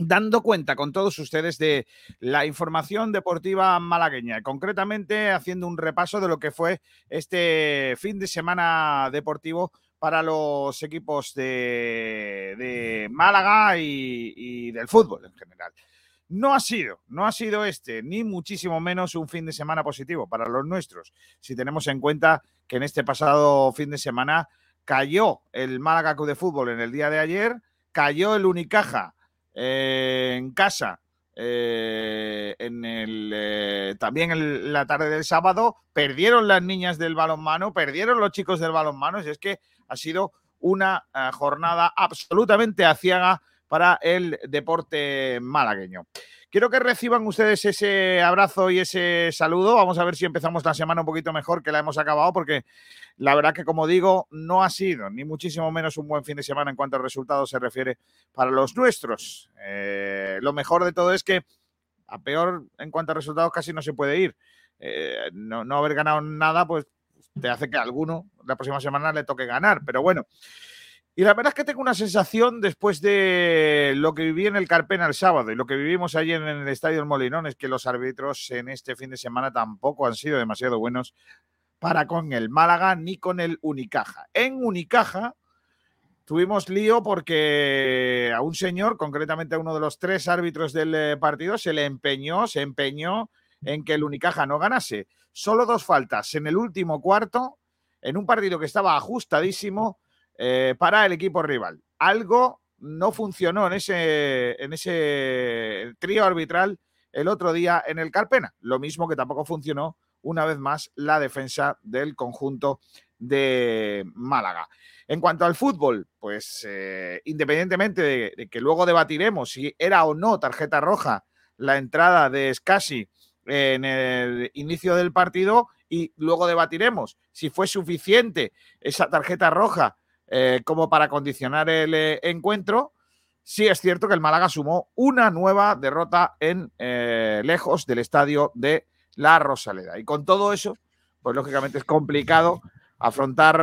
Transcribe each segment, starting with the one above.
dando cuenta con todos ustedes de la información deportiva malagueña, concretamente haciendo un repaso de lo que fue este fin de semana deportivo para los equipos de, Málaga y, del fútbol en general. No ha sido, no ha sido este, ni muchísimo menos un fin de semana positivo para los nuestros, si tenemos en cuenta que en este pasado fin de semana cayó el Málaga Club de Fútbol en el día de ayer, cayó el Unicaja eh, en casa eh, en el, eh, también en la tarde del sábado, perdieron las niñas del balonmano, perdieron los chicos del balonmano, y es que ha sido una jornada absolutamente aciaga para el deporte malagueño. Quiero que reciban ustedes ese abrazo y ese saludo. Vamos a ver si empezamos la semana un poquito mejor que la hemos acabado, porque la verdad que, como digo, no ha sido ni muchísimo menos un buen fin de semana en cuanto a resultados se refiere para los nuestros. Eh, lo mejor de todo es que a peor en cuanto a resultados casi no se puede ir. Eh, no, no haber ganado nada, pues te hace que a alguno la próxima semana le toque ganar. Pero bueno, y la verdad es que tengo una sensación después de lo que viví en el Carpena el sábado y lo que vivimos ayer en el Estadio del Molinón es que los árbitros en este fin de semana tampoco han sido demasiado buenos para con el Málaga ni con el Unicaja. En Unicaja tuvimos lío porque a un señor, concretamente a uno de los tres árbitros del eh, partido, se le empeñó, se empeñó en que el Unicaja no ganase. Solo dos faltas en el último cuarto, en un partido que estaba ajustadísimo eh, para el equipo rival. Algo no funcionó en ese, en ese trío arbitral el otro día en el Carpena. Lo mismo que tampoco funcionó una vez más la defensa del conjunto de Málaga. En cuanto al fútbol, pues eh, independientemente de, que luego debatiremos si era o no tarjeta roja la entrada de Scassi en el inicio del partido y luego debatiremos si fue suficiente esa tarjeta roja eh, como para condicionar el eh, encuentro. Sí es cierto que el Málaga sumó una nueva derrota en eh, lejos del estadio de La Rosaleda. Y con todo eso, pues lógicamente es complicado afrontar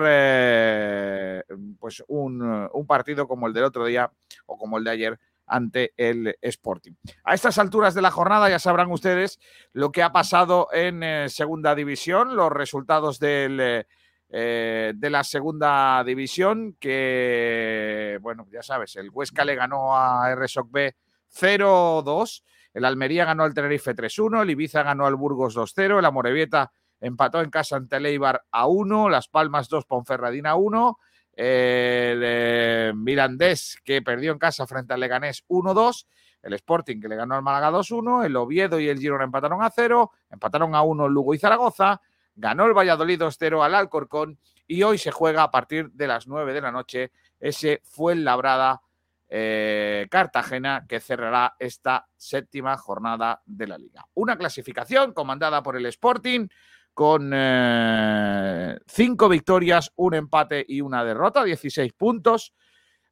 pues un, partido como el del otro día o como el de ayer ante el Sporting. A estas alturas de la jornada ya sabrán ustedes lo que ha pasado en segunda división, los resultados del de la segunda división, que, bueno, ya sabes, el Huesca le ganó a RSOC B 0-2, el Almería ganó al Tenerife 3-1, el Ibiza ganó al Burgos 2-0, el Amorebieta empató en casa ante el Eibar a 1, Las Palmas 2, Ponferradina 1, el eh, Mirandés que perdió en casa frente al Leganés 1-2, el Sporting que le ganó al Málaga 2-1, el Oviedo y el Girona empataron a 0, empataron a 1 Lugo y Zaragoza, ganó el Valladolid 2-0 al Alcorcón y hoy se juega a partir de las 9 de la noche ese fue el Labrada eh, Cartagena que cerrará esta séptima jornada de la liga. Una clasificación comandada por el Sporting con eh, cinco victorias, un empate y una derrota, 16 puntos.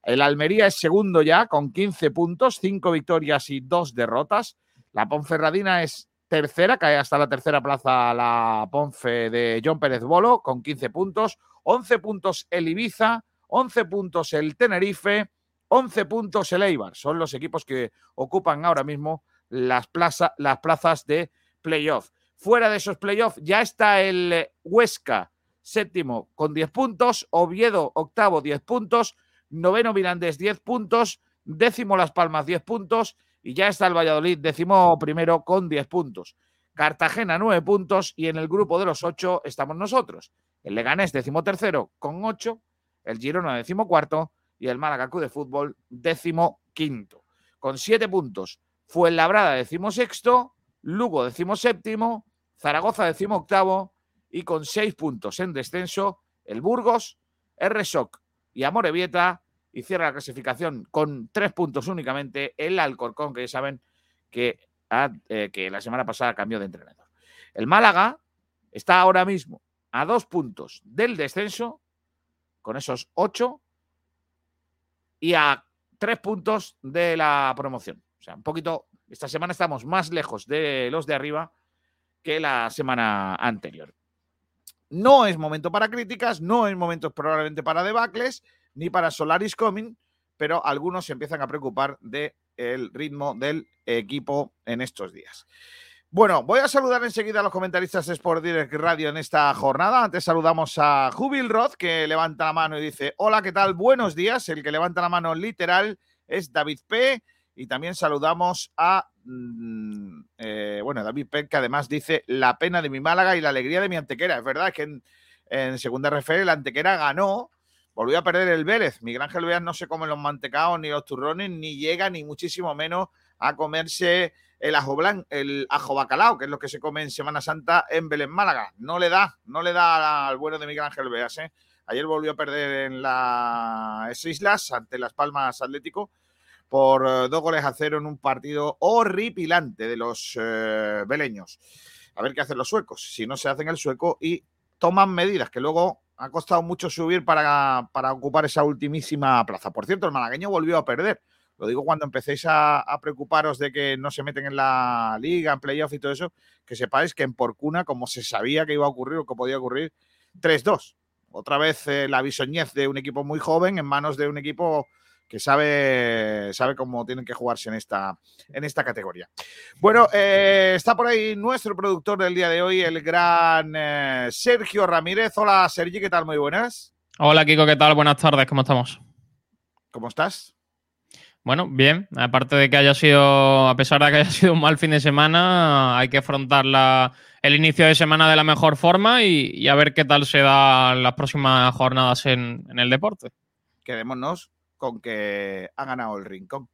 El Almería es segundo ya con 15 puntos, cinco victorias y dos derrotas. La Ponferradina es tercera, cae hasta la tercera plaza la Ponfe de John Pérez Bolo con 15 puntos, 11 puntos el Ibiza, 11 puntos el Tenerife, 11 puntos el Eibar. Son los equipos que ocupan ahora mismo las, las plazas de playoff. Fuera de esos playoffs ya está el Huesca, séptimo con 10 puntos, Oviedo, octavo, 10 puntos, noveno Mirandés, 10 puntos, décimo Las Palmas, 10 puntos y ya está el Valladolid décimo primero con 10 puntos. Cartagena 9 puntos y en el grupo de los 8 estamos nosotros. El Leganés décimo tercero con 8, el Girona décimo cuarto y el Málaga Club de Fútbol décimo quinto. Con 7 puntos, fue el Labrada décimo sexto, Lugo décimo séptimo, Zaragoza décimo octavo y con 6 puntos en descenso el Burgos, RSOC y Amorebieta y cierra la clasificación con tres puntos únicamente el Alcorcón, que ya saben que, eh, que la semana pasada cambió de entrenador. El Málaga está ahora mismo a dos puntos del descenso, con esos ocho, y a tres puntos de la promoción. O sea, un poquito, esta semana estamos más lejos de los de arriba que la semana anterior. No es momento para críticas, no es momento probablemente para debacles, ni para Solaris Coming, pero algunos se empiezan a preocupar de el ritmo del equipo en estos días. Bueno, voy a saludar enseguida a los comentaristas de Sport Direct Radio en esta jornada. Antes saludamos a Jubil Roth, que levanta la mano y dice: Hola, ¿qué tal? Buenos días. El que levanta la mano literal es David P. Y también saludamos a, mm, eh, bueno, David P, que además dice: La pena de mi Málaga y la alegría de mi Antequera. Es verdad que en, segunda referencia la Antequera ganó, volvió a perder el Vélez. Miguel Ángel no se come los mantecaos ni los turrones, ni llega ni muchísimo menos a comerse el ajo blanco, el ajo bacalao, que es lo que se come en Semana Santa en Belén, Málaga. No le da, no le da al bueno de Miguel Ángel. ¿eh? Ayer volvió a perder en las Islas ante Las Palmas Atlético por eh, dos goles a cero en un partido horripilante de los eh, beleños. A ver qué hacen los suecos. Si no se hacen el sueco y toman medidas que luego ha costado mucho subir para, para ocupar esa ultimísima plaza. Por cierto, el malagueño volvió a perder lo digo cuando empecéis a, preocuparos de que no se meten en la liga, en playoff y todo eso, que sepáis que en Porcuna, como se sabía que iba a ocurrir o que podía ocurrir, 3-2. Otra vez eh, la bisoñez de un equipo muy joven en manos de un equipo que sabe, sabe cómo tienen que jugarse en esta, en esta categoría. Bueno, eh, está por ahí nuestro productor del día de hoy, el gran eh, Sergio Ramírez. Hola, Sergi, ¿qué tal? Muy buenas. Hola, Kiko, ¿qué tal? Buenas tardes, ¿cómo estamos? ¿Cómo estás? Bueno, bien. Aparte de que haya sido, a pesar de que haya sido un mal fin de semana, hay que afrontar el inicio de semana de la mejor forma y, a ver qué tal se da las próximas jornadas en, el deporte. Quedémonos con que ha ganado el Rincón.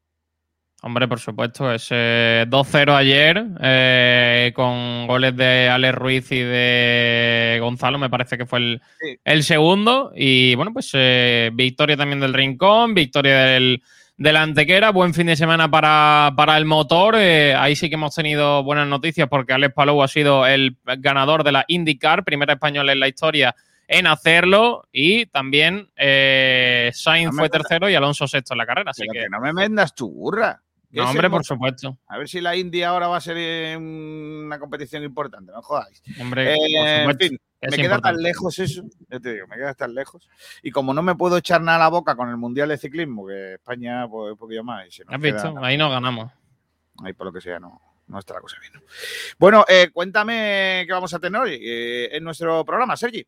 Hombre, por supuesto, ese 2-0 ayer eh, con goles de Alex Ruiz y de Gonzalo, me parece que fue el, segundo. Y bueno, pues eh, victoria también del Rincón, victoria del, de la Antequera. Buen fin de semana para, el motor. Eh, ahí sí que hemos tenido buenas noticias porque Alex Palou ha sido el ganador de la IndyCar, primer español en la historia en hacerlo. Y también eh, Sainz fue tercero y Alonso sexto en la carrera. Así que... no me vendas tu burra. No, hombre, por supuesto. A ver si la India ahora va a ser una competición importante, no jodáis. Hombre, eh, me queda tan lejos eso, yo te digo, me queda tan lejos. Y como no me puedo echar nada a la boca con el Mundial de Ciclismo, que España, pues un poquito más. ¿Has visto? Ahí no ganamos. Ahí por lo que sea, no, no está la cosa bien. Bueno, eh, cuéntame qué vamos a tener hoy eh, en nuestro programa, Sergi.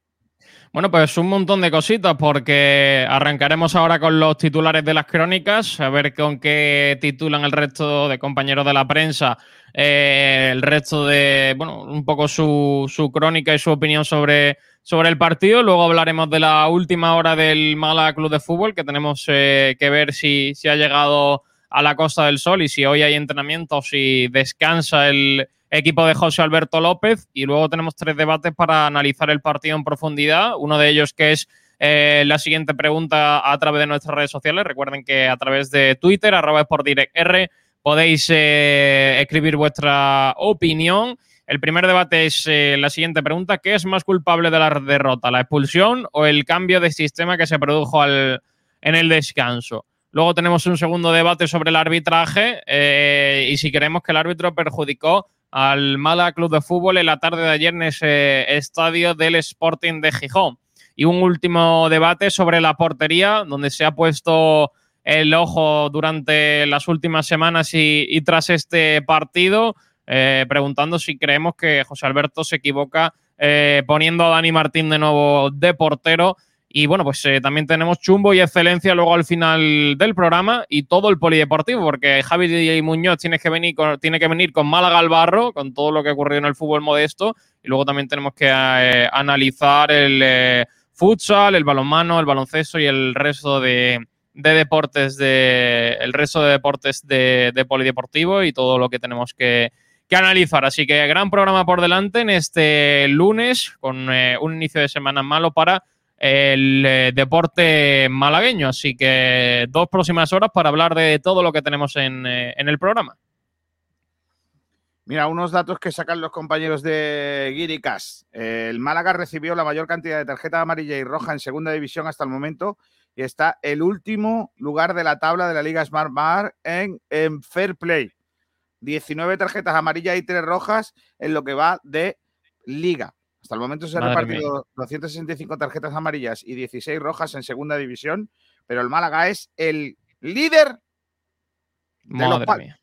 Bueno, pues un montón de cositas porque arrancaremos ahora con los titulares de las crónicas, a ver con qué titulan el resto de compañeros de la prensa, eh, el resto de, bueno, un poco su, crónica y su opinión sobre, sobre el partido. Luego hablaremos de la última hora del Mala Club de Fútbol, que tenemos eh, que ver si, si ha llegado a la Costa del Sol y si hoy hay entrenamiento, si descansa el equipo de José Alberto López y luego tenemos tres debates para analizar el partido en profundidad. Uno de ellos que es eh, la siguiente pregunta a través de nuestras redes sociales. Recuerden que a través de Twitter, arroba R, podéis eh, escribir vuestra opinión. El primer debate es eh, la siguiente pregunta. ¿Qué es más culpable de la derrota, la expulsión o el cambio de sistema que se produjo al, en el descanso? Luego tenemos un segundo debate sobre el arbitraje y si queremos que el árbitro perjudicó al Mala Club de Fútbol en la tarde de ayer en ese estadio del Sporting de Gijón. Y un último debate sobre la portería, donde se ha puesto el ojo durante las últimas semanas y, tras este partido, eh, preguntando si creemos que José Alberto se equivoca eh, poniendo a Dani Martín de nuevo de portero y bueno, pues eh, también tenemos chumbo y excelencia luego al final del programa y todo el polideportivo, porque Javi Muñoz tiene que venir con, tiene que venir con Málaga al barro, con todo lo que ha ocurrido en el fútbol modesto. Y luego también tenemos que eh, analizar el eh, futsal, el balonmano, el baloncesto y el resto de, deportes de. el resto de deportes de, polideportivo y todo lo que tenemos que, que analizar. Así que gran programa por delante en este lunes, con un inicio de semana malo para el eh, deporte malagueño. Así que dos próximas horas para hablar de todo lo que tenemos en, eh, el programa. Mira, unos datos que sacan los compañeros de Guiricas. El Málaga recibió la mayor cantidad de tarjeta amarilla y roja en segunda división hasta el momento y está el último lugar de la tabla de la Liga Smart Bar en, en Fair Play. 19 tarjetas amarillas y 3 rojas en lo que va de liga. Hasta el momento se han repartido 265 tarjetas amarillas y 16 rojas en segunda división, pero el Málaga es el líder Madre mía.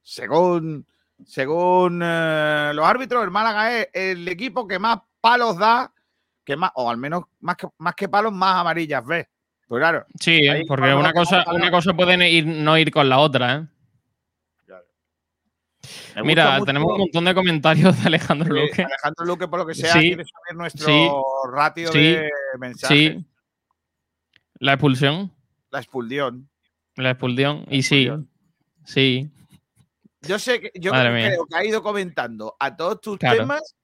Según, según eh, los árbitros, el Málaga es el equipo que más palos da, que más, o al menos más que, más que palos, más amarillas ve. Pues claro. Sí, porque una cosa, una cosa puede ir, no ir con la otra, ¿eh? Mira, tenemos un montón de comentarios de Alejandro Luque. Alejandro Luque, por lo que sea, quiere saber nuestro ratio de mensajes. Sí. La expulsión. La expulsión. La expulsión. Y sí. Sí. Yo sé que yo creo que ha ido comentando a todos tus temas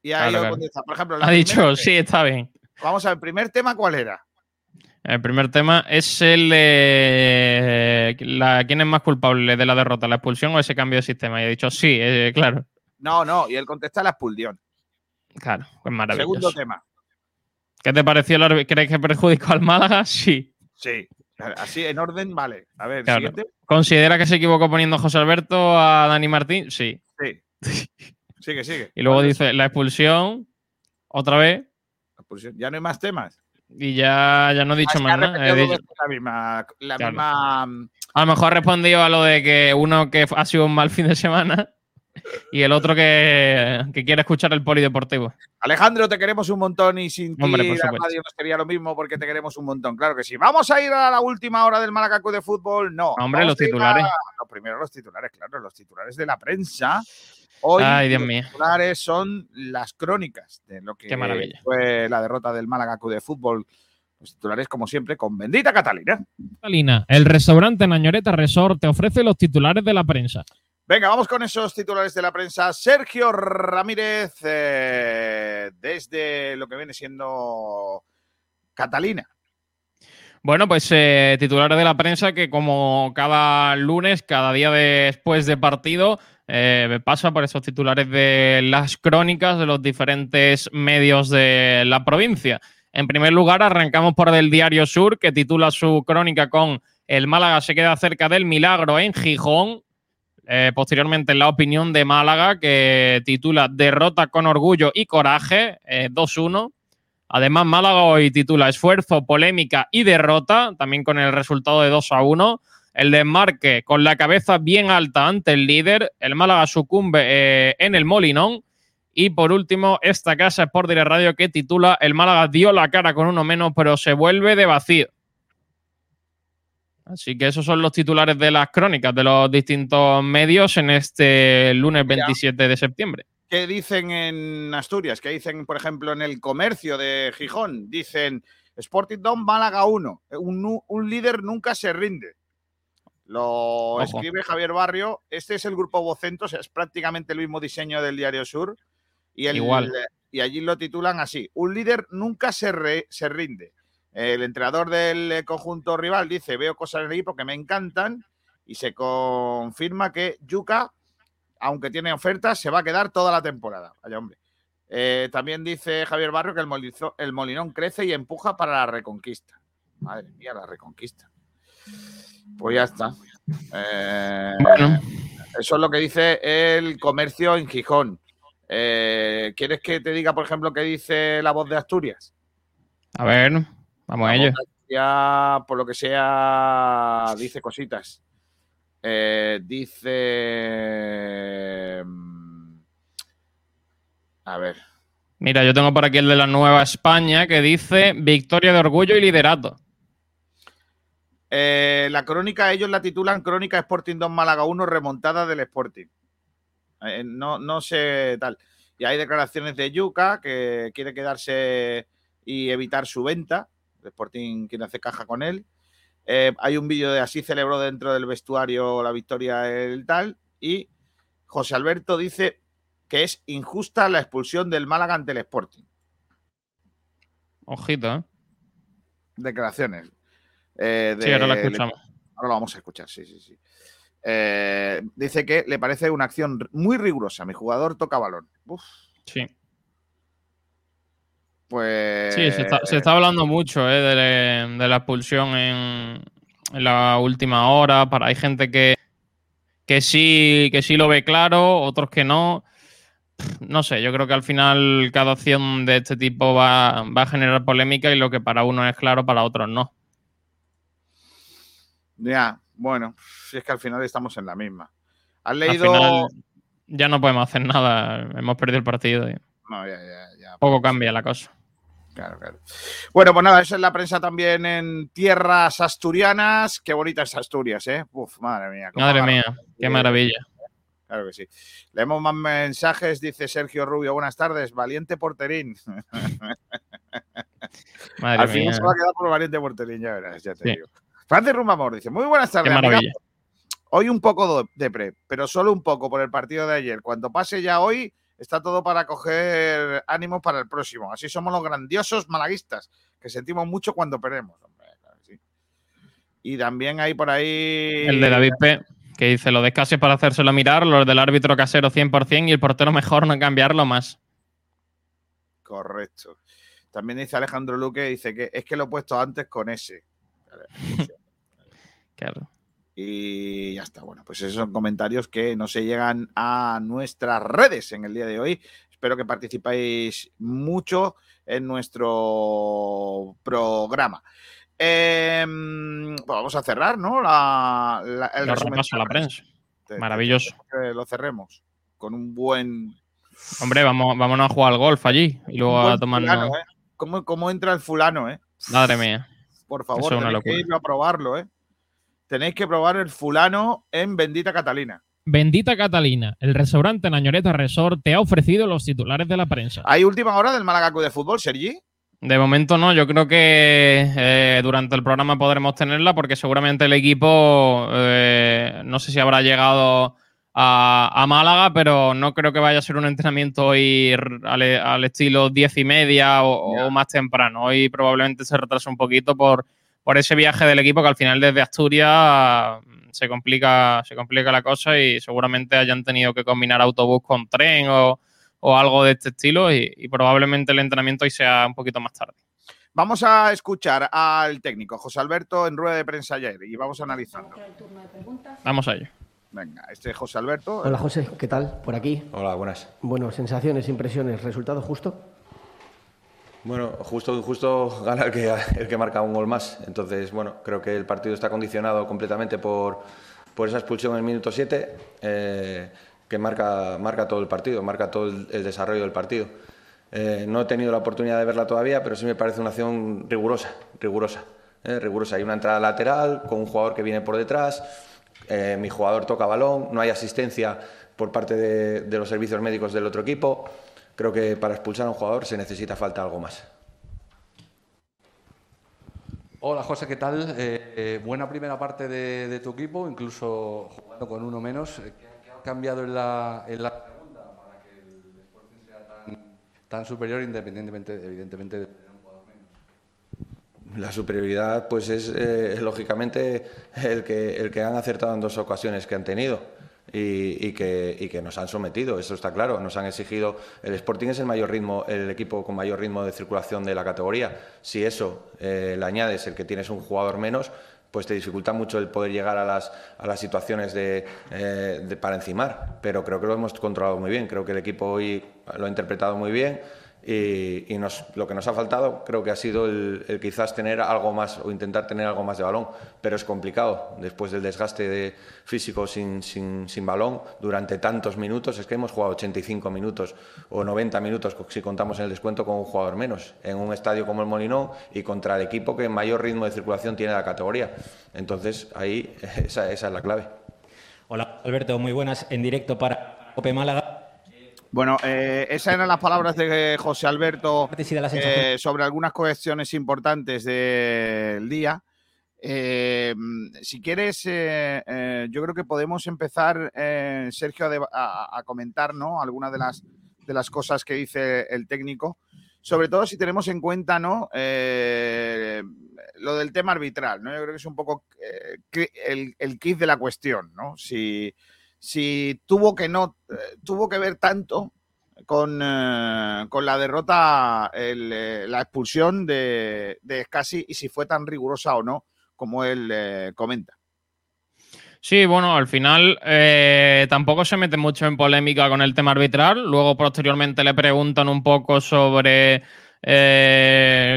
y ha ido contestando. Por ejemplo, ha dicho, sí, está bien. Vamos a ver, el primer tema, ¿cuál era? El primer tema es el la, quién es más culpable de la derrota, la expulsión o ese cambio de sistema. Y he dicho sí, eh, claro. No, no, y él contesta la expulsión. Claro, pues maravilloso. Segundo tema. ¿Qué te pareció el ¿Crees que perjudicó al Málaga? Sí. Sí. Así en orden, vale. A ver, siguiente. ¿Considera que se equivocó poniendo a José Alberto a Dani Martín? Sí. Sí. sigue, sigue. Y luego dice la expulsión, otra vez. La expulsión. Ya no hay más temas. Y ya, ya no he dicho más nada. La misma. La misma... Mm, a lo mejor ha respondido a lo de que uno que ha sido un mal fin de semana y el otro que, quiere escuchar el polideportivo. Alejandro, te queremos un montón y sin ti Hombre, la radio nos quería lo mismo porque te queremos un montón. Claro que sí. ¿Vamos a ir a la última hora del Malacacu de fútbol? No. Hombre, los titulares. Los primeros los titulares, claro, los titulares de la prensa. Hoy Ay, Dios los mío. titulares son las crónicas de lo que fue la derrota del Málaga de fútbol. Los titulares, como siempre, con bendita Catalina. Catalina, el restaurante Nañoreta Resort te ofrece los titulares de la prensa. Venga, vamos con esos titulares de la prensa. Sergio Ramírez, eh, desde lo que viene siendo Catalina. Bueno, pues eh, titulares de la prensa que como cada lunes, cada día después de partido, eh, pasa por esos titulares de las crónicas de los diferentes medios de la provincia. En primer lugar, arrancamos por el Diario Sur, que titula su crónica con El Málaga se queda cerca del milagro en Gijón. Eh, posteriormente, la opinión de Málaga, que titula Derrota con orgullo y coraje, 2-1. Además, Málaga hoy titula Esfuerzo, polémica y derrota, también con el resultado de 2 a 1. El desmarque con la cabeza bien alta ante el líder. El Málaga sucumbe eh, en el Molinón. Y por último, esta casa es por Direct Radio que titula El Málaga dio la cara con uno menos, pero se vuelve de vacío. Así que esos son los titulares de las crónicas de los distintos medios en este lunes 27 de septiembre. ¿Qué dicen en Asturias? ¿Qué dicen, por ejemplo, en el comercio de Gijón? Dicen Sporting Don Málaga 1. Un, un líder nunca se rinde. Lo escribe Javier Barrio. Este es el grupo Vocentos, es prácticamente el mismo diseño del Diario Sur. Y, el, Igual. y allí lo titulan así: Un líder nunca se, se rinde. El entrenador del conjunto rival dice: Veo cosas en el equipo que me encantan. Y se confirma que Yuka, aunque tiene ofertas, se va a quedar toda la temporada. Vaya hombre. Eh, también dice Javier Barrio que el, el Molinón crece y empuja para la reconquista. Madre mía, la reconquista. Pues ya está. Eh, eso es lo que dice el comercio en Gijón. Eh, ¿Quieres que te diga, por ejemplo, qué dice la voz de Asturias? A ver, vamos a ello. Ya, por lo que sea, dice cositas. Eh, dice. Mm, a ver. Mira, yo tengo por aquí el de la Nueva España que dice victoria de orgullo y liderato. Eh, la crónica, ellos la titulan Crónica Sporting 2 Málaga 1, remontada del Sporting. Eh, no, no sé tal. Y hay declaraciones de Yuca que quiere quedarse y evitar su venta. El Sporting quiere hacer caja con él. Eh, hay un vídeo de así celebró dentro del vestuario la victoria el tal. Y José Alberto dice que es injusta la expulsión del Málaga ante el Sporting. Ojito, ¿eh? Declaraciones. Eh, sí, ahora la escuchamos. ahora lo vamos a escuchar, sí, sí, sí. Eh, dice que le parece una acción muy rigurosa. Mi jugador toca balón. Sí. Pues. Sí, se está, hablando mucho eh, de, la expulsión en, la última hora. Para, hay gente que, que, sí, que sí lo ve claro, otros que no. No sé, yo creo que al final cada acción de este tipo va, va a generar polémica y lo que para uno es claro, para otros no. Ya, Bueno, si es que al final estamos en la misma. ¿Has leído...? ya no podemos hacer nada. Hemos perdido el partido. No, ya, ya, ya. Poco cambia la cosa. Claro, claro. Bueno, pues nada, eso es la prensa también en tierras asturianas. Qué bonita es Asturias, ¿eh? Uf, madre mía. Madre mía, qué maravilla. Claro que sí. Leemos más mensajes, dice Sergio Rubio. Buenas tardes, valiente porterín. Madre Al final se va a quedar por valiente porterín, ya verás, ya te digo. Francis Rumamor dice: Muy buenas tardes. Hoy un poco de pre, pero solo un poco por el partido de ayer. Cuando pase ya hoy, está todo para coger ánimos para el próximo. Así somos los grandiosos malaguistas, que sentimos mucho cuando perdemos. Y también hay por ahí. El de David P que dice lo descase para hacérselo mirar, los del árbitro casero 100% y el portero mejor no cambiarlo más. Correcto. También dice Alejandro Luque, dice que es que lo he puesto antes con ese. claro. Y ya está. Bueno, pues esos son comentarios que no se llegan a nuestras redes en el día de hoy. Espero que participéis mucho en nuestro programa. Em, vamos a cerrar, ¿no? La, el resumen de la prensa. Maravilloso. Lo cerremos con un buen. Hombre, vamos, vámonos a jugar al golf allí y luego a tomar. ¿eh? ¿Cómo, entra el fulano, eh? Madre mía. Por favor, tenéis que ir a probarlo, ¿eh? Tenéis que probar el fulano en Bendita Catalina. Bendita Catalina, el restaurante Nañoreta Resort te ha ofrecido los titulares de la prensa. ¿Hay última hora del Málaga de Fútbol, Sergi? De momento no, yo creo que eh, durante el programa podremos tenerla porque seguramente el equipo eh, no sé si habrá llegado a, Málaga, pero no creo que vaya a ser un entrenamiento hoy al, estilo diez y media o, más temprano. Hoy probablemente se retrasa un poquito por, por ese viaje del equipo que al final desde Asturias se complica, se complica la cosa y seguramente hayan tenido que combinar autobús con tren o o algo de este estilo y, probablemente el entrenamiento hoy sea un poquito más tarde. Vamos a escuchar al técnico José Alberto en rueda de prensa ayer y vamos a analizarlo. Vamos a ello. Venga, este es José Alberto. Hola José, ¿qué tal? Por aquí. Hola, buenas. Bueno, sensaciones, impresiones, resultado justo. Bueno, justo, justo gana el que, el que marca un gol más. Entonces, bueno, creo que el partido está condicionado completamente por, por esa expulsión en el minuto 7. Eh, que marca, marca todo el partido, marca todo el, desarrollo del partido. Eh, no he tenido la oportunidad de verla todavía, pero sí me parece una acción rigurosa, rigurosa, eh, rigurosa. Hay una entrada lateral con un jugador que viene por detrás, eh, mi jugador toca balón, no hay asistencia por parte de, los servicios médicos del otro equipo. Creo que para expulsar a un jugador se necesita falta algo más. Hola José, ¿qué tal? buena primera parte de, tu equipo, incluso jugando con uno menos cambiado en la, en la segunda para que el Sporting sea tan, superior independientemente, evidentemente, de tener un jugador menos? La superioridad, pues es eh, lógicamente el que, el que han acertado en dos ocasiones que han tenido. Y, que, y, que, nos han sometido, eso está claro. Nos han exigido. El Sporting es el mayor ritmo, el equipo con mayor ritmo de circulación de la categoría. Si eso eh, le añades el que tienes un jugador menos, pues te dificulta mucho el poder llegar a las, a las situaciones de, eh, de, para encimar. Pero creo que lo hemos controlado muy bien. Creo que el equipo hoy lo ha interpretado muy bien y, nos, lo que nos ha faltado creo que ha sido el, quizás tener algo más o intentar tener algo más de balón, pero es complicado después del desgaste de físico sin, sin, sin, balón durante tantos minutos, es que hemos jugado 85 minutos o 90 minutos si contamos en el descuento con un jugador menos, en un estadio como el Molinón y contra el equipo que mayor ritmo de circulación tiene la categoría. Entonces ahí esa, esa es la clave. Hola Alberto, muy buenas, en directo para Cope Málaga. Bueno, eh, esas eran las palabras de José Alberto eh, sobre algunas cuestiones importantes del día. Eh, si quieres, yo creo que podemos empezar, Sergio, a, comentar ¿no? algunas de las, de las cosas que dice el técnico, sobre todo si tenemos en cuenta ¿no? lo del tema arbitral. ¿no? Yo creo que es un poco el, el kit de la cuestión. ¿no? Si si tuvo que no, eh, tuvo que ver tanto con, eh, con la derrota, eh, la expulsión de, de y si fue tan rigurosa o no, como él comenta. Sí, bueno, al final tampoco se mete mucho en polémica con el tema arbitral. Luego, posteriormente, le preguntan un poco sobre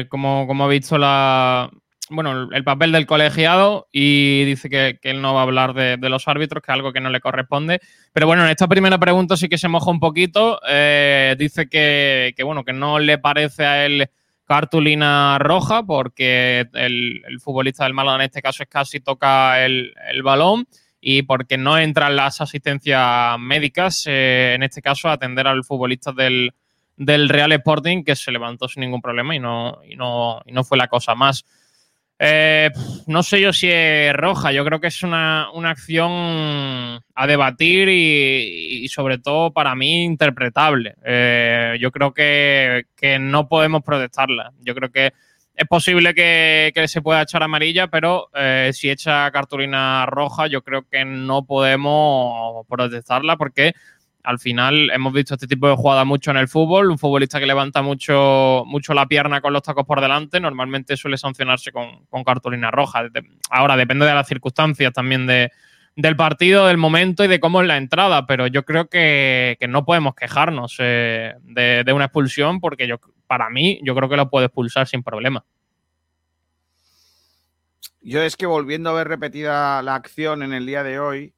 cómo, cómo, ha visto la, bueno, el papel del colegiado y dice que, él no va a hablar de, los árbitros, que es algo que no le corresponde. Pero bueno, en esta primera pregunta sí que se moja un poquito. Eh, dice que, bueno, que no le parece a él cartulina roja porque el, futbolista del Málaga en este caso es casi toca el, balón y porque no entran las asistencias médicas, eh, en este caso, atender al futbolista del, del Real Sporting que se levantó sin ningún problema y no, y no, y no fue la cosa más. Eh, no sé yo si es roja, yo creo que es una, acción a debatir y, sobre todo para mí interpretable. Eh, yo creo que, no podemos protestarla. Yo creo que es posible que, se pueda echar amarilla, pero eh, si echa cartulina roja, yo creo que no podemos protestarla porque al final hemos visto este tipo de jugada mucho en el fútbol. Un futbolista que levanta mucho, mucho la pierna con los tacos por delante normalmente suele sancionarse con, cartulina roja. Ahora depende de las circunstancias también del partido, del momento y de cómo es la entrada, pero yo creo que, no podemos quejarnos eh, de, una expulsión porque yo, para mí yo creo que lo puede expulsar sin problema. Yo es que volviendo a ver repetida la acción en el día de hoy,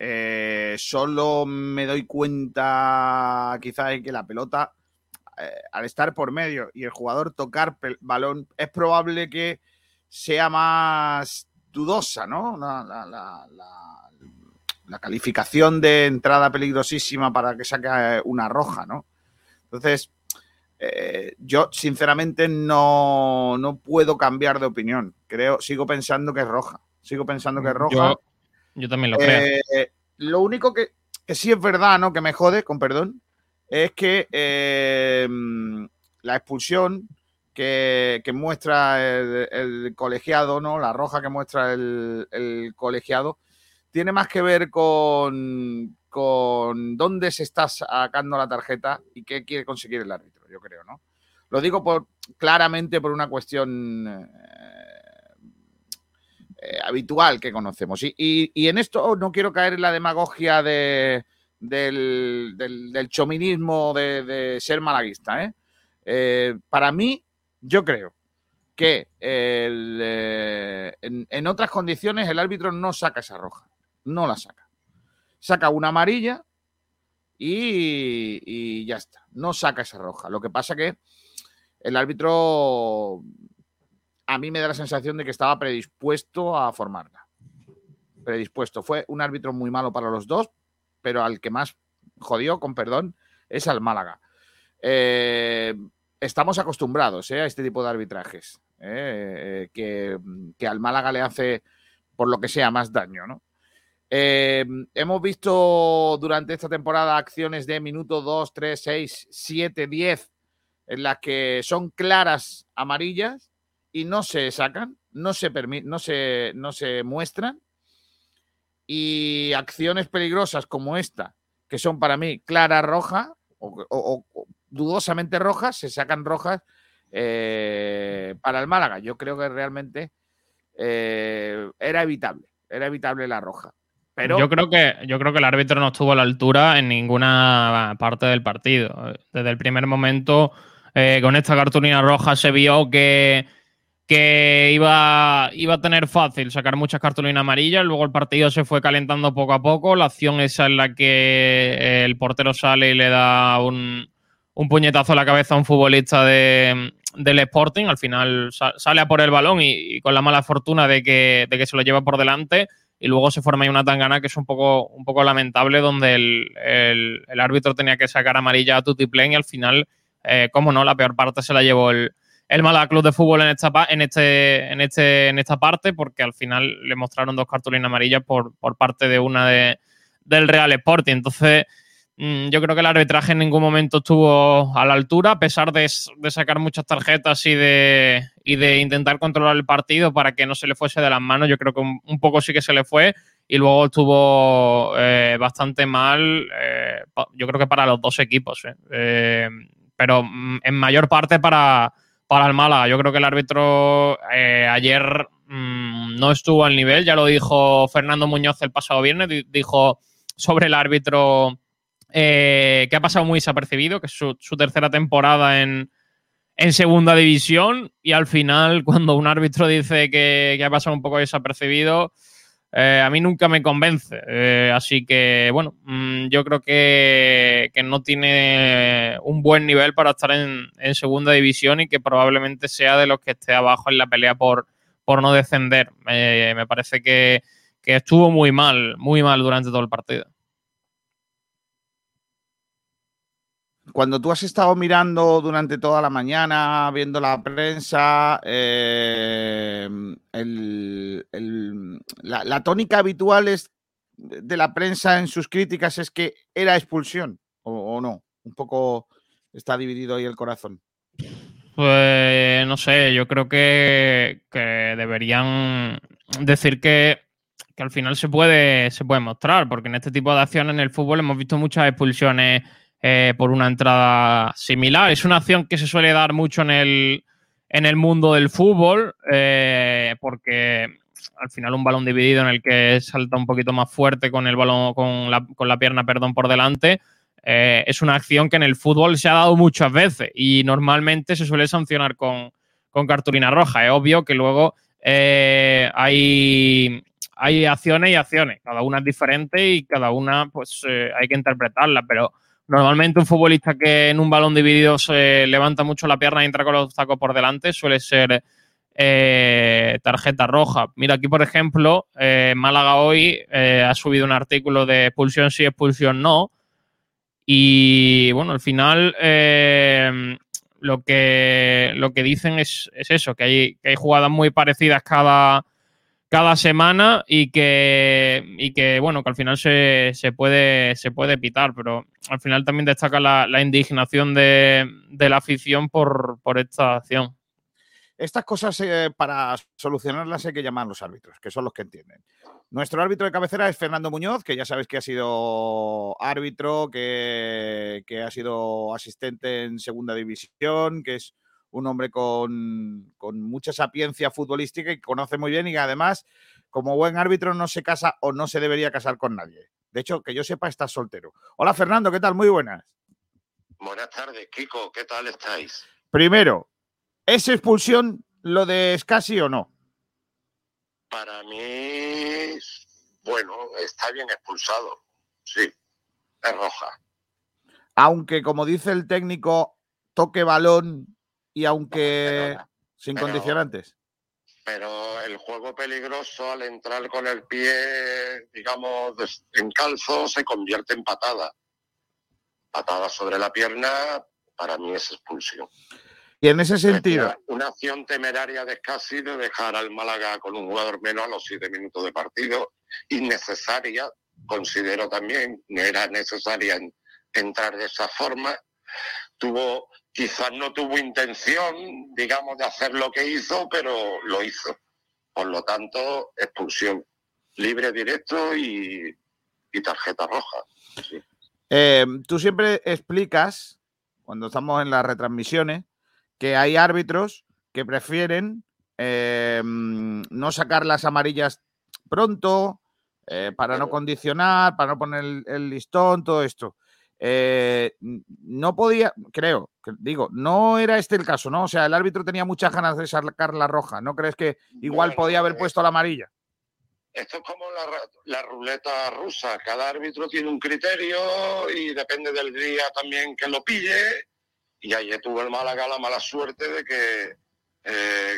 eh, solo me doy cuenta quizá de que la pelota, eh, al estar por medio y el jugador tocar balón, es probable que sea más dudosa, ¿no? La, calificación de entrada peligrosísima para que saque eh, una roja, ¿no? Entonces, yo sinceramente no, no, puedo cambiar de opinión. Creo, sigo pensando que es roja. Sigo pensando que es roja. Yo también lo creo. Eh, lo único que, sí es verdad, ¿no? Que me jode, con perdón, es que eh, la expulsión que, muestra el, colegiado, ¿no? La roja que muestra el, colegiado, tiene más que ver con, con dónde se está sacando la tarjeta y qué quiere conseguir el árbitro, yo creo, ¿no? Lo digo por, claramente por una cuestión eh, eh, habitual que conocemos. Y, en esto no quiero caer en la demagogia de, del, del, chominismo de, ser malaguista. ¿eh? Eh, para mí, yo creo que en, otras condiciones el árbitro no saca esa roja, no la saca. Saca una amarilla y, y ya está, no saca esa roja. Lo que pasa que el árbitro a mí me da la sensación de que estaba predispuesto a formarla. Predispuesto. Fue un árbitro muy malo para los dos, pero al que más jodió, con perdón, es al Málaga. Eh, estamos acostumbrados eh, a este tipo de arbitrajes, eh, que, que, al Málaga le hace, por lo que sea, más daño, ¿no? hemos visto durante esta temporada acciones de minuto 2, 3, 6, 7, 10 en las que son claras amarillas y no se sacan, no se, no se, no se muestran. Y acciones peligrosas como esta, que son para mí clara roja o, dudosamente rojas, se sacan rojas eh, para el Málaga. Yo creo que realmente eh, era evitable, era evitable la roja. Pero... Yo creo que yo creo que el árbitro no estuvo a la altura en ninguna parte del partido. Desde el primer momento, eh, con esta cartulina roja se vio que que iba, iba a tener fácil sacar muchas cartulinas amarillas, luego el partido se fue calentando poco a poco, la acción esa en la que el portero sale y le da un, puñetazo a la cabeza a un futbolista de, del Sporting, al final sale a por el balón y, con la mala fortuna de que, de que, se lo lleva por delante y luego se forma ahí una tangana que es un poco, un poco lamentable donde el, árbitro tenía que sacar amarilla a Tutiplen y al final, eh, como no, la peor parte se la llevó el el Málaga Club de Fútbol en esta, en este, en este, en esta parte, porque al final le mostraron dos cartulinas amarillas por, parte de una de, del Real Sporting. Entonces, mm, yo creo que el arbitraje en ningún momento estuvo a la altura, a pesar de, sacar muchas tarjetas y de, y de intentar controlar el partido para que no se le fuese de las manos. Yo creo que un, poco sí que se le fue y luego estuvo eh, bastante mal, eh, yo creo que para los dos equipos, eh. pero mm, en mayor parte para para el Málaga. Yo creo que el árbitro eh, ayer mm, no estuvo al nivel, ya lo dijo Fernando Muñoz el pasado viernes, dijo sobre el árbitro eh, que ha pasado muy desapercibido, que es su, tercera temporada en, en segunda división y al final cuando un árbitro dice que, que ha pasado un poco desapercibido, eh, a mí nunca me convence. Eh, así que, bueno, mm, yo creo que, que, no tiene un buen nivel para estar en, en, segunda división y que probablemente sea de los que esté abajo en la pelea por, por no descender. Eh, me parece que, que estuvo muy mal, muy mal durante todo el partido. cuando tú has estado mirando durante toda la mañana, viendo la prensa, eh, el, la, tónica habitual es de la prensa en sus críticas es que era expulsión, o, no. Un poco está dividido ahí el corazón. Pues no sé, yo creo que, deberían decir que, que, al final se puede, se puede mostrar, porque en este tipo de acciones en el fútbol hemos visto muchas expulsiones eh, por una entrada similar. Es una acción que se suele dar mucho en el, en el mundo del fútbol, eh, porque al final un balón dividido en el que salta un poquito más fuerte con el balón, con la, pierna, perdón, por delante. Eh, es una acción que en el fútbol se ha dado muchas veces y normalmente se suele sancionar con, cartulina roja. Es obvio que luego eh, hay, acciones y acciones, cada una es diferente y cada una pues hay que interpretarla, pero Normalmente un futbolista que en un balón dividido se levanta mucho la pierna y entra con los tacos por delante suele ser eh, tarjeta roja. Mira, aquí por ejemplo, eh, Málaga hoy eh, ha subido un artículo de expulsión sí, expulsión no. Y bueno, al final lo, que, lo que dicen es, es eso, que hay, que hay jugadas muy parecidas cada, cada semana y que, y que bueno, que al final se, se, puede, se puede pitar, pero al final también destaca la, la indignación de, de, la afición por, por esta acción. Estas cosas eh, para solucionarlas hay que llamar a los árbitros, que son los que entienden. Nuestro árbitro de cabecera es Fernando Muñoz, que ya sabes que ha sido árbitro, que, que ha sido asistente en segunda división, que es un hombre con, con, mucha sapiencia futbolística y que conoce muy bien y que además, como buen árbitro, no se casa o no se debería casar con nadie. De hecho, que yo sepa, está soltero. Hola Fernando, ¿qué tal? Muy buenas. Buenas tardes, Kiko, ¿qué tal estáis? Primero, ¿es expulsión lo de Scassi o no? Para mí, bueno, está bien expulsado, sí, es roja. Aunque, como dice el técnico, toque balón y aunque sin pero, condicionantes. Pero el juego peligroso al entrar con el pie, digamos, en calzo, se convierte en patada. Patada sobre la pierna, para mí es expulsión. Y en ese sentido. Una, acción temeraria de casi de dejar al Málaga con un jugador menos a los siete minutos de partido, innecesaria, considero también, no era necesaria en, entrar de esa forma. Tuvo quizás no tuvo intención, digamos, de hacer lo que hizo, pero lo hizo. Por lo tanto, expulsión libre, directo y, y tarjeta roja. Sí. Eh, tú siempre explicas, cuando estamos en las retransmisiones, que hay árbitros que prefieren eh, no sacar las amarillas pronto, eh, para no condicionar, para no poner el, el listón, todo esto. Eh, no podía, creo, digo, no era este el caso, ¿no? O sea, el árbitro tenía muchas ganas de sacar la roja. ¿No crees que igual podía haber puesto la amarilla? Esto es como la, la, ruleta rusa. Cada árbitro tiene un criterio y depende del día también que lo pille. Y ayer tuvo el Málaga la mala suerte de que eh,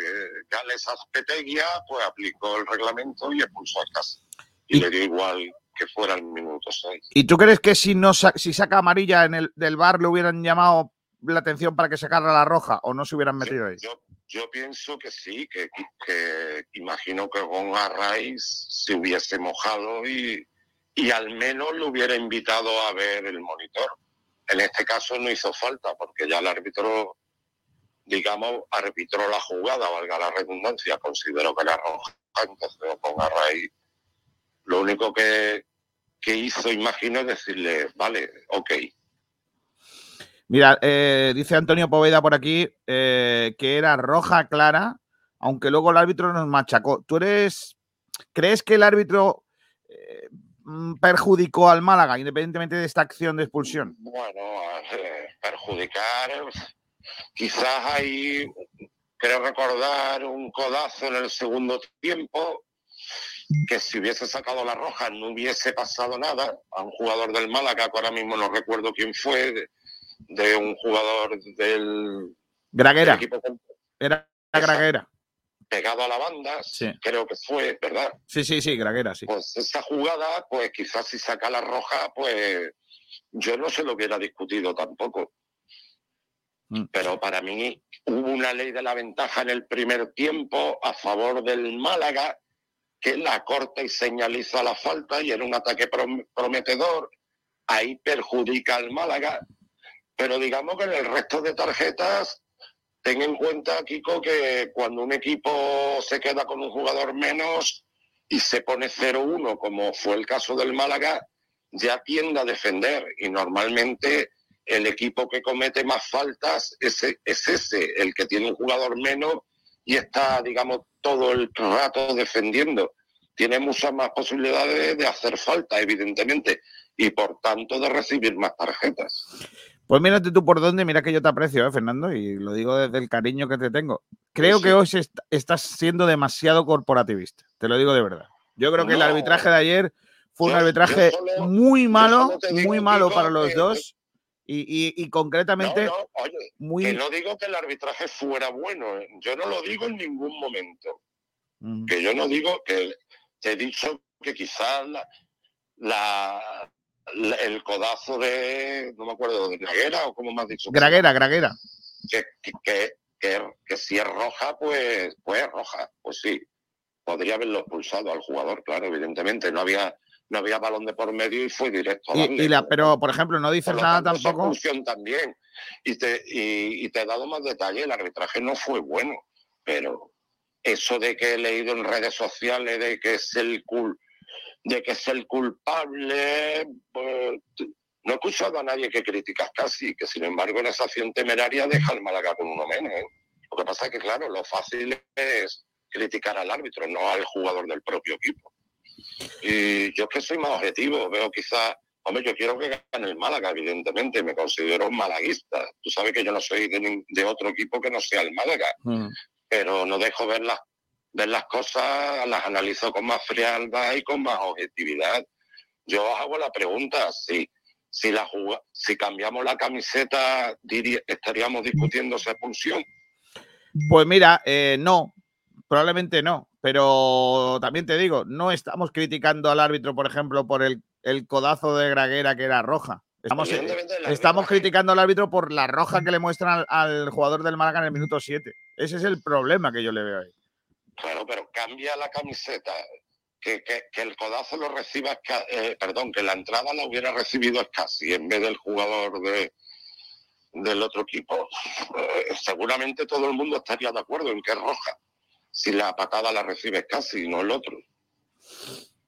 Gales Azpeteguia pues aplicó el reglamento y expulsó a casa. Y, y le dio igual que fuera el minuto 6. ¿Y tú crees que si no si saca amarilla en el del bar le hubieran llamado la atención para que sacara la roja o no se hubieran metido ahí? Yo, yo pienso que sí, que, que, imagino que con Arraiz se hubiese mojado y, y al menos lo hubiera invitado a ver el monitor. En este caso no hizo falta porque ya el árbitro, digamos, arbitró la jugada, valga la redundancia, considero que era roja, entonces con Arraiz lo único que, que hizo, imagino, es decirle, vale, ok. Mira, eh, dice Antonio Poveda por aquí eh, que era roja clara, aunque luego el árbitro nos machacó. ¿Tú eres, crees que el árbitro eh, perjudicó al Málaga, independientemente de esta acción de expulsión? Bueno, perjudicar, Quizás hay, creo recordar, un codazo en el segundo tiempo, que si hubiese sacado la roja no hubiese pasado nada a un jugador del Málaga, que ahora mismo no recuerdo quién fue, de, de un jugador del, Graguera. del equipo Era Graguera. pegado a la banda, Sí. creo que fue, ¿verdad? Sí, sí, sí, Graguera, sí. Pues esa jugada, pues quizás si saca la roja, pues yo no se lo hubiera discutido tampoco. Mm. Pero para mí hubo una ley de la ventaja en el primer tiempo a favor del Málaga que la corta y señaliza la falta y era un ataque prom- prometedor. Ahí perjudica al Málaga. Pero digamos que en el resto de tarjetas, ten en cuenta, Kiko, que cuando un equipo se queda con un jugador menos y se pone 0-1, como fue el caso del Málaga, ya tiende a defender. Y normalmente el equipo que comete más faltas es, es ese, el que tiene un jugador menos y está, digamos, todo el rato defendiendo. Tiene muchas más posibilidades de hacer falta, evidentemente, y por tanto de recibir más tarjetas. Pues mírate tú por dónde, mira que yo te aprecio, ¿eh, Fernando, y lo digo desde el cariño que te tengo. Creo Sí. que hoy est- estás siendo demasiado corporativista, te lo digo de verdad. Yo creo que el arbitraje de ayer fue un arbitraje solo- muy malo, digo, muy malo para los que- dos y, y- y concretamente No, no, oye, que muy... no digo que el arbitraje fuera bueno, ¿eh? yo no lo digo en ningún momento. Mm, Que yo no digo que te he dicho que quizás la, la- la- el codazo de, no me acuerdo, de Graguera o como me has dicho. Graguera, Graguera. que, que, que, que- que si es roja, pues, pues es roja. Pues sí, podría haberlo expulsado al jugador, claro, evidentemente. No había, no había balón de por medio y fue directo a Y, la, pero, por ejemplo, no dices Por nada tanto, tampoco... también. Y te, y, y te he dado más detalle, el arbitraje no fue bueno, pero eso de que he leído en redes sociales de que es el cul de que es el culpable, pues, no he escuchado a nadie que criticas casi, que sin embargo en esa acción temeraria deja al Málaga con uno menos. ¿eh? Lo que pasa es que, claro, lo fácil es criticar al árbitro, no al jugador del propio equipo. Y yo es que soy más objetivo, veo quizás, hombre, yo quiero que gane el Málaga, evidentemente, me considero un malaguista. Tú sabes que yo no soy de, de otro equipo que no sea el Málaga, Mm. pero no dejo ver las, ver las cosas, las analizo con más frialdad y con más objetividad. Yo os hago la pregunta, si, si, la juga- si cambiamos la camiseta, diría- estaríamos discutiendo esa expulsión. Pues mira, eh, no, probablemente no, pero también te digo, no estamos criticando al árbitro, por ejemplo, por el, el codazo de Graguera que era roja. Estamos, eh, estamos arbitraje- criticando al árbitro por la roja que le muestran al, al jugador del Málaga en el minuto 7. Ese es el problema que yo le veo ahí. Claro, pero cambia la camiseta. Que, que- que el codazo lo reciba, eh, perdón, que la entrada la hubiera recibido Scassi en vez del jugador de, del otro equipo. Eh, seguramente todo el mundo estaría de acuerdo en que es roja. Si la patada la recibe Scassi, no el otro.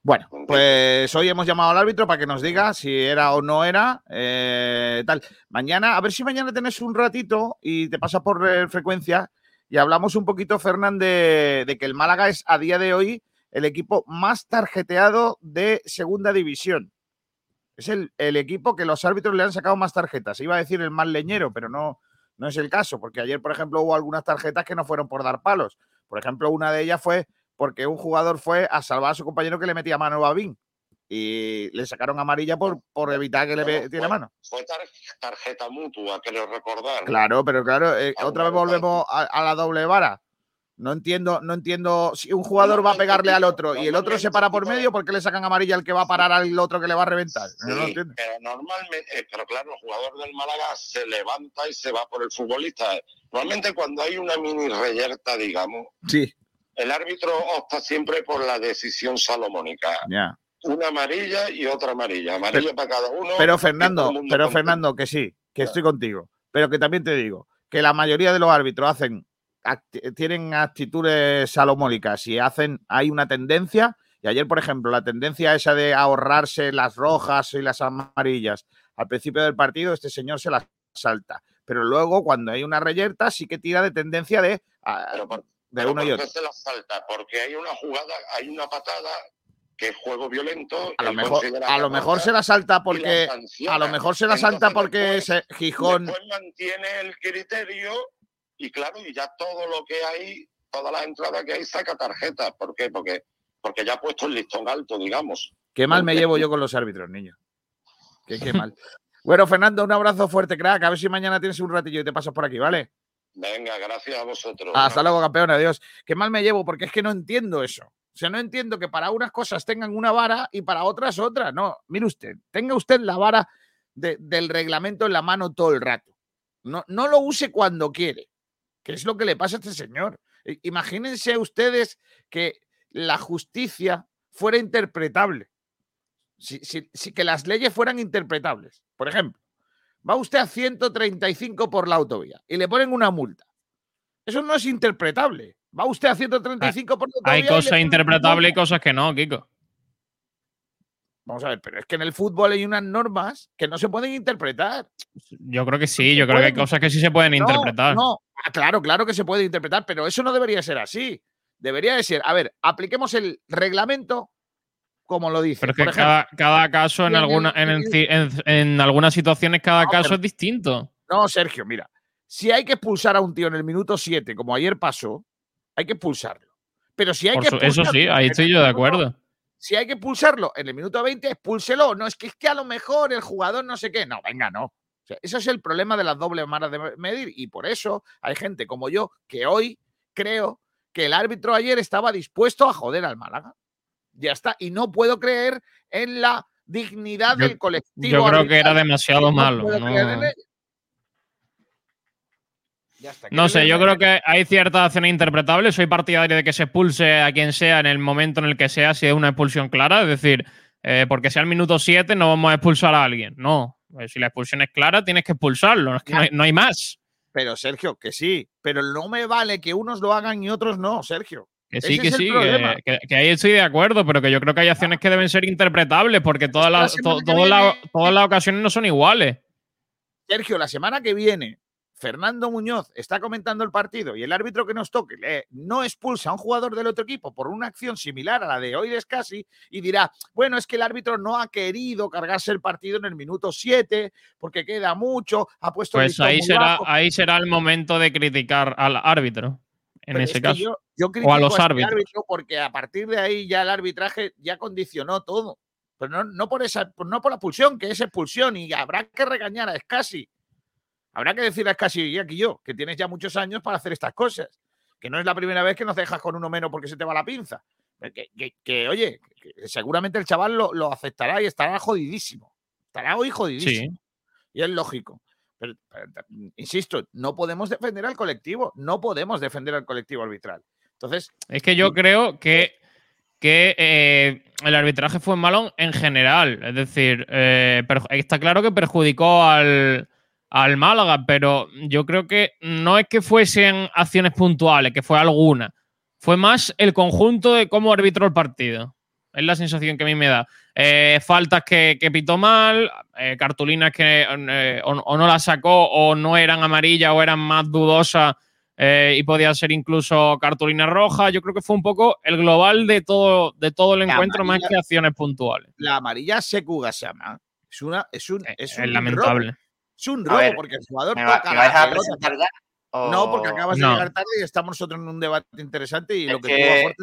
Bueno, pues hoy hemos llamado al árbitro para que nos diga si era o no era. eh, tal. Mañana, a ver si mañana tenés un ratito y te pasa por eh, frecuencia y hablamos un poquito, Fernán, de, de que el Málaga es a día de hoy el equipo más tarjeteado de segunda división. Es el, el equipo que los árbitros le han sacado más tarjetas. Iba a decir el más leñero, pero no, no es el caso, porque ayer, por ejemplo, hubo algunas tarjetas que no fueron por dar palos. Por ejemplo, una de ellas fue porque un jugador fue a salvar a su compañero que le metía mano a Babín y le sacaron amarilla por, por evitar que le Bueno, fue- mano. Fue tar- tarjeta mutua, creo recordar. Claro, pero claro, eh, otra vez volvemos a, a la doble vara. No entiendo, no entiendo si un jugador va a pegarle al otro y el otro se para por medio, ¿por qué le sacan amarilla al que va a parar al otro que le va a reventar? No lo Sí, entiendo. pero normalmente, pero claro, el jugador del Málaga se levanta y se va por el futbolista. Normalmente cuando hay una mini reyerta, digamos, Sí, el árbitro opta siempre por la decisión salomónica. ya. Una amarilla y otra amarilla. Amarilla para cada uno. Pero Fernando, pero. Fernando, que sí, que estoy contigo. Pero que también te digo que la mayoría de los árbitros hacen acti- tienen actitudes salomónicas y hacen, hay una tendencia, y ayer, por ejemplo, la tendencia esa de ahorrarse las rojas y las amarillas al principio del partido, este señor se las salta. Pero luego, cuando hay una reyerta, sí que tira de tendencia de, Pero por- de uno y ¿por otro. se la salta? Porque hay una jugada, hay una patada que es juego violento. A lo mejor, a lo mejor se la salta la porque. sanciona. A lo mejor se la salta Entonces porque después- ese Gijón. Después mantiene el criterio y claro, y ya todo lo que hay, todas las entradas que hay, saca tarjetas. ¿Por qué? Porque, porque ya ha puesto el listón alto, digamos. Qué mal me llevo yo con los árbitros, niño. Qué, qué mal. Bueno, Fernando, un abrazo fuerte, crack. A ver si mañana tienes un ratillo y te pasas por aquí, ¿vale? Venga, gracias a vosotros. Hasta luego, campeón. Adiós. Qué mal me llevo porque es que no entiendo eso. O sea, no entiendo que para unas cosas tengan una vara y para otras otra. No, mire usted, tenga usted la vara de- del reglamento en la mano todo el rato. No, no lo use cuando quiere, que es lo que le pasa a este señor. Imagínense ustedes que la justicia fuera interpretable. Si, si- si que las leyes fueran interpretables. Por ejemplo, va usted a 135 por la autovía y le ponen una multa. Eso no es interpretable. Va usted a 135 por la autovía. Hay cosas interpretables y cosas que no, Kiko. Vamos a ver, pero es que en el fútbol hay unas normas que no se pueden interpretar. Yo creo que sí, yo creo que hay cosas que sí se pueden No, interpretar. No, Ah, claro, claro que se puede interpretar, pero eso no debería ser así. Debería de ser, a ver, apliquemos el reglamento como lo dice. Pero es que ejemplo, cada, cada caso en, alguna, en, el y- ci- en- en algunas situaciones, cada No, caso pero- es distinto. No, Sergio, mira. Si hay que expulsar a un tío en el minuto 7, como ayer pasó, hay que expulsarlo. Pero si hay Por que eso sí, ahí estoy yo de acuerdo. Si hay que expulsarlo en el minuto 20, expúlselo. No, es que, es que a lo mejor el jugador no sé qué. No, venga, no. O sea, eso es el problema de las dobles maras de me- medir. Y por eso hay gente como yo que hoy creo que el árbitro ayer estaba dispuesto a joder al Málaga. Ya está. Y no puedo creer en la dignidad Yo- del colectivo. Yo creo que era demasiado No malo. No. Ya está. no sé, yo creo que hay ciertas acciones interpretables. Soy partidario de que se expulse a quien sea en el momento en el que sea, si es una expulsión clara. Es decir, eh, porque sea el minuto 7, no vamos a expulsar a alguien. No. Eh, Si la expulsión es clara, tienes que expulsarlo. Es que no hay, no hay más. Pero Sergio, que sí. Pero no me vale que unos lo hagan y otros no, Sergio. Que sí, Ese que sí, que, que- que ahí estoy de acuerdo, pero que yo creo que hay acciones que deben ser interpretables porque todas las, to- todas las- todas las ocasiones no son iguales. Sergio, la semana que viene, Fernando Muñoz está comentando el partido y el árbitro que nos toque le- no expulsa a un jugador del otro equipo por una acción similar a la de hoy de Scassi y dirá, bueno, es que el árbitro no ha querido cargarse el partido en el minuto 7 porque queda mucho, ha puesto el Pues listón ahí será, bajo". ahí será el momento de criticar al árbitro, en Pero ese es caso. Yo, yo critico a los este árbitros. árbitro porque a partir de ahí ya el arbitraje ya condicionó todo. Pero no, no por esa, no por la expulsión, que es expulsión, y habrá que regañar a Scassi. Habrá que decirle a Scassi y aquí yo, que tienes ya muchos años para hacer estas cosas. Que no es la primera vez que nos dejas con uno menos porque se te va la pinza. Que, que- que, oye, que seguramente el chaval lo, lo aceptará y estará jodidísimo. Estará hoy jodidísimo. Sí. Y es lógico. Pero, pero, insisto, no podemos defender al colectivo. No podemos defender al colectivo arbitral. Entonces, Es que yo creo que, que eh, el arbitraje fue malo en general. Es decir, eh, está claro que perjudicó al, al Málaga, pero yo creo que no es que fuesen acciones puntuales, que fue alguna. Fue más el conjunto de cómo arbitró el partido. Es la sensación que a mí me da. Eh, faltas que, que pitó mal, eh, cartulinas que eh, o, o no las sacó o no eran amarillas o eran más dudosas y podía ser incluso cartulina roja. Yo creo que fue un poco el global de todo, de todo el La encuentro más que acciones puntuales. la amarilla Sekugasama es una es un es, Es, un robo. Es un robo ver, porque el jugador ¿Me, va- toca me la vais a presentar ya? o- No, porque acabas No. de llegar tarde y estamos nosotros en un debate interesante y Es lo que, es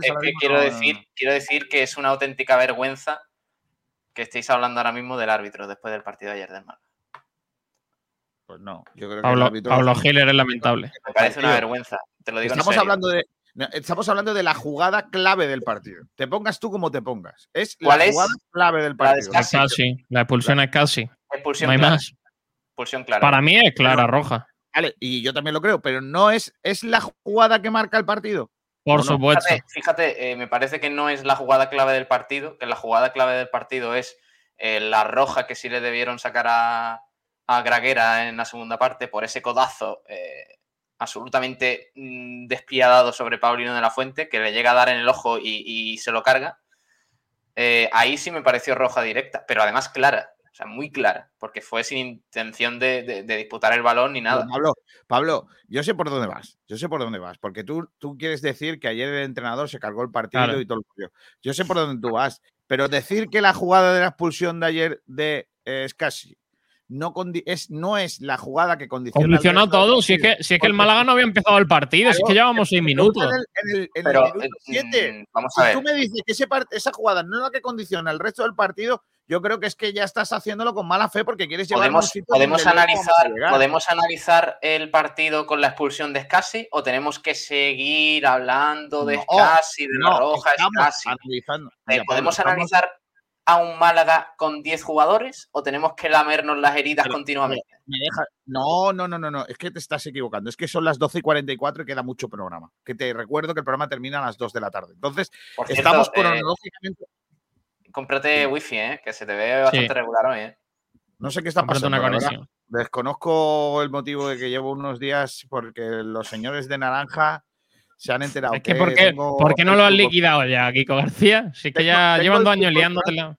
quiero, no- decir, quiero decir que es una auténtica vergüenza que estéis hablando ahora mismo del árbitro después del partido de ayer del Málaga. Pues no, yo creo que el Pablo, árbitro- Pablo Hiller es lamentable. Me parece una vergüenza. Te lo digo en Estamos serio. hablando de estamos hablando de la jugada clave del partido. Te pongas tú como te pongas. Es ¿Cuál la es? jugada clave del La de partido. Scassi. Es casi. La expulsión es casi. Expulsión No hay clara. más. Expulsión clara. Para mí es clara, Pero- roja. Vale, y yo también lo creo, pero no es, es la jugada que marca el partido. Por supuesto. Fíjate, fíjate, eh, me parece que no es la jugada clave del partido, que la jugada clave del partido es eh, la roja que sí le debieron sacar a, a Graguera en la segunda parte por ese codazo eh, absolutamente mm, despiadado sobre Paulino de la Fuente, que le llega a dar en el ojo y, y se lo carga. Eh, ahí sí me pareció roja directa, pero además clara, sea, muy clara, porque fue sin intención de, de- de disputar el balón ni nada. Pero, Pablo, Pablo, yo sé por dónde vas. Yo sé por dónde vas. Porque tú, tú quieres decir que ayer el entrenador se cargó el partido Claro. y todo lo que Yo sé por dónde tú vas. Pero decir que la jugada de la expulsión de ayer de eh, Scassi no, es, no es la jugada que condiciona. del todo. Si es que, si es que el Málaga no había empezado el partido, si es que llevábamos seis minutos. En el, en el- en el Pero, minuto siete. mm, vamos Si a ver. tú me dices que ese par- esa jugada no es la que condiciona el resto del partido, yo creo que es que ya estás haciéndolo con mala fe porque quieres llevar Podemos, podemos, analizar, podemos analizar el partido con la expulsión de Scassi o tenemos que seguir hablando de No, Scassi, de la roja, Scassi. analizando. Eh, Mira, ¿Podemos estamos- analizar a un Málaga con 10 jugadores o tenemos que lamernos las heridas Pero- continuamente? me deja- No, no, no, no, no. Es que te estás equivocando. Es que son las 12 y 44 y queda mucho programa. Que te recuerdo que el programa termina a las 2 de la tarde. Entonces, Por cierto, estamos eh, cronológicamente. Cómprate wifi, ¿eh? que se te ve bastante regular hoy. ¿eh? No sé qué está Cómprate pasando. una conexión. Desconozco el motivo de que llevo unos días porque los señores de naranja se han enterado. Es que, ¿por qué, tengo por qué no lo fútbol- liquidado ya, Kiko García? Es que Tengo- ya tengo llevan el dos años fútbol liándotela.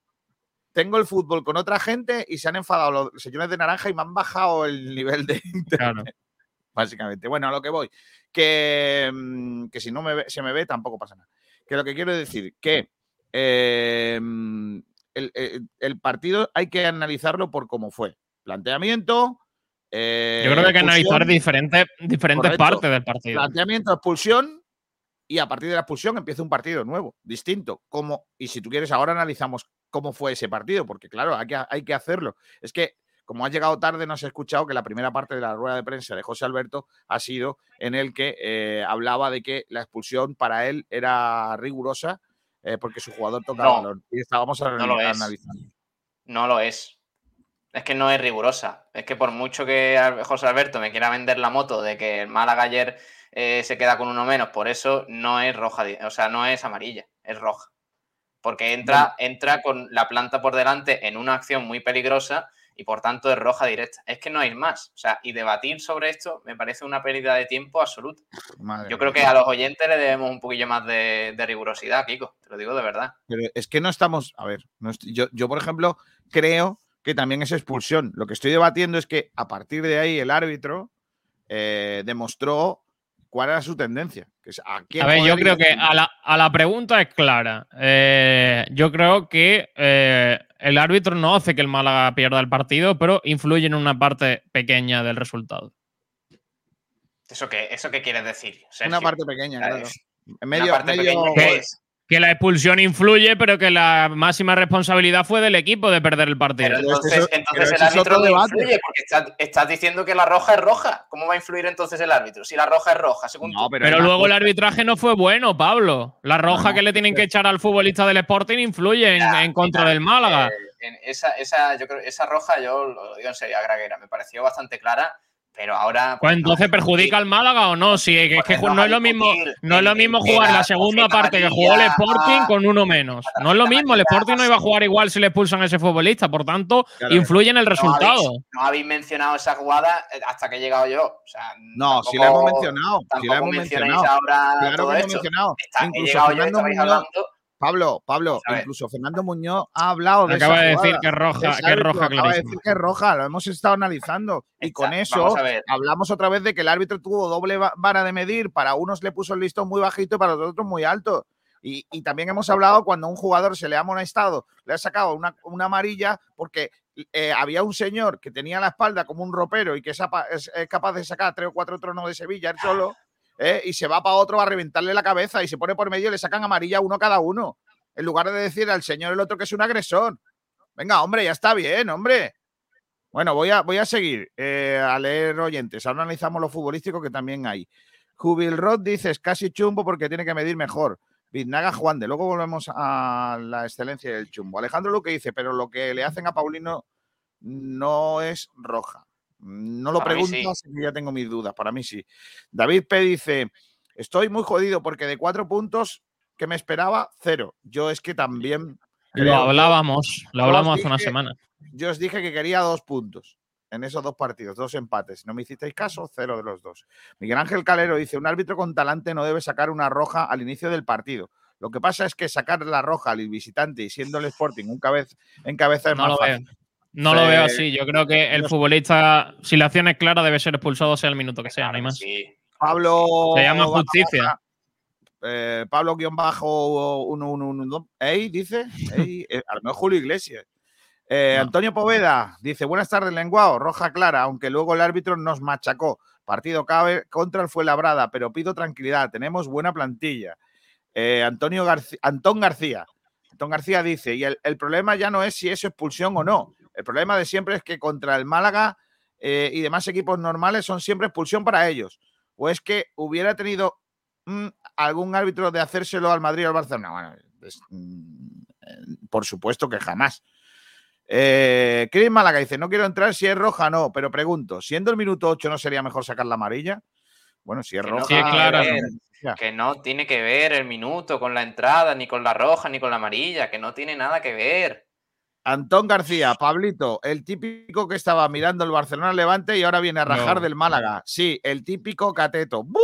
Tengo el fútbol con otra gente y se han enfadado los señores de naranja y me han bajado el nivel de internet. Claro. Básicamente. Bueno, a lo que voy. Que, mm, que si no me ve- se me ve, tampoco pasa nada. Que lo que quiero decir, que eh, mm, el, el- el partido hay que analizarlo por cómo fue. Planteamiento. eh, Yo creo que hay que analizar diferentes, diferentes Correcto. partes del partido. Planteamiento, expulsión. Y a partir de la expulsión empieza un partido nuevo, distinto. Como, y si tú quieres, ahora analizamos cómo fue ese partido, porque claro, hay que, hay que hacerlo. Es que, como has llegado tarde, no has escuchado que la primera parte de la rueda de prensa de José Alberto ha sido en el que eh, hablaba de que la expulsión para él era rigurosa eh, porque su jugador tocaba No, balón. Y estábamos no lo es. analizando. No lo es. Es que no es rigurosa. Es que por mucho que José Alberto me quiera vender la moto de que el Málaga ayer eh, se queda con uno menos, por eso no es roja, o sea, no es amarilla, es roja. Porque entra, entra con la planta por delante en una acción muy peligrosa y por tanto es roja directa. Es que no hay más. O sea, y debatir sobre esto me parece una pérdida de tiempo absoluta. Madre Yo creo que a los oyentes le debemos un poquillo más de, de rigurosidad, Kiko. Te lo digo de verdad. Pero es que no estamos. A ver, no yo, yo, por ejemplo, creo que también es expulsión. Lo que estoy debatiendo es que a partir de ahí el árbitro eh, demostró cuál era su tendencia. A, quién A ver, yo creo que a la, a la pregunta es clara. Eh, yo creo que eh, el árbitro no hace que el Málaga pierda el partido, pero influye en una parte pequeña del resultado. ¿Eso qué, eso qué quieres decir? Sergio? Una parte pequeña, Claro. claro. Una Medio, parte medio pequeña gol. que es. Que la expulsión influye, pero que la máxima responsabilidad fue del equipo de perder el partido. Pero Pero entonces, eso- entonces pero el árbitro no debate. influye, porque estás, estás diciendo que la roja es roja. ¿Cómo va a influir entonces el árbitro? Si la roja es roja, según No, tú. pero, luego el arbitraje no fue bueno, Pablo. La roja no, que le tienen que echar al futbolista del Sporting influye en, Ya, en contra del Málaga. eh, en esa, esa, yo creo, esa roja, yo lo digo en serio, a Graguera, me pareció bastante clara, pero ahora. Pues no, entonces perjudica al Málaga o no, si es que, es que Pues no es lo mismo, no es lo mismo jugar la segunda parte que jugó el Sporting con uno menos. No es lo mismo, el Sporting no iba a jugar igual si le expulsan a ese futbolista, por tanto, Claro. influye en el No resultado. habéis, no habéis mencionado esa jugada eh, hasta que he llegado yo. O sea, No, si tampoco- la hemos mencionado. Si la hemos mencionado. ahora Claro todo que hemos esto. mencionado. Está- he Incluso llegado yo hablando. Pablo, Pablo, incluso Fernando Muñoz ha hablado de Acaba esa de decir que es roja, que es roja acaba de decir que es roja, lo hemos estado analizando. Y con eso hablamos otra vez de que el árbitro tuvo doble va- vara de medir. Para unos le puso el listón muy bajito y para los otros muy alto. Y, y también hemos hablado cuando a un jugador se le ha amonestado, le ha sacado una, una amarilla porque eh, había un señor que tenía la espalda como un ropero y que es- es capaz de sacar tres o cuatro tronos de Sevilla él solo, eh, y se va para otro a reventarle la cabeza y se pone por medio y le sacan amarilla uno cada uno. En lugar de decir al señor el otro que es un agresor. Venga, hombre, ya está bien, hombre. Bueno, voy a, voy a seguir eh, a leer oyentes. Ahora analizamos lo futbolístico que también hay. Jubil Rod dice, es casi chumbo porque tiene que medir mejor. Biznaga Juan de. Luego volvemos a la excelencia del chumbo. Alejandro Luque dice, pero lo que le hacen a Paulino no es roja. No lo pregunto, así que ya tengo mis dudas. Para mí sí. David P. dice, estoy muy jodido porque de cuatro puntos que me esperaba, cero. Yo es que también... Lo hablábamos, lo hablamos hace una semana. yo os dije que quería dos puntos en esos dos partidos, dos empates. No me hicisteis caso, cero de los dos. Miguel Ángel Calero dice: un árbitro con talante no debe sacar una roja al inicio del partido. Lo que pasa es que sacar la roja al visitante y siendo el Sporting un cabez, en cabeza es No más veo. No lo veo así. Yo creo que el no- futbolista, si la acción es clara, debe ser expulsado sea el minuto que sea, no hay más. Sí. Pablo. Se llama justicia. eh, Pablo-1112, Ey, dice, Ey, eh, a lo mejor Julio Iglesias. Eh, No. Antonio Poveda dice, buenas tardes, lenguao, roja clara, aunque luego el árbitro nos machacó. Partido cabe contra el Fuenlabrada, pero pido tranquilidad, tenemos buena plantilla. Eh, Antonio García, Antón García. Antón García dice, y el, el problema ya no es si es expulsión o no. El problema de siempre es que contra el Málaga eh, y demás equipos normales son siempre expulsión para ellos. O es que hubiera tenido mm, algún árbitro de hacérselo al Madrid o al Barcelona. Bueno, es, mm, por supuesto que jamás. Eh, Chris Málaga dice, no quiero entrar si es roja no, pero pregunto, siendo el minuto 8 no sería mejor sacar la amarilla? Bueno, si es Que no roja... Sí, claro. eh, Que no tiene que ver el minuto con la entrada, ni con la roja, ni con la amarilla, que no tiene nada que ver. Antón García, Pablito, el típico que estaba mirando el Barcelona Levante y ahora viene a rajar No. del Málaga. Sí, el típico cateto. ¡Bú!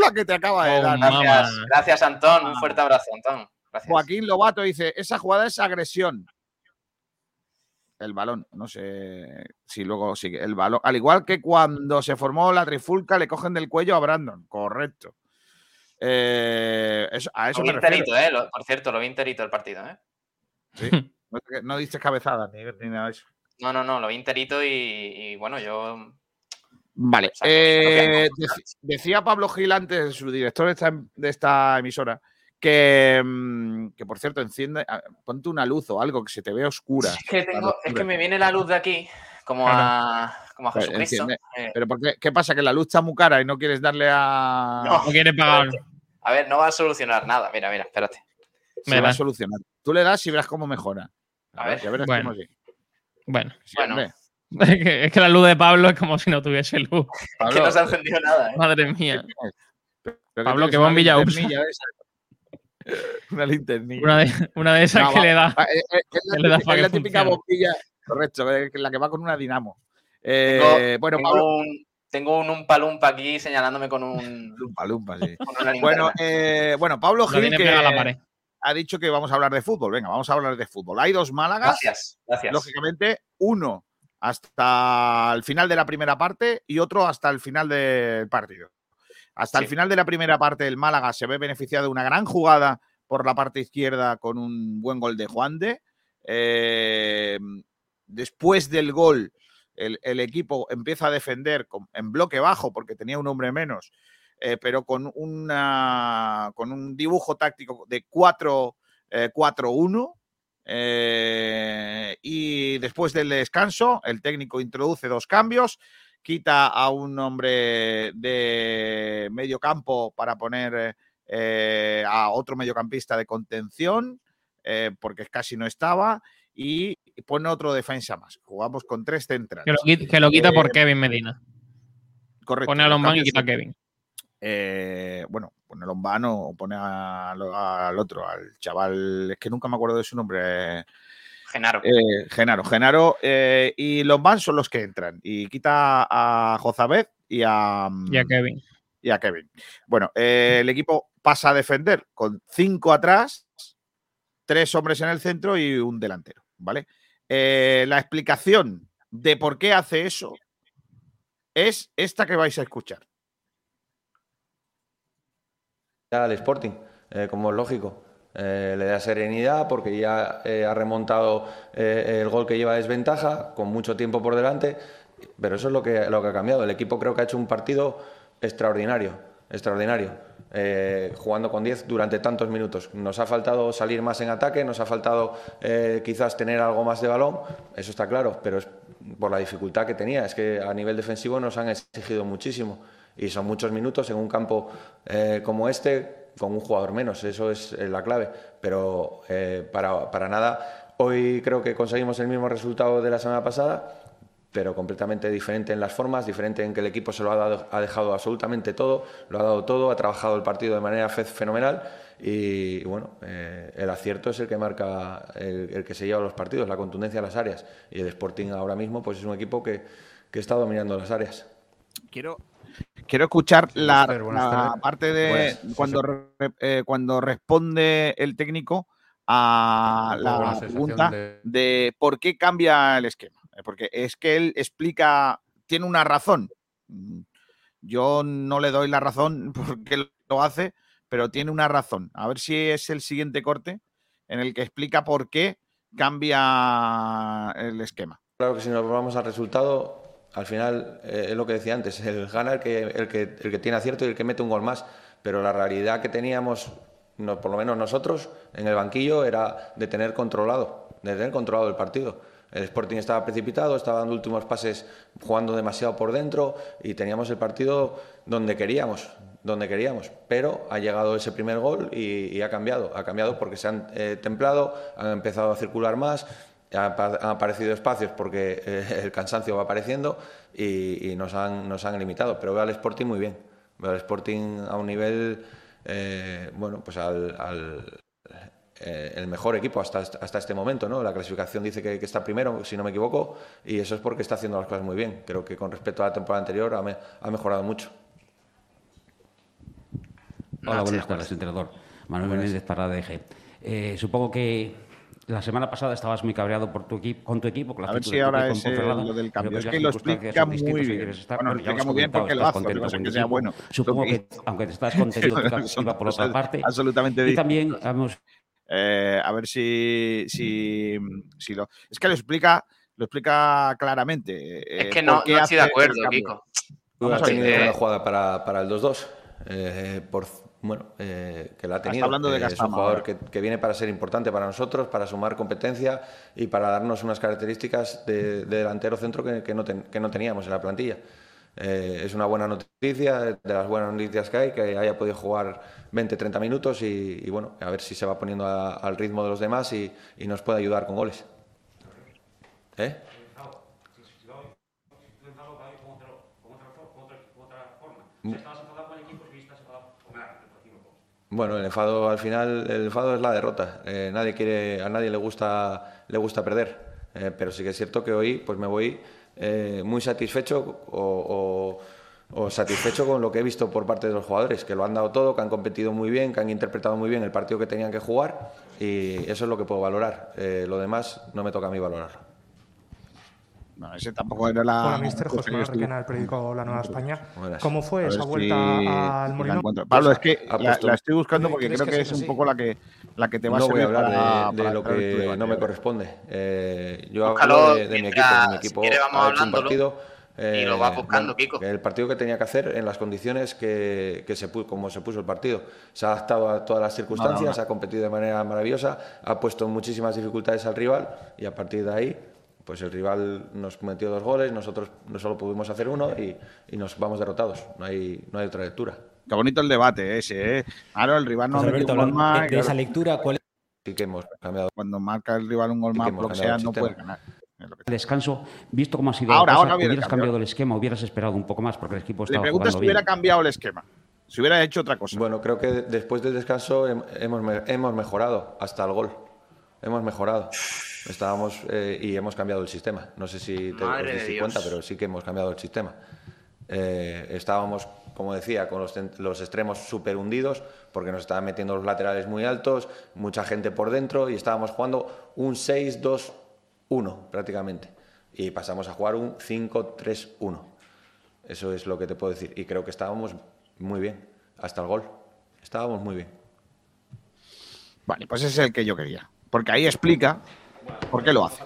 La que te acaba de Oh, dar. Gracias, gracias Antón. Un fuerte abrazo, Antón. Gracias. Joaquín Lobato dice, esa jugada es agresión. El balón, no sé si luego sigue. El balón, al igual que cuando se formó la trifulca, le cogen del cuello a Brandon. Correcto. Eh, eso- a eso Lo vi enterito, eh. lo- por cierto, lo vi enterito el partido, ¿eh? No, no diste cabezadas ni, ni nada de eso. No, no, no, lo vi enterito y, y, bueno, yo. Vale. O sea, que creo que eh, no. decía Pablo Gil antes, su director de esta, de esta emisora, que, mm, que por cierto, enciende, ponte una luz o algo que se te vea oscura. Es que, tengo- es que me viene la luz de aquí, como a, como a Pues, Jesucristo. enciende. Eh, Pero ¿por qué, qué pasa? ¿Que la luz está muy cara y no quieres darle a. No. No quiere pagar. a ver, no va a solucionar nada. Mira, mira, espérate. Se va a solucionar. Tú le das y verás cómo mejora. A ver, ya verás bueno. cómo sí. Bueno, Sí, Bueno. hombre. es que, es que la luz de Pablo es como si no tuviese luz. Es que Pablo, no se ha encendido nada, ¿eh? Madre mía. pero Pablo, tienes ¿qué una bombilla usa? Una linternilla. Una de, una de esas No, que va- le da. Eh, eh, Es la, que le da típica, para es la que típica funcione. bombilla, correcto, eh, que la que va con una dinamo. Eh, Tengo- bueno, tengo, Pablo. un, tengo un Umpa Lumpa aquí señalándome con un. Lumpa, lumpa, sí. con una Bueno, eh, bueno, Pablo Lo Gil tiene que pegado a la pared. Ha dicho que vamos a hablar de fútbol. Venga, vamos a hablar de fútbol. Hay dos Málagas, Gracias, gracias. lógicamente, uno hasta el final de la primera parte y otro hasta el final del partido. Hasta el final de la primera parte, el Málaga se ve beneficiado de una gran jugada por la parte izquierda con un buen gol de Juan de. Eh, después del gol, el, el equipo empieza a defender en bloque bajo porque tenía un hombre menos, eh, pero con, una, con un dibujo táctico de 4 eh, 4-1. eh, y después del descanso, el técnico introduce dos cambios, quita a un hombre de medio campo para poner eh, a otro mediocampista de contención, eh, porque casi no estaba, y pone otro defensa más. Jugamos con tres centrales. Que lo, quita, que lo quita por Kevin Medina. Correcto. Pone a Lombán y quita a Kevin. Eh, bueno, pone a Lombano o pone a al otro, al chaval, es que nunca me acuerdo de su nombre. eh, Genaro. eh, Genaro. Genaro eh, y Lombán son los que entran. Y quita a Jozabed y a, Y a Kevin. y a Kevin. Bueno, eh, el equipo pasa a defender con cinco atrás, tres hombres en el centro y un delantero. ¿Vale? Eh, la explicación de por qué hace eso es esta que vais a escuchar. Al Sporting, eh, como es lógico. Eh, le da serenidad porque ya eh, ha remontado el gol que lleva desventaja con mucho tiempo por delante, pero eso es lo que, lo que ha cambiado. El equipo creo que ha hecho un partido extraordinario, extraordinario, jugando con 10 durante tantos minutos. Nos ha faltado salir más en ataque, nos ha faltado quizás tener algo más de balón, eso está claro, pero es por la dificultad que tenía. Es que a nivel defensivo nos han exigido muchísimo y son muchos minutos en un campo eh, como este con un jugador menos, eso es eh, la clave. Pero eh, para, para nada, hoy creo que conseguimos el mismo resultado de la semana pasada, pero completamente diferente en las formas, diferente en que el equipo se lo ha, dado, ha dejado absolutamente todo, lo ha dado todo, ha trabajado el partido de manera fe- fenomenal y bueno, eh, el acierto es el que marca, el, el que se lleva los partidos, la contundencia de las áreas. Y el Sporting ahora mismo pues es un equipo que, que está dominando las áreas. Quiero, quiero escuchar la, parte de Buenas, cuando, re- eh, cuando responde el técnico a la pregunta de- de por qué cambia el esquema. Eh, Porque es que él explica, tiene una razón. Mm, Yo no le doy la razón porque lo hace, pero tiene una razón. A ver si es el siguiente corte en el que explica por qué cambia el esquema. Claro que si nos vamos al resultado, al final eh, es lo que decía antes, el gana el que, el, que, el que tiene acierto y el que mete un gol más, pero la realidad que teníamos, por lo menos nosotros, en el banquillo era de tener controlado, de tener controlado el partido. El Sporting estaba precipitado, estaba dando últimos pases jugando demasiado por dentro y teníamos el partido donde queríamos, donde queríamos. Pero ha llegado ese primer gol y, y ha cambiado. Ha cambiado porque se han eh, templado, han empezado a circular más, han, aparecido espacios porque eh, el cansancio va apareciendo y, y, nos, han, nos han limitado. Pero veo al Sporting muy bien. Veo al Sporting a un nivel, eh, bueno, pues al, al eh, el mejor equipo hasta, hasta este momento. ¿no? La clasificación dice que, que, está primero, si no me equivoco, y eso es porque está haciendo las cosas muy bien. Creo que con respecto a la temporada anterior ha, me, ha mejorado mucho. Hola, buenas tardes, entrenador. Manuel Menéndez para la DG. Eh, supongo que la semana pasada estabas muy cabreado por tu equipo, con tu equipo. Con la a ver si ahora es eh, lo del cambio. Es que lo explica muy bien. Estar, bueno, lo explica muy bien porque lo hace, contento que sea bueno. Supongo que, aunque te estás contento, iba por otra parte. Absolutamente Y también hemos eh, a ver si, si, si, lo. Es que lo explica, lo explica claramente. Eh, es que no, no estoy de acuerdo, Kiko. Vamos una jugada para, para el 2-2. Eh, por, bueno, eh, que la ha tenido. Hablando de es un jugador que, que, viene para ser importante para nosotros, para sumar competencia y para darnos unas características de, de delantero centro que, que, no ten, que no teníamos en la plantilla. Eh, es una buena noticia, de las buenas noticias que hay, que haya podido jugar 20-30 minutos y, y, bueno, a ver si se va poniendo a, al ritmo de los demás y, y, nos puede ayudar con goles. ¿Eh? Bueno, el enfado al final, el enfado es la derrota. Eh, nadie quiere, a nadie le gusta, le gusta perder. Eh, pero sí que es cierto que hoy, pues me voy eh, muy satisfecho o, satisfecho con lo que he visto por parte de los jugadores, que lo han dado todo, que han competido muy bien, que han interpretado muy bien el partido que tenían que jugar y eso es lo que puedo valorar. Lo demás no me toca a mí valorarlo. No, ese tampoco era la. Hola, mister José Manuel Requena, del periódico La Nueva España. Buenas. ¿Cómo fue esa vuelta si al Molino? Pablo, es que la, la, estoy buscando porque creo que, que es un poco la que, la que te va no a servir. No voy a hablar para, de, de lo que no me corresponde. Eh, yo Búscalo hablo de, de mi equipo. Mi equipo si quiere, ha hecho un partido. Eh, y lo va buscando, Kiko. El partido que tenía que hacer en las condiciones que, que se puso, como se puso el partido. Se ha adaptado a todas las circunstancias, no, no, no. ha competido de manera maravillosa, ha puesto muchísimas dificultades al rival y a partir de ahí pues el rival nos metió dos goles, nosotros no solo pudimos hacer uno y, y, nos vamos derrotados. No hay, no hay otra lectura. Qué bonito el debate ese, ¿eh? Claro, el rival no pues Alberto, metió un gol más. De, de esa lectura, ¿cuál es? Sí que hemos cambiado. Cuando marca el rival un gol más, lo que sea, no puede ganar. Descanso, visto cómo ha sido ahora, la cosa, ahora hubieras cambiado. cambiado el esquema, hubieras esperado un poco más porque el equipo Le estaba preguntas si jugando hubiera bien. cambiado el esquema. Si hubiera hecho otra cosa. Bueno, creo que después del descanso hemos, hemos mejorado hasta el gol. Hemos mejorado. Estábamos eh, y hemos cambiado el sistema. No sé si te Madre os diste cuenta, pero sí que hemos cambiado el sistema. Eh, estábamos, como decía, con los, los extremos súper hundidos porque nos estaban metiendo los laterales muy altos, mucha gente por dentro y estábamos jugando un 6-2-1 prácticamente. Y pasamos a jugar un 5-3-1. Eso es lo que te puedo decir. Y creo que estábamos muy bien, hasta el gol. Estábamos muy bien. Vale, pues ese es el que yo quería. Porque ahí explica por qué lo hace.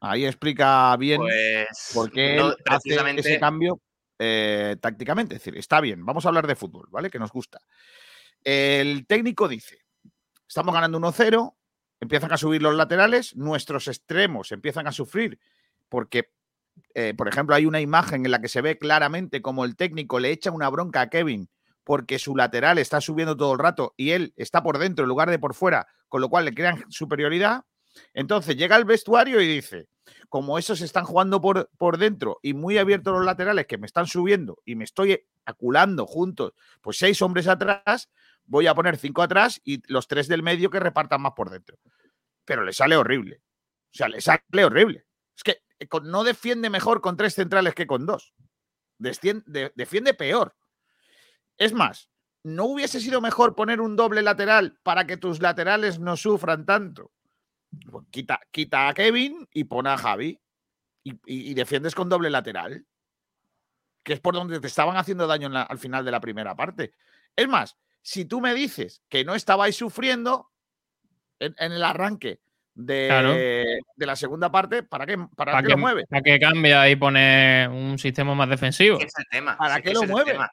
Ahí explica bien pues, por qué no, hace ese cambio eh, tácticamente. Es decir, está bien, vamos a hablar de fútbol, ¿vale? Que nos gusta. El técnico dice, estamos ganando 1-0, empiezan a subir los laterales, nuestros extremos empiezan a sufrir porque, eh, por ejemplo, hay una imagen en la que se ve claramente como el técnico le echa una bronca a Kevin porque su lateral está subiendo todo el rato y él está por dentro en lugar de por fuera, con lo cual le crean superioridad. Entonces llega al vestuario y dice, como esos están jugando por, por dentro y muy abiertos los laterales que me están subiendo y me estoy aculando juntos, pues seis hombres atrás, voy a poner cinco atrás y los tres del medio que repartan más por dentro. Pero le sale horrible. O sea, le sale horrible. Es que eh, no defiende mejor con tres centrales que con dos. Defiende peor. Es más, ¿no hubiese sido mejor poner un doble lateral para que tus laterales no sufran tanto? Pues quita, quita, a Kevin y pone a Javi y, y, y, defiendes con doble lateral, que es por donde te estaban haciendo daño la, al final de la primera parte. Es más, si tú me dices que no estabais sufriendo en, en el arranque de, Claro. de la segunda parte, ¿para qué, para ¿Para qué qué, lo mueve? para qué cambia y pone un sistema más defensivo? Ese es el tema. ¿Para qué que lo ese es el mueve? tema.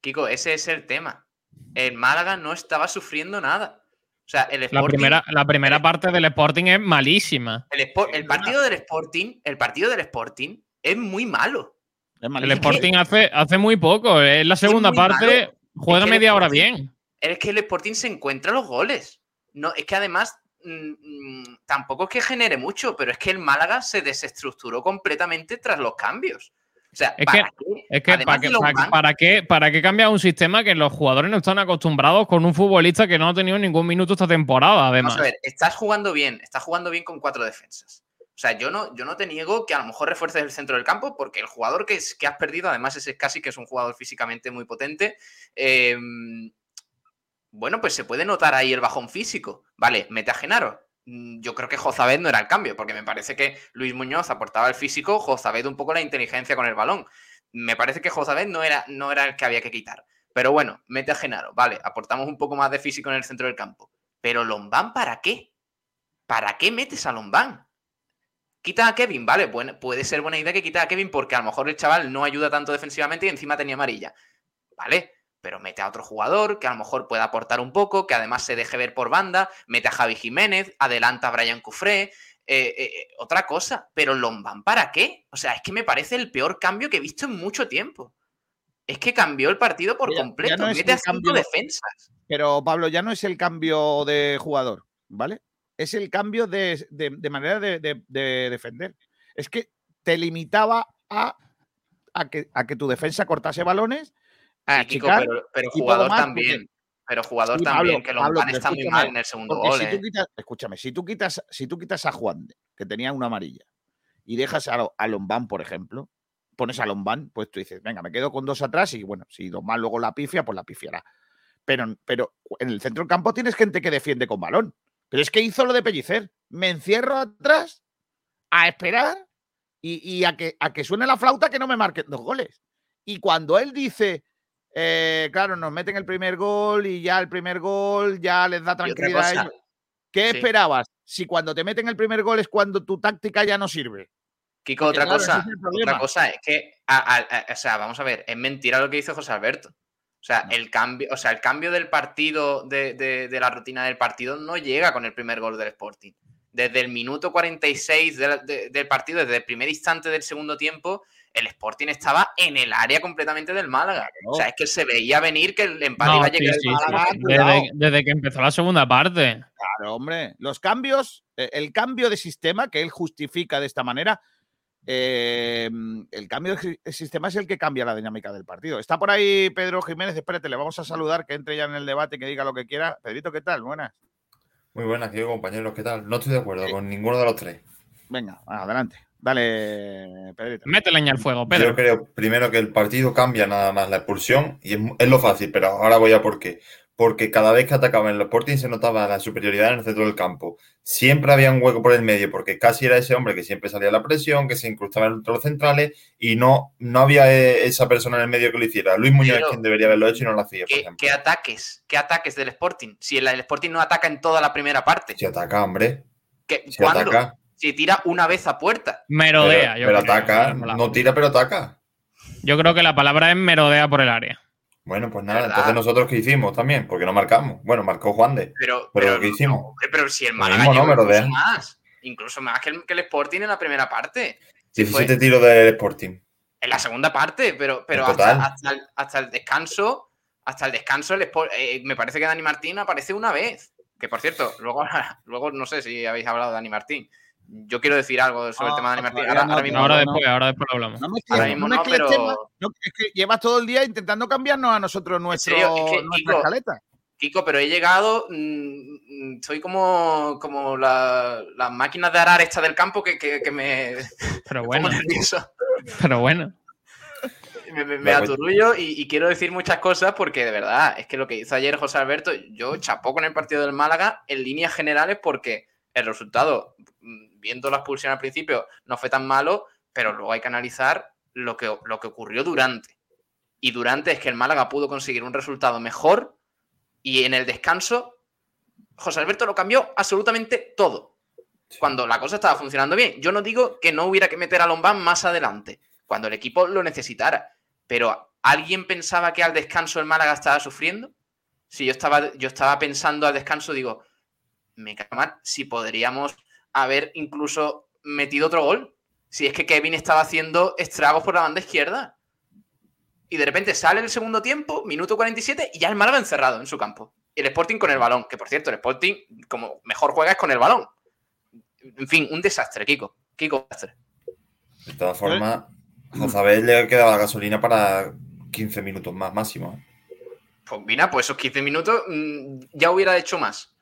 Kiko, ese es el tema. El Málaga no estaba sufriendo nada. O sea, el La primera, la primera parte del Sporting es malísima. el, el partido del Sporting, el partido del Sporting es muy malo. Es El. Sporting hace, hace muy poco. Es la segunda parte, malo. juega Es que el media hora bien. Es que el Sporting se encuentra los goles. No, es que además mm, mm, tampoco es que genere mucho, pero es que el Málaga se desestructuró completamente tras los cambios. O sea, Es ¿para que- qué? Es que Además ¿para los para, para qué, ¿para qué cambiar un sistema que los jugadores no están acostumbrados con un futbolista que no ha tenido ningún minuto esta temporada, además? Vamos a ver, estás jugando bien, estás jugando bien con cuatro defensas. O sea, yo no, yo no te niego que a lo mejor refuerces el centro del campo, porque el jugador que, es- que has perdido, además ese casi que es un jugador físicamente muy potente, eh, bueno, pues se puede notar ahí el bajón físico. Vale, mete a Genaro. Mm, Yo creo que Jozabed no era el cambio, porque me parece que Luis Muñoz aportaba el físico, Jozabed un poco la inteligencia con el balón. Me parece que Jozabed no era, no era el que había que quitar. Pero bueno, mete a Genaro, vale, aportamos un poco más de físico en el centro del campo. Pero Lombán, ¿para qué? ¿Para qué metes a Lombán? Quita a Kevin, vale, bueno, puede ser buena idea que quita a Kevin porque a lo mejor el chaval no ayuda tanto defensivamente y encima tenía amarilla. Vale, pero mete a otro jugador que a lo mejor pueda aportar un poco, que además se deje ver por banda, mete a Javi Jiménez, adelanta a Brian Cufré, eh, eh, eh, otra cosa, pero Lombán, ¿para qué? O sea, es que me parece el peor cambio que he visto en mucho tiempo. Es que cambió el partido por completo, no mete a cinco cambio- defensas. Pero Pablo, ya no es el cambio de jugador, ¿vale? Es el cambio de, de- de manera de, de- de defender. Es que te limitaba a, a, que, a que tu defensa cortase balones, a Sí, Kiko, achicar pero, jugador más, también. porque- Pero jugador Sí, también, que Pablo, Lombán está muy mal en el segundo gol. si tú ¿eh? quitas, escúchame, si tú quitas, si tú quitas a Juan, que tenía una amarilla, y dejas a, a Lombán, por ejemplo, pones a Lombán, pues tú dices, venga, me quedo con dos atrás y bueno, si Lombán luego la pifia, pues la pifiará. Pero, pero en el centro del campo tienes gente que defiende con balón. Pero es que hizo lo de Pellicer. Me encierro atrás a esperar y, y a, que, a que suene la flauta que no me marquen dos goles. Y cuando él dice, eh, claro, nos meten el primer gol y ya el primer gol ya les da tranquilidad a cosa, ellos. ¿Qué sí. esperabas? Si cuando te meten el primer gol es cuando tu táctica ya no sirve. Kiko, Porque, otra claro, cosa, es otra cosa es que, a- a- a- o sea, vamos a ver, es mentira lo que dice José Alberto. O sea, el cambio, o sea, el cambio del partido, de, de- de la rutina del partido, no llega con el primer gol del Sporting. Desde el minuto 46 de la- de- del partido, desde el primer instante del segundo tiempo, el Sporting estaba en el área completamente del Málaga. O sea, es que se veía venir que el empate No, iba a sí, llegar. sí, el sí. Málaga, Desde, desde que empezó la segunda parte. Claro, hombre. Los cambios, eh, el cambio de sistema que él justifica de esta manera, eh, el cambio de sistema es el que cambia la dinámica del partido. Está por ahí Pedro Jiménez, espérate, le vamos a saludar, que entre ya en el debate, que diga lo que quiera. Pedrito, ¿qué tal? Buenas. Muy buenas, querido compañeros, ¿qué tal? No estoy de acuerdo con ninguno de los tres. Venga, adelante. Dale, Pedrito. Mete leña al fuego, Yo Pedro. creo primero que el partido cambia nada más la expulsión y es, es lo fácil, pero ahora voy a por qué. Porque cada vez que atacaban el Sporting se notaba la superioridad en el centro del campo. Siempre había un hueco por el medio, porque casi era ese hombre que siempre salía a la presión, que se incrustaba entre los centrales y no, no había eh, esa persona en el medio que lo hiciera. Luis Muñoz Pero- es quien debería haberlo hecho y no lo hacía, por ¿Qué, ejemplo. qué ataques? ¿Qué ataques del Sporting? Si el, el Sporting no ataca en toda la primera parte. Si ataca, hombre. ¿qué- ¿Cuándo? ataca. Si tira una vez a puerta. Merodea. Pero, yo pero creo, ataca, no tira, pero ataca. Yo creo que la palabra es merodea por el área. Bueno, pues nada, ¿Verdad? entonces nosotros qué hicimos también, porque no marcamos. Bueno, marcó Juan de. Pero, Pero pero, ¿qué hicimos? pero si el Málaga mismo, ¿no? incluso más. Incluso más que el, que el Sporting en la primera parte. Si fue 17 tiros del Sporting. en la segunda parte, pero, pero hasta, el, hasta el descanso, hasta el descanso, el Sport- eh, me parece que Dani Martín aparece una vez. Que por cierto, luego, luego no sé si habéis hablado de Dani Martín. Yo quiero decir algo sobre el tema de Dani Martín. Ahora, no, ahora mismo, Ahora no, después, ahora después lo hablamos. Ahora no mismo no, pero- es que llevas todo el día intentando cambiarnos a nosotros nuestro, serio? Es que, nuestra Kiko, escaleta. Kiko, pero he llegado. mm, mm, soy como, como la- las máquinas de arar esta del campo que, que- que me. Pero bueno, pero bueno. Me, me- aturullo y, y quiero decir muchas cosas porque de verdad es que lo que hizo ayer José Alberto, yo chapó con el partido del Málaga en líneas generales porque el resultado, mm, viendo la expulsión al principio, no fue tan malo, pero luego hay que analizar lo que, lo que ocurrió durante. Y durante es que el Málaga pudo conseguir un resultado mejor Y en el descanso, José Alberto lo cambió absolutamente todo. Cuando la cosa estaba funcionando bien. Yo no digo que no hubiera que meter a Lombán más adelante, cuando el equipo lo necesitara. Pero ¿alguien pensaba que al descanso el Málaga estaba sufriendo? Si yo estaba, yo estaba pensando al descanso, digo, me cago mal, si podríamos haber incluso metido otro gol. Si es que Kevin estaba haciendo estragos por la banda izquierda. Y de repente sale el segundo tiempo, minuto 47, y ya el Málaga encerrado en su campo. Y el Sporting con el balón, que por cierto, el Sporting, como mejor juega es con el balón. En fin, un desastre, Kiko. Kiko, desastre. De todas formas, Josabel le quedaba la gasolina para 15 minutos más máximo. ¿eh? Pues mira, pues esos 15 minutos mm, ya hubiera hecho más.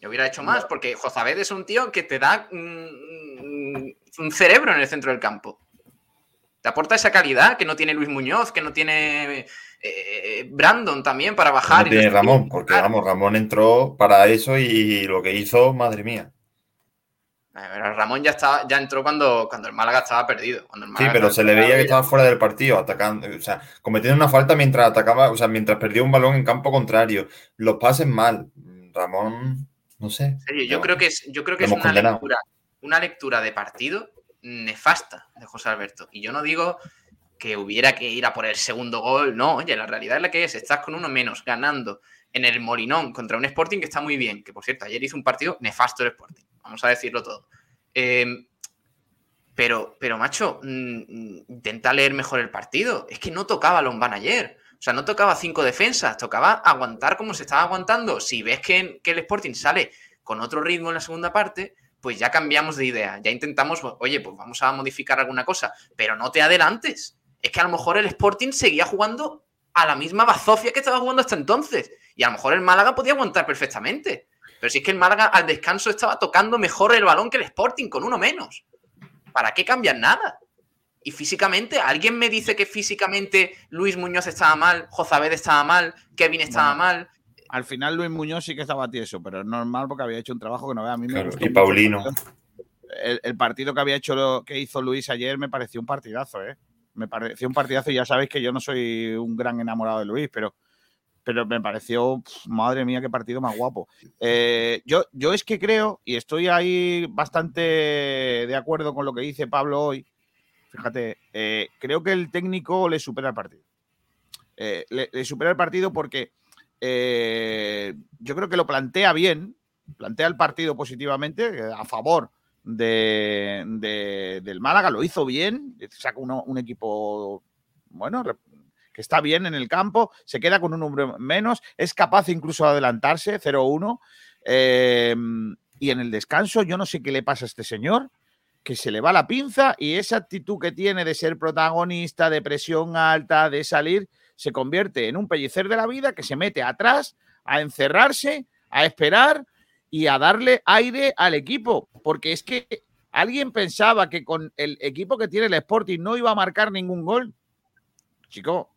Ya hubiera hecho más, porque Josabed es un tío que te da un cerebro en el centro del campo. Te aporta esa calidad que no tiene Luis Muñoz, que no tiene eh, Brandon también para bajar. No tiene Ramón, porque vamos, Ramón entró para eso y lo que hizo, madre mía. Ramón ya estaba, ya entró cuando, cuando el Málaga estaba perdido. sí, pero se le veía que estaba fuera del partido, atacando, o sea, cometiendo una falta mientras atacaba, o sea, mientras perdía un balón en campo contrario. Los pases mal. Ramón, no sé. yo creo que es, yo creo que es una lectura, una lectura de partido nefasta de José Alberto. Y yo no digo que hubiera que ir a por el segundo gol, no, oye, la realidad es la que es, estás con uno menos ganando en el Molinón contra un Sporting que está muy bien, que por cierto, ayer hizo un partido nefasto el Sporting vamos a decirlo todo. Em, pero, pero, macho, mm, intenta leer mejor el partido. Es que no tocaba Lombán ayer. O sea, no tocaba cinco defensas, tocaba aguantar como se estaba aguantando. Si ves que, el Sporting sale con otro ritmo en la segunda parte, pues ya cambiamos de idea. Ya intentamos, oye, pues vamos a modificar alguna cosa, pero no te adelantes. Es que a lo mejor el Sporting seguía jugando a la misma bazofia que estaba jugando hasta entonces. Y a lo mejor el Málaga podía aguantar perfectamente. Pero si es que el Málaga al descanso estaba tocando mejor el balón que el Sporting, con uno menos. ¿Para qué cambiar nada? Y físicamente, ¿alguien me dice que físicamente Luis Muñoz estaba mal, Jozabed estaba mal, Kevin estaba mal? Al final Luis Muñoz sí que estaba tieso, pero es normal porque había hecho un trabajo que no vea. A mí me Y Paulino. El, partido que había hecho lo que hizo Luis ayer me pareció un partidazo, ¿eh? Me pareció un partidazo y ya sabéis que yo no soy un gran enamorado de Luis, pero pero me pareció, madre mía, qué partido más guapo. Eh, yo, yo es que creo, y estoy ahí bastante de acuerdo con lo que dice Pablo hoy, fíjate, eh, creo que el técnico le supera el partido. Eh, le, supera el partido porque yo creo que lo plantea bien, plantea el partido positivamente, a favor de, del Málaga, lo hizo bien, saca un equipo, bueno, que está bien en el campo, se queda con un número menos, es capaz incluso de adelantarse, 0-1. Em, y en el descanso, yo no sé qué le pasa a este señor, que se le va la pinza y esa actitud que tiene de ser protagonista, de presión alta, de salir, se convierte en un pellicer de la vida que se mete atrás a encerrarse, a esperar y a darle aire al equipo. Porque es que alguien pensaba que con el equipo que tiene el Sporting no iba a marcar ningún gol. Chico,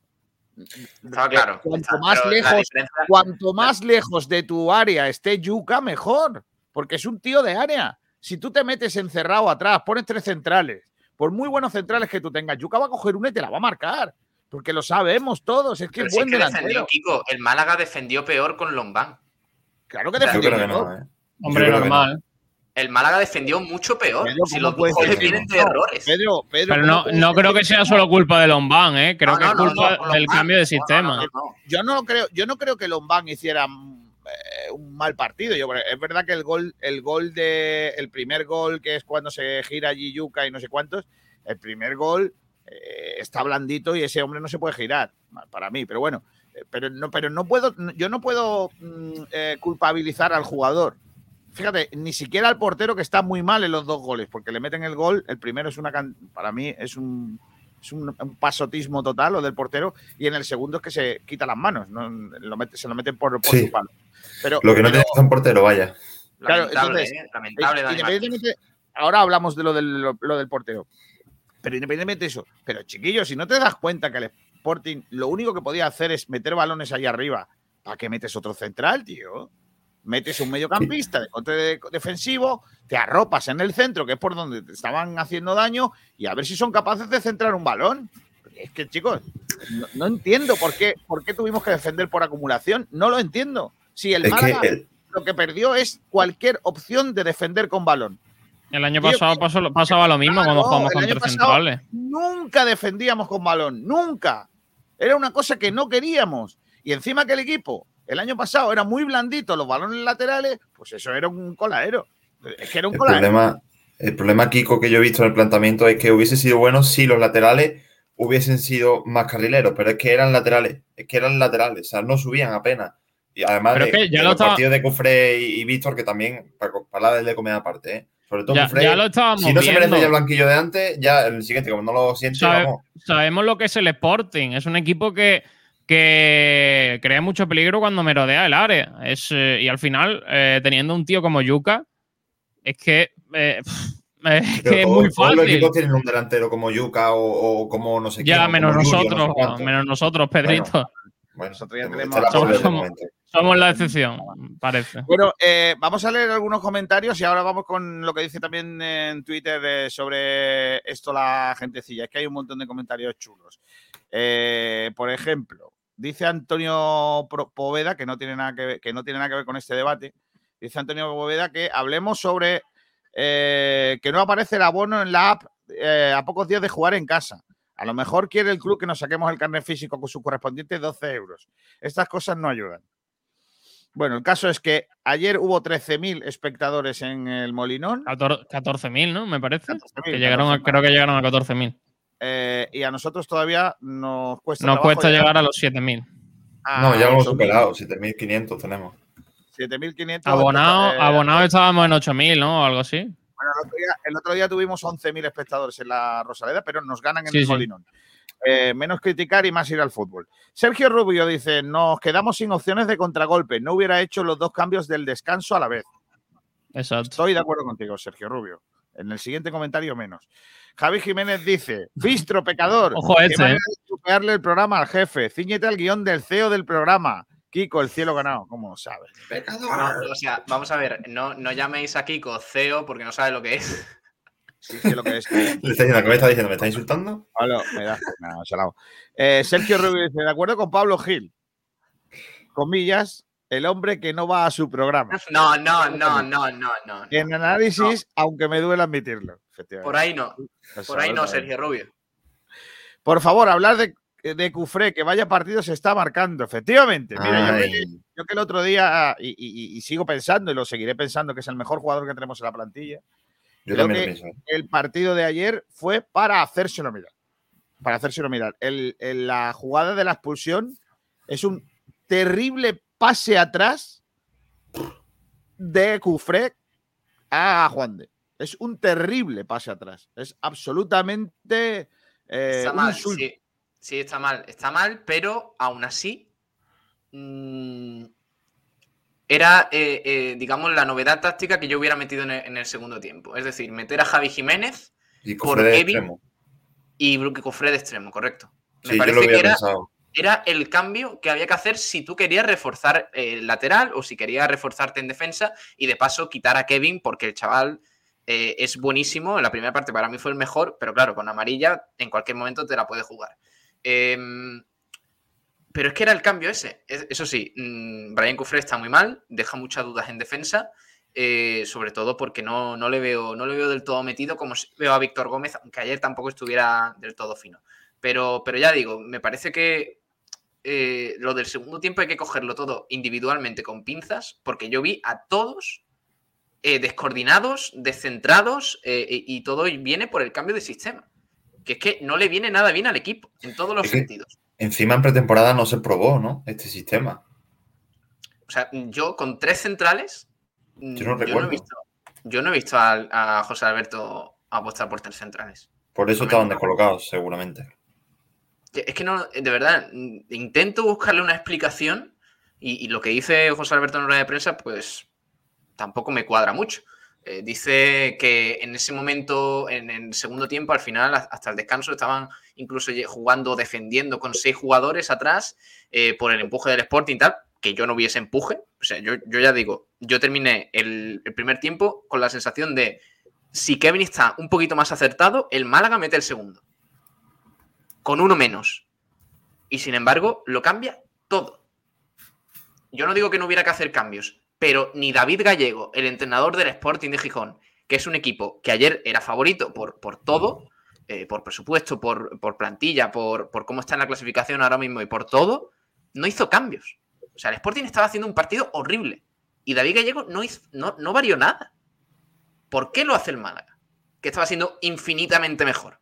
claro. Cuanto más, lejos, cuanto más lejos de tu área esté Yuka, mejor. Porque es un tío de área. Si tú te metes encerrado atrás, pones tres centrales, por muy buenos centrales que tú tengas, Yuka va a coger una y te la va a marcar. Porque lo sabemos todos. Es que es buen delantero. el Málaga defendió peor con Lombán. Claro que defendió peor. ¿eh? Hombre, normal el Málaga defendió mucho peor. si los goles vienen de errores. Pero no, no creo que sea solo culpa de Lombán, ¿eh? Creo que es culpa del cambio de sistema. Yo no creo, yo no creo que Lombán hiciera un mal partido. Yo, es verdad que el gol, el gol de el primer gol, que es cuando se gira Yuca y no sé cuántos, el primer gol eh, está blandito y ese hombre no se puede girar, para mí, pero bueno. Eh, pero no, pero no puedo, yo no puedo mm, culpabilizar al jugador fíjate, ni siquiera al portero que está muy mal en los dos goles, porque le meten el gol, el primero es una, para mí es un, es un, pasotismo total lo del portero, y en el segundo es que se quita las manos, ¿no? lo mete, se lo meten por, su palo. Pero, lo que no tiene un portero, vaya. Claro, entonces, ¿eh? lamentable, ahora hablamos de lo del, lo del portero. Pero independientemente de eso, pero chiquillos, si no te das cuenta que el Sporting lo único que podía hacer es meter balones ahí arriba, ¿para qué metes otro central, tío? metes un mediocampista de control defensivo, te arropas en el centro, que es por donde te estaban haciendo daño, y a ver si son capaces de centrar un balón. Es que, chicos, no, entiendo por qué, por qué tuvimos que defender por acumulación. No lo entiendo. Si el Málaga lo que perdió es cualquier opción de defender con balón. El año pasado pasaba lo mismo cuando jugamos contra centrales. Nunca defendíamos con balón, nunca. Era una cosa que no queríamos. Y encima que el equipo el año pasado era muy blandito los balones laterales, pues eso era un coladero. Es que era un el Problema, el problema, Kiko, que yo he visto en el planteamiento es que hubiese sido bueno si los laterales hubiesen sido más carrileros, pero es que eran laterales, es que eran laterales, o sea, no subían apenas. Y además de, ya los partidos de Cufré y, Víctor, que también, para, para de comer aparte, ¿eh? Sobre todo ya, si no se merece ya el banquillo de antes, ya el siguiente, como no lo siente, vamos. Sabemos lo que es el Sporting. Es un equipo que, que crea mucho peligro cuando merodea el área. Es, eh, y al final, eh, teniendo un tío como Yuka, es que, eh, es, que es muy fácil. Los equipos tienen un delantero como Yuka o, como no sé qué. Ya, menos nosotros, menos nosotros, Pedrito. Bueno, nosotros ya tenemos. Somos la excepción, parece. Bueno, eh, vamos a leer algunos comentarios y ahora vamos con lo que dice también en Twitter eh, sobre esto la gentecilla. Es que hay un montón de comentarios chulos. Eh, por ejemplo, dice Antonio Poveda, que no, tiene nada que, ver, que no tiene nada que ver con este debate, dice Antonio Poveda que hablemos sobre que no aparece el abono en la app a pocos días de jugar en casa. A lo mejor quiere el club que nos saquemos el carnet físico con su correspondiente 12 euros. Estas cosas no ayudan. Bueno, el caso es que ayer hubo 13.000 espectadores en el Molinón. 14.000, ¿no? Me parece. que llegaron creo que llegaron a 14.000. Eh, y a nosotros todavía nos cuesta. Nos cuesta llegar, a los 7.000. Ah, no, ya hemos superado. 7.500 tenemos. 7.500. Abonado, eh, abonado estábamos en 8.000, ¿no? O algo así. Bueno, el otro día, tuvimos 11.000 espectadores en la Rosaleda, pero nos ganan en el Molinón. Eh, menos criticar y más ir al fútbol. Sergio Rubio dice: Nos quedamos sin opciones de contragolpe. No hubiera hecho los dos cambios del descanso a la vez. Exacto. Estoy de acuerdo contigo, Sergio Rubio. En el siguiente comentario, menos. Javi Jiménez dice: Bistro, pecador. Ojo ese. Eh. el programa al jefe. Cíñete al guion del CEO del programa. Kiko, el cielo ganado, ¿cómo sabes? Pecador. o sea, vamos a ver, no, no llaméis a Kiko CEO porque no sabe lo que es. Sí, sí, lo que es. Le está diciendo, ¿qué me está diciendo? ¿Me está insultando? Hola, me da. No, salado. Eh, Sergio Rubio dice: De acuerdo con Pablo Gil. Comillas, el hombre que no va a su programa. No, no, no, no, no, no. En análisis, aunque me duele admitirlo. Por ahí no. Por ahí no, Sergio Rubio. Por favor, hablar de, de Cufré, que vaya partido se está marcando, efectivamente. Mira, yo, que el otro día, y, y, sigo pensando, y lo seguiré pensando, que es el mejor jugador que tenemos en la plantilla. Yo también que el partido de ayer fue para hacérselo mirar. Para hacérselo mirar. El, la jugada de la expulsión es un terrible pase atrás de Cufré a Juan de. Es un terrible pase atrás. Es absolutamente. Eh, está mal, sí. sí. está mal. Está mal, pero aún así. Mmm, era, eh, eh, digamos, la novedad táctica que yo hubiera metido en el, segundo tiempo. Es decir, meter a Javi Jiménez y por Kevin y Cofre de extremo, correcto. Me parece que era, el cambio que había que hacer si tú querías reforzar el lateral o si querías reforzarte en defensa y de paso quitar a Kevin porque el chaval eh, es buenísimo. En la primera parte para mí fue el mejor, pero claro, con amarilla en cualquier momento te la puede jugar. Pero es que era el cambio ese. Eso sí, mm, Brian Cufré está muy mal, deja muchas dudas en defensa, eh, sobre todo porque no, no, le veo, no le veo del todo metido como veo a Víctor Gómez, aunque ayer tampoco estuviera del todo fino. Pero, pero ya digo, me parece que eh, lo del segundo tiempo hay que cogerlo todo individualmente con pinzas, porque yo vi a todos eh, descoordinados, descentrados, y todo viene por el cambio de sistema. Que es que no le viene nada bien al equipo, en todos los sentidos encima en pretemporada no se probó, ¿no? Este sistema. O sea, yo con tres centrales. Yo no, he visto, yo no he visto a, José Alberto apostar por tres centrales. Por eso estaban descolocados, seguramente. Es que no, de verdad, intento buscarle una explicación y, lo que dice José Alberto en la de prensa, pues tampoco me cuadra mucho. Eh, dice que en ese momento, en el segundo tiempo, al final, hasta el descanso, estaban incluso jugando, defendiendo con seis jugadores atrás eh, por el empuje del Sporting y tal, que yo no hubiese empuje. O sea, yo, ya digo, yo terminé el, primer tiempo con la sensación de si Kevin está un poquito más acertado, el Málaga mete el segundo. Con uno menos. Y sin embargo, lo cambia todo. Yo no digo que no hubiera que hacer cambios, pero ni David Gallego, el entrenador del Sporting de Gijón, que es un equipo que ayer era favorito por, por todo, eh, por presupuesto, por, plantilla, por, por, cómo está en la clasificación ahora mismo y por todo, no hizo cambios. O sea, el Sporting estaba haciendo un partido horrible. Y David Gallego no, hizo, no, no varió nada. ¿Por qué lo hace el Málaga? Que estaba siendo infinitamente mejor.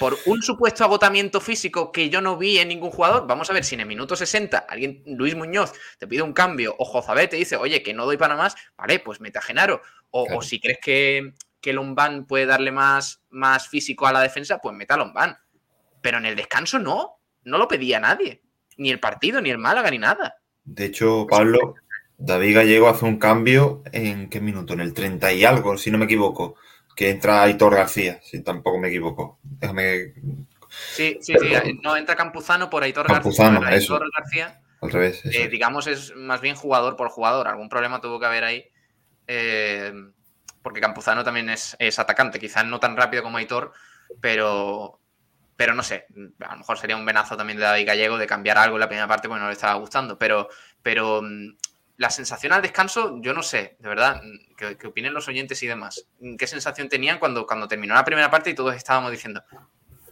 Por un supuesto agotamiento físico que yo no vi en ningún jugador. Vamos a ver si en el minuto 60 alguien, Luis Muñoz, te pide un cambio o Jozabé te dice, oye, que no doy para más, vale, pues mete a Genaro. O, si crees que, que Lombán puede darle más, más físico a la defensa, pues meta a Lombán. Pero en el descanso no, no lo pedía nadie. Ni el partido, ni el Málaga, ni nada. De hecho, Pablo, David Gallego hace un cambio en qué minuto, en el 30 y algo, si no me equivoco, que entra Aitor García, si tampoco me equivoco. Déjame. Sí, sí, sí, no entra Campuzano por Aitor Campuzano, García. Eso. García. Al revés. Eh, digamos, es más bien jugador por jugador. Algún problema tuvo que haber ahí. Eh, porque Campuzano también es, es, atacante, quizás no tan rápido como Aitor, pero, pero no sé, a lo mejor sería un venazo también de David Gallego de cambiar algo en la primera parte porque no le estaba gustando, pero, pero mm, la sensación al descanso, yo no sé, de verdad, que, opinen los oyentes y demás. ¿Qué sensación tenían cuando, cuando terminó la primera parte y todos estábamos diciendo,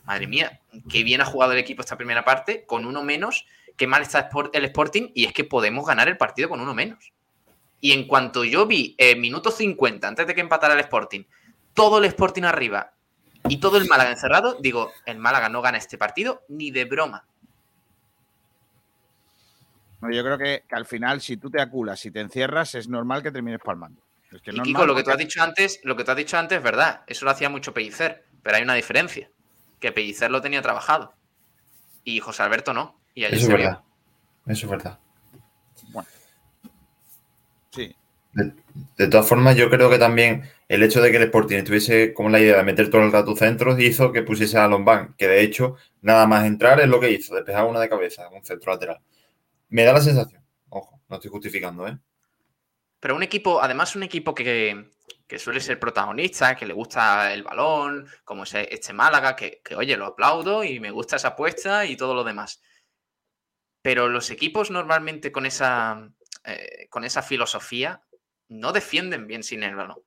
madre mía, qué bien ha jugado el equipo esta primera parte, con uno menos, qué mal está el Sporting, y es que podemos ganar el partido con uno menos. Y en cuanto yo vi eh, minuto 50, antes de que empatara el Sporting, todo el Sporting arriba y todo el Málaga encerrado, digo, el Málaga no gana este partido ni de broma yo creo que, al final, si tú te aculas, si te encierras, es normal que termines palmando. y Kiko, lo que tú has dicho antes, lo que tú has dicho antes es verdad. Eso lo hacía mucho Pellicer, pero hay una diferencia. Que Pellicer lo tenía trabajado. Y José Alberto no. Y Eso es verdad. Eso es verdad. Bueno. Sí. De, todas formas, yo creo que también el hecho de que el Sporting tuviese como la idea de meter todo el rato centros hizo que pusiese a Lombán, que de hecho, nada más entrar es lo que hizo, despejar una de cabeza, un centro lateral. Me da la sensación. Ojo, no estoy justificando, ¿eh? Pero un equipo, además un equipo que, suele ser protagonista, que le gusta el balón, como es este Málaga, que, oye, lo aplaudo y me gusta esa apuesta y todo lo demás. Pero los equipos normalmente con esa, eh, con esa filosofía no defienden bien sin el balón.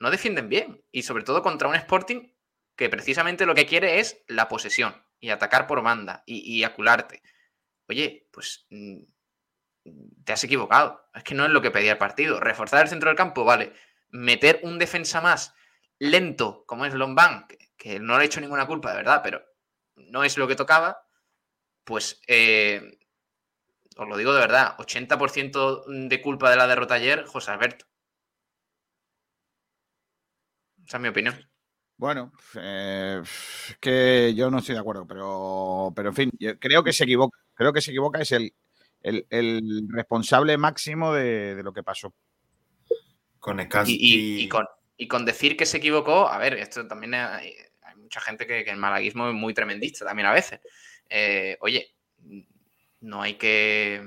No defienden bien. Y sobre todo contra un Sporting que precisamente lo que quiere es la posesión y atacar por banda y, y acularte oye, pues mm, te has equivocado. Es que no es lo que pedía el partido. Reforzar el centro del campo, vale. Meter un defensa más lento, como es Lombán, que, no le ha hecho ninguna culpa, de verdad, pero no es lo que tocaba, pues eh, os lo digo de verdad, 80% de culpa de la derrota ayer, José Alberto. Esa es mi opinión. Bueno, eh, que yo no estoy de acuerdo, pero, pero en fin, creo que se equivoca creo que se equivoca, es el, el, responsable máximo de, lo que pasó. Con el y, y, con, y con decir que se equivocó, a ver, esto también hay, mucha gente que, el malaguismo es muy tremendista también a veces. Eh, oye, no hay que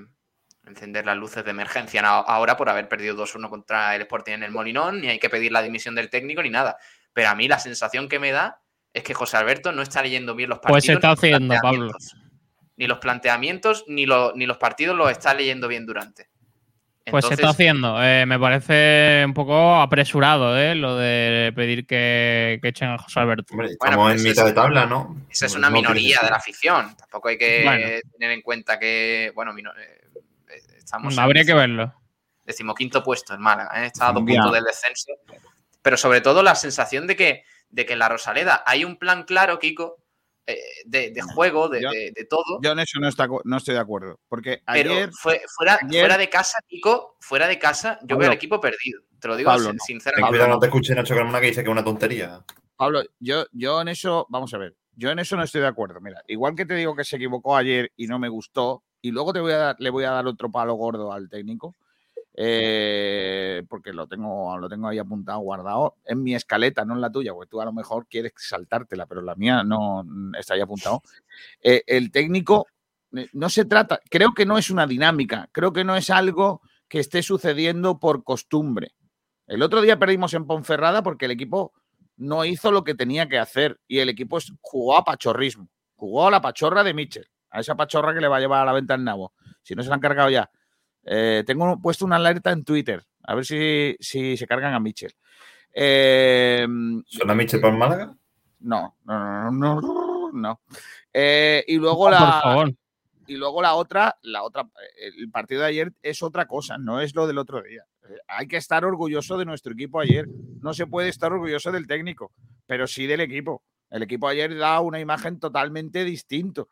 encender las luces de emergencia ahora por haber perdido 2-1 contra el Sporting en el Molinón, ni hay que pedir la dimisión del técnico ni nada. Pero a mí la sensación que me da es que José Alberto no está leyendo bien los partidos. Pues se está haciendo, Pablo ni los planteamientos, ni, ni los partidos los está leyendo bien durante. pues se está haciendo. Eh, me parece un poco apresurado eh, lo de pedir que, echen a José Alberto. estamos pues en mitad de tabla, ¿no? Esa es una minoría de la afición. Tampoco hay que tener en cuenta que, bueno, eh, estamos. Habría que verlo. Decimoquinto puesto en Málaga, está a dos puntos del descenso. Pero sobre todo la sensación de que, de que en la Rosaleda hay un plan claro, Kiko, eh, de, juego, de, todo. Yo en eso no, no estoy de acuerdo. Porque ayer. Pero fuera, fuera de casa, Nico, fuera de casa, yo veo al equipo perdido. Te lo digo sinceramente. Cuidado, no te escuché Nacho Carmona que dice que es una tontería. Pablo, yo, yo en eso, vamos a ver, yo en eso no estoy de acuerdo. Mira, igual que te digo que se equivocó ayer y no me gustó, y luego te voy a le voy a dar otro palo gordo al técnico. Eh, porque lo tengo, lo tengo ahí apuntado, guardado en mi escaleta, no en la tuya, porque tú a lo mejor quieres saltártela, pero la mía no está ahí apuntado. Eh, el técnico eh, no se trata, creo que no es una dinámica, creo que no es algo que esté sucediendo por costumbre. El otro día perdimos en Ponferrada porque el equipo no hizo lo que tenía que hacer y el equipo jugó a pachorrismo. Jugó a la pachorra de Mitchell, a esa pachorra que le va a llevar a la venta el nabo. Si no se la han cargado ya. Eh, tengo puesto una alerta en Twitter, a ver si, si se cargan a Mitchell. Eh, ¿Suena Mitchell para el Málaga? No, no, no, no, no. Eh, y luego Ah, la. por favor. Y luego la otra, la otra, el partido de ayer es otra cosa, no es lo del otro día. Hay que estar orgulloso de nuestro equipo ayer. No se puede estar orgulloso del técnico, pero sí del equipo. El equipo ayer da una imagen totalmente distinto.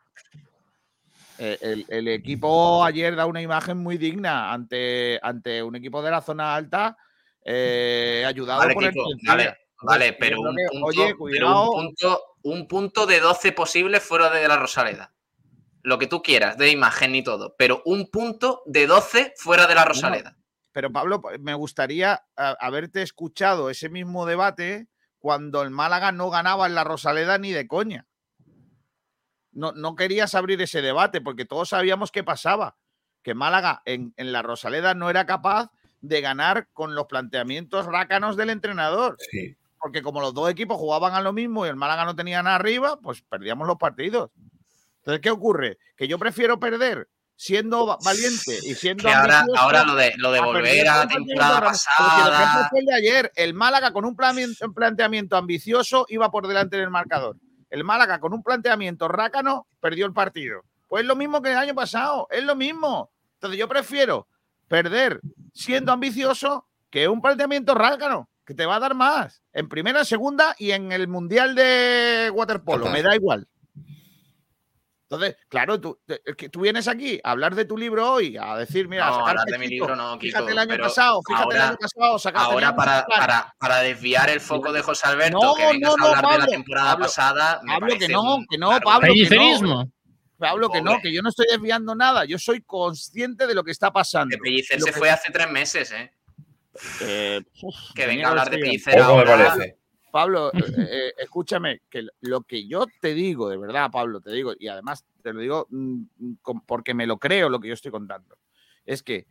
Eh, El, el equipo ayer da una imagen muy digna ante, ante un equipo de la zona alta, eh, ayudado Vale, por el Kiko, vale, vale, pero un punto, oye, pero cuidado. un punto, un punto de 12 posibles fuera de la Rosaleda. Lo que tú quieras, de imagen y todo, pero un punto de 12 fuera de la Rosaleda. Pero Pablo, me gustaría haberte escuchado ese mismo debate cuando el Málaga no ganaba en la Rosaleda ni de coña. No, no querías abrir ese debate porque todos sabíamos qué pasaba. Que Málaga en, en la Rosaleda no era capaz de ganar con los planteamientos rácanos del entrenador. Sí. Porque como los dos equipos jugaban a lo mismo y el Málaga no tenía nada arriba, pues perdíamos los partidos. Entonces, ¿qué ocurre? Que yo prefiero perder siendo va- valiente y siendo Que ahora, ahora lo de, lo de a volver a la el temporada. Porque el ejemplo pasada. fue el de ayer, el Málaga con un planteamiento ambicioso iba por delante del marcador. El Málaga con un planteamiento rácano perdió el partido. Pues es lo mismo que el año pasado, es lo mismo. Entonces yo prefiero perder siendo ambicioso que un planteamiento rácano, que te va a dar más. En primera, segunda y en el Mundial de Waterpolo, me da igual. Entonces, claro, tú, te- es que tú vienes aquí a hablar de tu libro hoy, a decir, mira, No, sacar hablar de mi pechito. libro no, Kiko, Fíjate el año pasado, fíjate el ahora- año pasado, saca- Ahora, para, para, para desviar el foco de José Alberto, No, que vengas no, a hablar de la temporada Pablo, pasada, me Pablo, que no, que no, Pablo, que no. Pellicerismo. Pablo, que no, que yo no estoy desviando nada, yo soy consciente de lo que está pasando. Que Pellicer se que- fue hace tres meses, ¿eh? Eh, uf, Que venga a hablar de. Pellicer Poco me ahora. parece. Pablo, eh, eh, escúchame, que lo que yo te digo, de verdad, Pablo, te digo, y además te lo digo mm, porque me lo creo lo que yo estoy contando, es que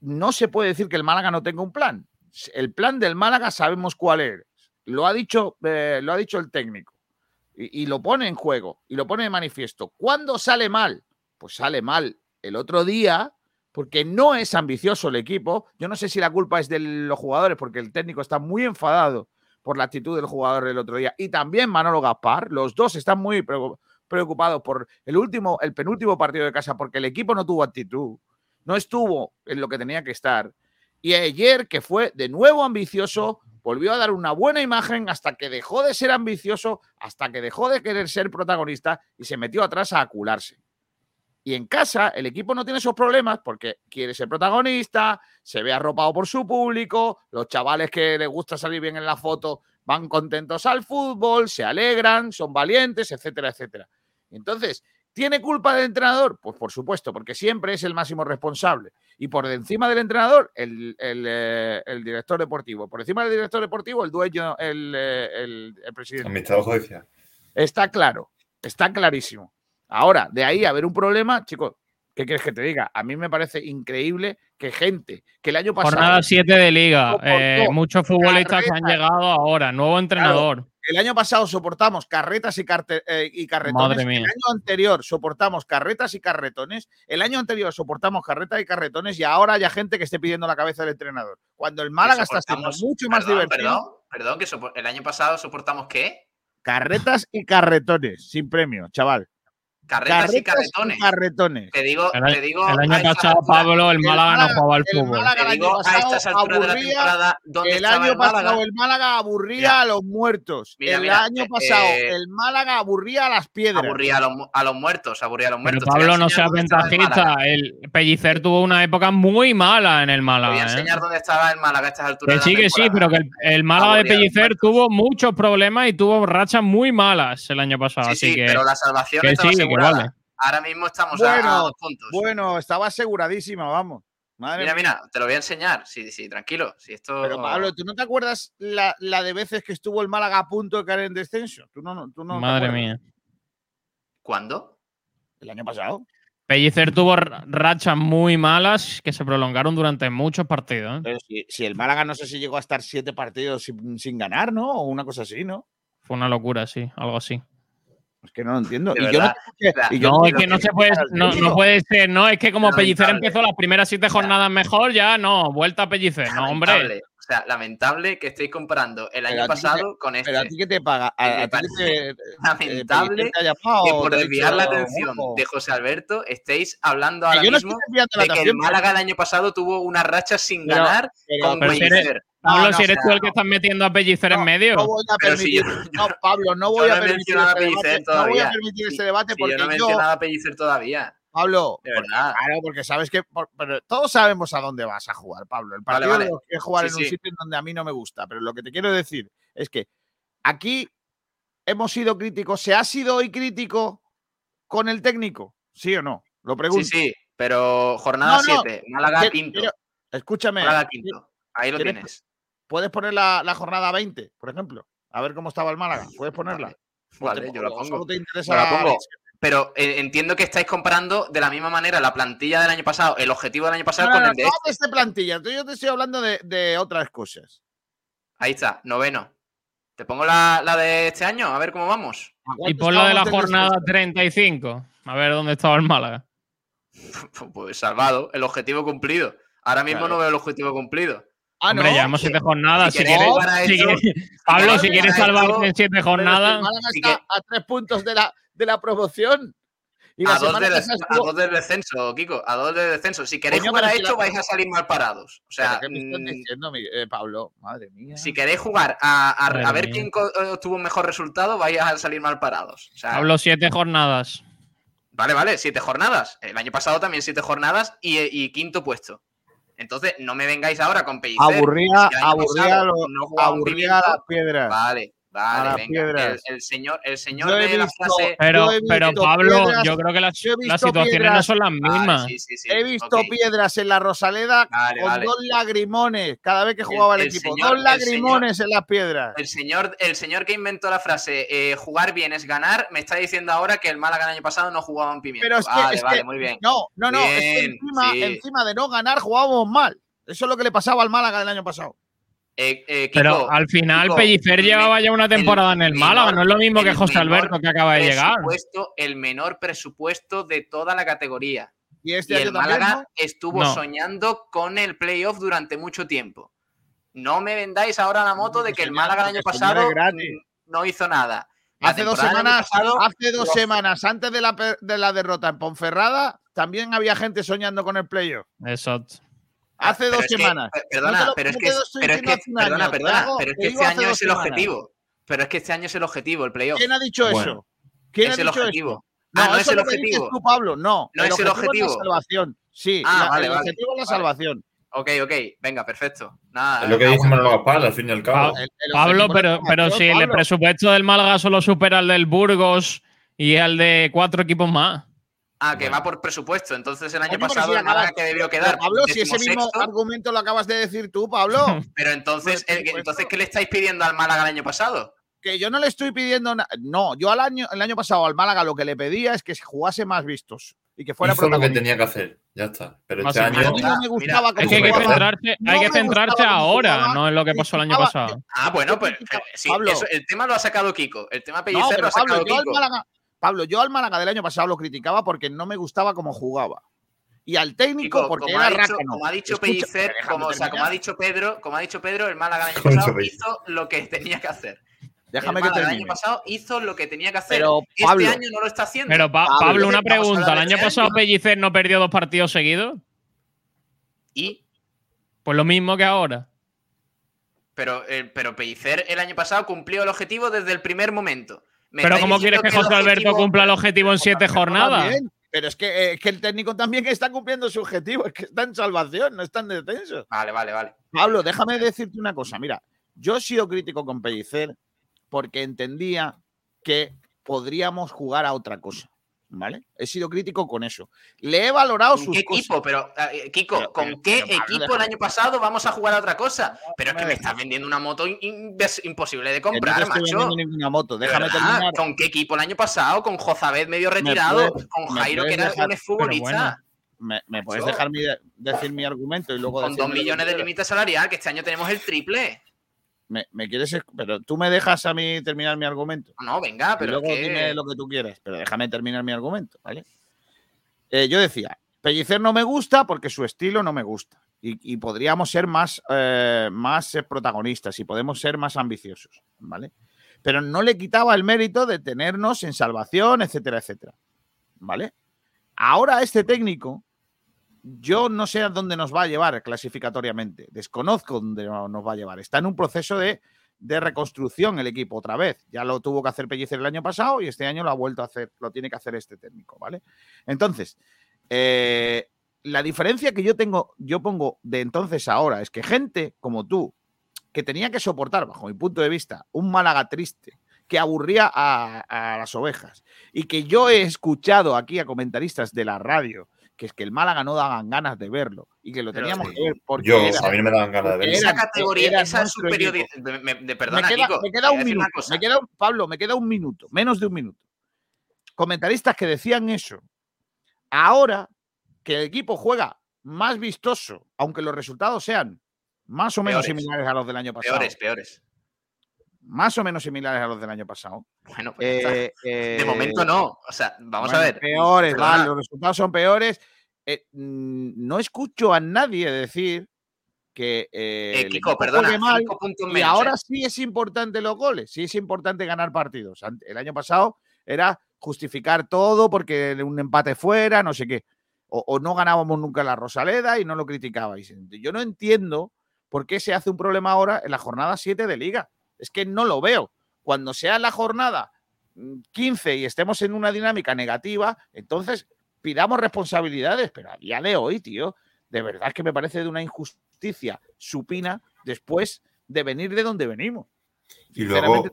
no se puede decir que el Málaga no tenga un plan. El plan del Málaga sabemos cuál es. Lo ha dicho, eh, lo ha dicho el técnico. Y, y lo pone en juego, y lo pone de manifiesto. ¿Cuándo sale mal? Pues sale mal el otro día, porque no es ambicioso el equipo. Yo no sé si la culpa es de los jugadores, porque el técnico está muy enfadado por la actitud del jugador del otro día. Y también Manolo Gaspar, los dos están muy preo- preocupados por el último, el penúltimo partido de casa, porque el equipo no tuvo actitud, no estuvo en lo que tenía que estar. Y ayer, que fue de nuevo ambicioso, volvió a dar una buena imagen hasta que dejó de ser ambicioso, hasta que dejó de querer ser protagonista y se metió atrás a acularse. Y en casa el equipo no tiene esos problemas porque quiere ser protagonista, se ve arropado por su público, los chavales que les gusta salir bien en la foto van contentos al fútbol, se alegran, son valientes, etcétera, etcétera. Entonces, ¿tiene culpa del entrenador? Pues por supuesto, porque siempre es el máximo responsable. Y por encima del entrenador, el, el, eh, el director deportivo. Por encima del director deportivo, el dueño, el, eh, el- presidente. Está claro, está clarísimo. Ahora, de ahí a haber un problema, chicos, ¿qué quieres que te diga? A mí me parece increíble que gente que el año pasado. Jornada 7 de liga. Eh, muchos futbolistas que han carretas. llegado ahora. Nuevo entrenador. El año pasado soportamos carretas y, carte- eh, y carretones. Madre mía. El año anterior soportamos carretas y carretones. El año anterior soportamos carretas y carretones. Y ahora hay gente que esté pidiendo la cabeza del entrenador. Cuando el Málaga está siendo mucho más perdón, divertido. Perdón, perdón, que el año pasado soportamos qué? Carretas y carretones, sin premio, chaval. Carretas, y carretones. carretones. Te digo, El, te digo el año pasado, Pablo, el Málaga no jugaba al el fútbol. Málaga Te el año digo a pasado estas alturas de la aburría- temporada dónde El año el Málaga. pasado el Málaga aburría Mira. a los muertos. Mira, el mira, año eh, pasado eh, el Málaga aburría a las piedras. Aburría a los, a los muertos, aburría a los Pero muertos. A Pablo, no seas ventajista. Málaga. El Pellicer tuvo una época muy mala en el Te voy a Málaga. ¿eh? enseñar dónde estaba el Málaga a estas alturas Que de sí, que sí, pero que el, el Málaga de Aburría los Pellicer tuvo muchos problemas y tuvo rachas muy malas el año pasado. Sí, así sí, que, pero la salvación que estaba asegurada. Ahora mismo estamos a- a, Bueno, dos puntos. bueno, estaba aseguradísima, vamos. Madre Mira, mira, te lo voy a enseñar. Sí, sí, tranquilo. Si esto... Pero Pablo, ¿tú no te acuerdas la, la de veces que estuvo el Málaga a punto de caer en descenso? ¿Tú no, no- tú no Madre mía. ¿Cuándo? El año pasado. Pellicer tuvo ra- rachas muy malas que se prolongaron durante muchos partidos. ¿eh? Pero si, si el Málaga no sé si llegó a estar siete partidos sin, sin ganar, ¿no? O una cosa así, ¿no? Fue una locura, sí, algo así. Es que no lo entiendo. De Y yo no, verdad. tengo que- y yo no, no es que no se puede, no, no puede ser, no, es que como Pellicer Lamentable. empezó las primeras siete jornadas mejor, ya no, vuelta a Pellicer, no, hombre. Lamentable. O sea, lamentable que estéis comparando el Pero año pasado te- con este. Pero a ti que te paga, Me a, a ti que parece te, eh, lamentable Pellicer te haya pagado, que por desviar la atención de José Alberto estéis hablando ahora yo no estoy mismo de que el Málaga el año pasado tuvo una racha sin Pero- ganar pero- con pero si eres- Pellicer. Pablo, No, no, si eres o tú el que estás metiendo a Pellicer en medio. No voy a Pero si permitir, yo- no, Pablo, no yo voy no a permitir este Pellicer debate, no voy a permitir este debate si yo porque no he yo, mencionado a Pellicer todavía. Pablo, De porque- verdad. claro, porque sabes que por- pero todos sabemos a dónde vas a jugar, Pablo. El Vale, partido vale. lo quieres jugar Sí, en un sí. sitio en donde a mí no me gusta, pero lo que te quiero decir es que aquí hemos sido críticos. ¿Se ha sido hoy crítico con el técnico? ¿Sí o no? Lo pregunto. Sí, sí, pero jornada No, no, 7, Málaga quinto. quiero- escúchame. Málaga quinto. Ahí lo ¿Quieres- tienes. Puedes poner la, la jornada 20, por ejemplo. A ver cómo estaba el Málaga. Puedes ponerla. Vale, te- yo la pongo. solo te interesa Yo la la- pongo. Pero eh, entiendo que estáis comparando de la misma manera la plantilla del año pasado, el objetivo del año pasado No, con no, el de no este. de plantilla. Yo te estoy hablando de, de otras cosas. Ahí está, noveno. Te pongo la, la de este año, a ver cómo vamos. Y por la de la jornada 35. A ver dónde estaba el Málaga. Pues salvado, el objetivo cumplido. Ahora mismo Claro. no veo el objetivo cumplido. Ah, Hombre, no. llevamos siete jornadas. Si quieres, para si esto- quieres- Pablo, si quieres salvarte en siete si jornadas. Está a tres puntos de la, de la promoción. Y la A dos, del, pasada a estuvo- dos del descenso, Kiko, a dos del descenso. Si queréis Coño, jugar a esto, la- vais a salir mal parados. O sea, ¿Pero ¿Qué me estás mm, diciendo, eh, Pablo? Madre mía. si queréis jugar a, a- ver mía. quién eh, obtuvo un mejor resultado, vais a salir mal parados. O sea, Pablo, siete jornadas. Vale, vale, siete jornadas. El año pasado también siete jornadas y, y quinto puesto. Entonces, no me vengáis ahora con Pellicer. Aburría, aburría, pasado lo- no aburría las piedras. Vale, vale, venga. piedras. El, el señor, el señor de la visto- frase. Pero, pero Pablo, piedras- yo creo que las, las situaciones no piedras- son las Vale, mismas. sí, sí, sí, He visto ok. piedras en la Rosaleda Vale, con vale. dos lagrimones cada vez que jugaba el, el equipo. señor- dos el lagrimones en las piedras. El señor, el señor que inventó la frase eh, jugar bien es ganar, me está diciendo ahora que el Málaga el año pasado no jugaba un pimiento. Pero es que, vale, es vale, que- muy bien. No, no, no. es que Bien, encima, sí. encima de no ganar jugábamos mal. Eso es lo que le pasaba al Málaga del año pasado. Eh, eh, Kiko, Pero al final Kiko, Pellicer el llevaba ya una el temporada en el menor- Málaga, no es lo mismo que José Alberto que acaba de llegar. el menor presupuesto de toda la categoría. Y este Y el también, Málaga ¿no? estuvo No. soñando con el playoff durante mucho tiempo. No me vendáis ahora la moto de que el Málaga el año pasado no hizo nada. La Hace dos semanas, pasado, hace dos semanas antes de la, de la derrota en Ponferrada, también había gente soñando con el playoff. Exacto. Hace pero dos es que- semanas. pe- perdona, No lo- pero es no que, pero es perdona, año, perdona, hago- pero es este año es el semanas. objetivo. Pero es que este año es el objetivo, el playoff. ¿Quién ha dicho Bueno. eso? ¿Quién Es ha el dicho objetivo. eso? Ah, no es eso el lo que dices objetivo. tú, Pablo. No, No es el la objetivo. salvación. Sí, Ah, la- vale, el vale. objetivo es la Vale. salvación. Ok, ok, venga, perfecto. Nada, Es lo que dice. Manolo Gaspar, al fin y al cabo. El- el Pablo, es la pero, pero si el presupuesto del Málaga solo supera el del Burgos y el de cuatro equipos más. Ah, que va por presupuesto. Entonces el año pasado si el Málaga acabas- que debió Pero, quedar. Pablo, si ese mismo argumento lo acabas de decir tú, Pablo, Pero entonces, el- entonces, ¿qué le estáis pidiendo al Málaga el año pasado? que yo no le estoy pidiendo nada. No, yo al año, el año pasado al Málaga lo que le pedía es que jugase más vistos y que fuera Hizo lo que tenía que hacer, ya está. Pero este año. menos. A mí no me gustaba Mira, cómo Es que hay que centrarse, No hay que centrarse ahora, jugaba, no en lo que pasó el año pasado. Ah, bueno, pues sí, Pablo. eso- el tema lo ha sacado Kiko. El tema No, Pellicer lo ha sacado Pablo, yo al Kiko. Pablo, yo al Málaga del año pasado lo criticaba porque no me gustaba cómo jugaba. Y al técnico porque como, era ha dicho, como ha dicho Escucha, Pellicer, como, o sea, como terminar. ha dicho Pedro, como ha dicho Pedro, el Málaga el año pasado hizo lo que tenía que hacer. Déjame el que Málaga el termine. año pasado hizo lo que tenía que hacer. Pero, este Pablo- año no lo está haciendo. Pero Pa- Pablo, Pablo, una pregunta. ¿El año pasado año. Pellicer no perdió dos partidos seguidos? Y, Pues lo mismo que ahora. pero, eh, pero Pellicer el año pasado cumplió el objetivo desde el primer momento. Me Pero ¿cómo quieres que José Alberto objetivo- cumpla el objetivo en siete jornadas? Pero es que, eh, que el técnico también está cumpliendo su objetivo, es que está en salvación, no está en descenso. Vale, vale, vale. Pablo, déjame decirte una cosa. Mira, yo he sido crítico con Pellicer porque entendía que podríamos jugar a otra cosa. ¿Vale? He sido crítico con eso. Le he valorado ¿Con sus qué cosas. equipo? Pero, eh, Kiko, Pero- ¿con pero- qué pero, equipo el año pasado vamos a jugar a otra cosa? Pero es que me estás vendiendo una moto imposible de no comprar, estoy macho. ninguna moto. Déjame terminar. ¿Con qué equipo el año pasado? Con Jozabed medio retirado, con Jairo que era un exfutbolista, Me, me puedes dejar mi- decir mi argumento y luego con dos millones de límite salarial, que este año tenemos el triple. Me, quieres. Pero tú me dejas a mí terminar mi argumento. No, venga, pero. luego dime lo que tú quieras, pero déjame terminar mi argumento, ¿vale? Eh, yo decía, Pellicer no me gusta porque su estilo no me gusta. Y, podríamos ser más, eh, más protagonistas y podemos ser más ambiciosos, ¿vale? Pero no le quitaba el mérito de tenernos en salvación, etcétera, etcétera. ¿Vale? Ahora este técnico, yo no sé a dónde nos va a llevar clasificatoriamente. Desconozco dónde nos va a llevar. Está en un proceso de, reconstrucción el equipo otra vez. Ya lo tuvo que hacer Pellicer el año pasado y este año lo ha vuelto a hacer, lo tiene que hacer este técnico, ¿vale? Entonces, eh, la diferencia que yo tengo, yo pongo de entonces a ahora, es que gente como tú, que tenía que soportar, bajo mi punto de vista, un Málaga triste, que aburría a, las ovejas, y que yo he escuchado aquí a comentaristas de la radio, que es que el Málaga no daban ganas de verlo y que lo teníamos que ver porque yo a mí no me daban ganas de verlo. Esa categoría, esa superioridad, de, perdona, me queda, me queda un minuto, me queda, Pablo, me queda un minuto, menos de un minuto. Comentaristas que decían eso. Ahora que el equipo juega más vistoso, aunque los resultados sean más o menos similares a los del año pasado. Peores, peores. Más o menos similares a los del año pasado. Bueno, pues de eh, momento no. O sea, vamos a ver. Peores, vale, los resultados son peores. Eh, no escucho a nadie decir que eh, Kiko, perdona, mal, y ahora sí es importante los goles, sí es importante ganar partidos. El año pasado era justificar todo porque un empate fuera, no sé qué o, no ganábamos nunca la Rosaleda y no lo criticabais. Yo no entiendo por qué se hace un problema ahora en la jornada 7 de liga. Es que no lo veo. Cuando sea la jornada 15 mm, y estemos en una dinámica negativa, entonces pidamos responsabilidades, pero a día de hoy, tío, de verdad que me parece de una injusticia supina después de venir de donde venimos. Y luego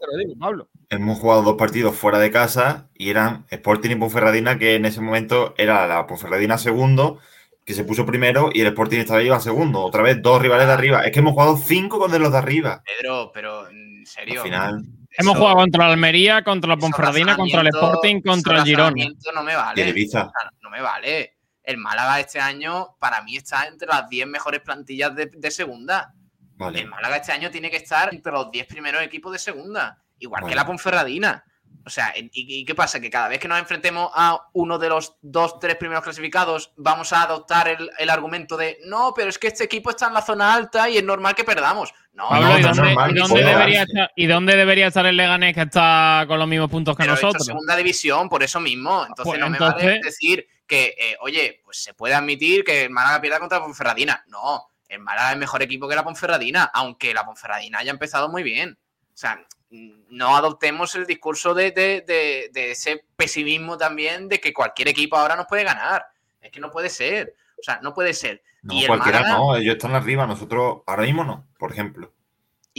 hemos jugado dos partidos fuera de casa y eran Sporting y Ponferradina, que en ese momento era la Ponferradina segundo, que se puso primero, y el Sporting estaba iba segundo. Otra vez dos rivales de arriba. Es que hemos jugado cinco con los de arriba. Pedro, pero serio. Al final. Hemos jugado contra la Almería, contra la Ponferradina, contra el Sporting, contra el Girona. No me vale. No me vale. El Málaga este año, para mí, está entre las 10 mejores plantillas de segunda. El Málaga este año tiene que estar entre los 10 primeros equipos de segunda, igual que la Ponferradina. O sea, ¿y, qué pasa? Que cada vez que nos enfrentemos a uno de los dos, tres primeros clasificados, vamos a adoptar el, argumento de no, pero es que este equipo está en la zona alta y es normal que perdamos. No, ¿y, dónde, debería estar, ¿y, dónde, debería estar, el Leganés que está con los mismos puntos que nosotros? segunda división, por eso mismo. Entonces pues no me vale decir que, eh, oye, pues se puede admitir que el Málaga pierda contra Ponferradina. No, el Málaga es mejor equipo que la Ponferradina, aunque la Ponferradina haya empezado muy bien. O sea, no adoptemos el discurso de, ese pesimismo también de que cualquier equipo ahora nos puede ganar. Es que no puede ser. O sea, no puede ser. No, cualquiera no, ellos están arriba, nosotros ahora mismo no, por ejemplo.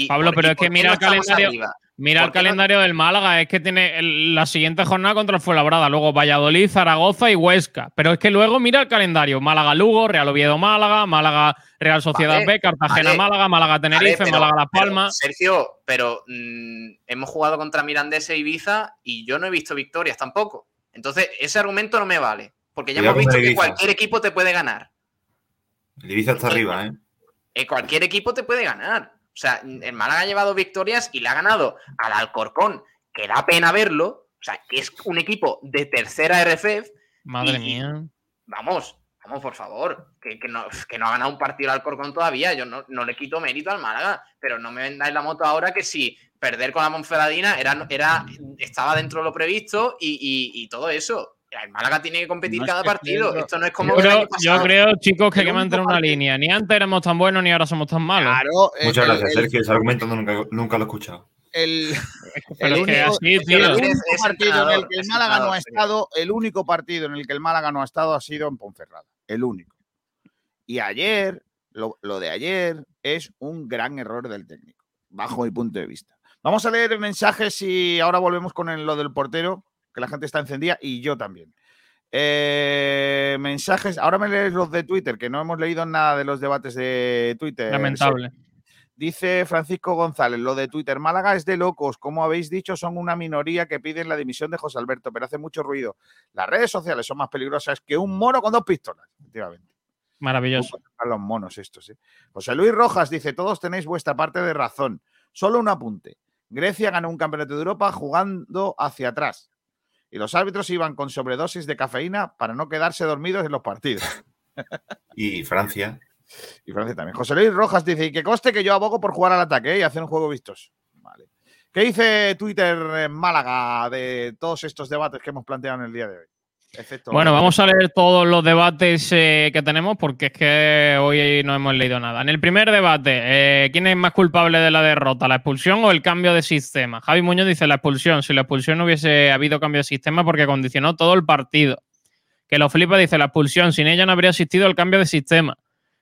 Pablo, pero es que mira el calendario. Mira el calendario del Málaga, es que tiene la siguiente jornada contra el Fuenlabrada, luego Valladolid, Zaragoza y Huesca. Pero es que luego mira el calendario: Málaga-Lugo, Real Oviedo-Málaga, Málaga Real Sociedad B, Cartagena-Málaga, Málaga-Tenerife, Málaga-Las Palmas. Sergio, pero mm, hemos jugado contra Mirandés e Ibiza y yo no he visto victorias tampoco. Entonces, ese argumento no me vale, porque ya hemos visto que cualquier equipo te puede ganar. El Ibiza está arriba, ¿eh? ¿eh? Cualquier equipo te puede ganar. O sea, el Málaga ha llevado victorias y le ha ganado al Alcorcón, que da pena verlo. O sea, que es un equipo de tercera RFF. Madre mía. Vamos, vamos, por favor. Que, no, ha ganado un partido al Alcorcón todavía. Yo no, le quito mérito al Málaga. Pero no me vendáis la moto ahora que si perder con la Monferradina era, era, estaba dentro de lo previsto y todo eso el Málaga tiene que competir cada partido. Esto no es como. Yo creo, chicos, que hay que mantener una línea. Ni antes éramos tan buenos ni ahora somos tan malos. Muchas gracias, Sergio. Ese argumento nunca, lo he escuchado. El, único partido en el que el Málaga no ha estado, el único partido en el que el Málaga no ha estado ha sido en Ponferrada. El único. Y ayer, lo, lo de ayer es un gran error del técnico, bajo mi punto de vista. Vamos a leer mensajes y ahora volvemos con lo del portero que la gente está encendida y yo también. Eh, mensajes, ahora me lees los de Twitter, que no hemos leído nada de los debates de Twitter. Lamentable. Dice Francisco González, lo de Twitter, Málaga es de locos, como habéis dicho, son una minoría que piden la dimisión de José Alberto, pero hace mucho ruido. Las redes sociales son más peligrosas que un mono con dos pistolas, efectivamente. Maravilloso. A los monos estos. ¿eh? José Luis Rojas dice, todos tenéis vuestra parte de razón. Solo un apunte. Grecia ganó un campeonato de Europa jugando hacia atrás. Y los árbitros iban con sobredosis de cafeína para no quedarse dormidos en los partidos. y Francia. Y Francia también. José Luis Rojas dice, y que coste que yo abogo por jugar al ataque ¿eh? y hacer un juego vistoso. Vale. ¿Qué dice Twitter en Málaga de todos estos debates que hemos planteado en el día de hoy? Bueno, vamos a leer todos los debates eh, que tenemos porque es que hoy no hemos leído nada. En el primer debate, eh, ¿quién es más culpable de la derrota? ¿La expulsión o el cambio de sistema? Javi Muñoz dice la expulsión. Si la expulsión no hubiese habido cambio de sistema porque condicionó todo el partido. Que lo flipa dice la expulsión. Sin ella no habría existido el cambio de sistema.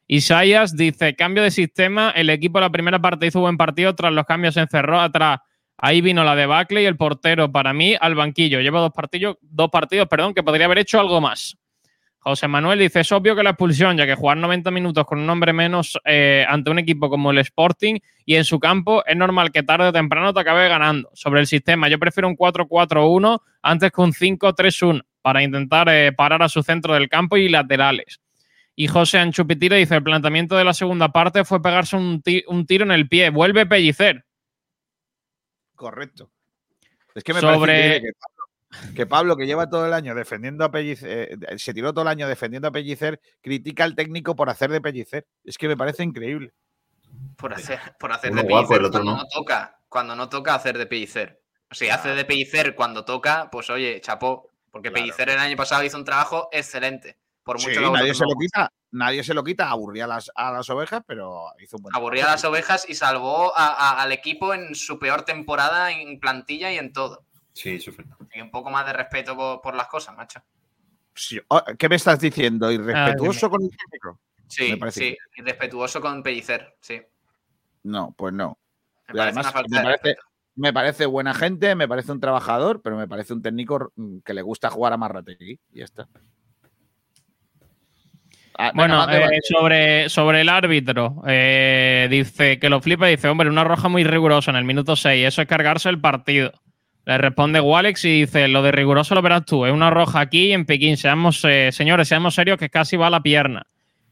Isaías dice cambio de sistema. El equipo de la primera parte hizo buen partido. Tras los cambios se encerró atrás Ahí vino la debacle y el portero para mí al banquillo. Lleva dos partidos, dos partidos, perdón, que podría haber hecho algo más. José Manuel dice, es obvio que la expulsión, ya que jugar 90 minutos con un hombre menos eh, ante un equipo como el Sporting y en su campo es normal que tarde o temprano te acabe ganando. Sobre el sistema, yo prefiero un 4-4-1 antes que un 5-3-1 para intentar eh, parar a su centro del campo y laterales. Y José Anchupitira dice, el planteamiento de la segunda parte fue pegarse un, un tiro en el pie. Vuelve Pellicer. Correcto. Es que me parece que Pablo, que lleva todo el año defendiendo a Pellicer, eh, se tiró todo el año defendiendo a Pellicer, critica al técnico por hacer de Pellicer. Es que me parece increíble. Por hacer, por hacer de Pellicer cuando no. toca. Cuando no toca hacer de Pellicer. O sea, hace de Pellicer cuando toca, pues oye, chapó. Porque Pellicer el año pasado hizo un trabajo excelente. Por mucho nadie se lo quita, nadie se lo quita, aburría a las, a las ovejas, pero hizo un buen Aburría a las ovejas y salvó al equipo en su peor temporada en plantilla y en todo. Sí, súper. Y un poco más de respeto por, las cosas, macho. Oh, ¿Qué me estás diciendo? ¿Irrespetuoso con el técnico? Sí, sí, irrespetuoso con Pellicer, sí. No, pues no. además, me parece, buena gente, me parece un trabajador, pero me parece un técnico que le gusta jugar a Marrategui. Y ya está. Ah, bueno, eh, sobre, sobre el árbitro, eh, dice que lo flipa y dice, hombre, una roja muy rigurosa en el minuto 6, eso es cargarse el partido. Le responde Walex y dice, lo de riguroso lo verás tú, es una roja aquí en Pekín, seamos, eh, señores, seamos serios que casi va a la pierna.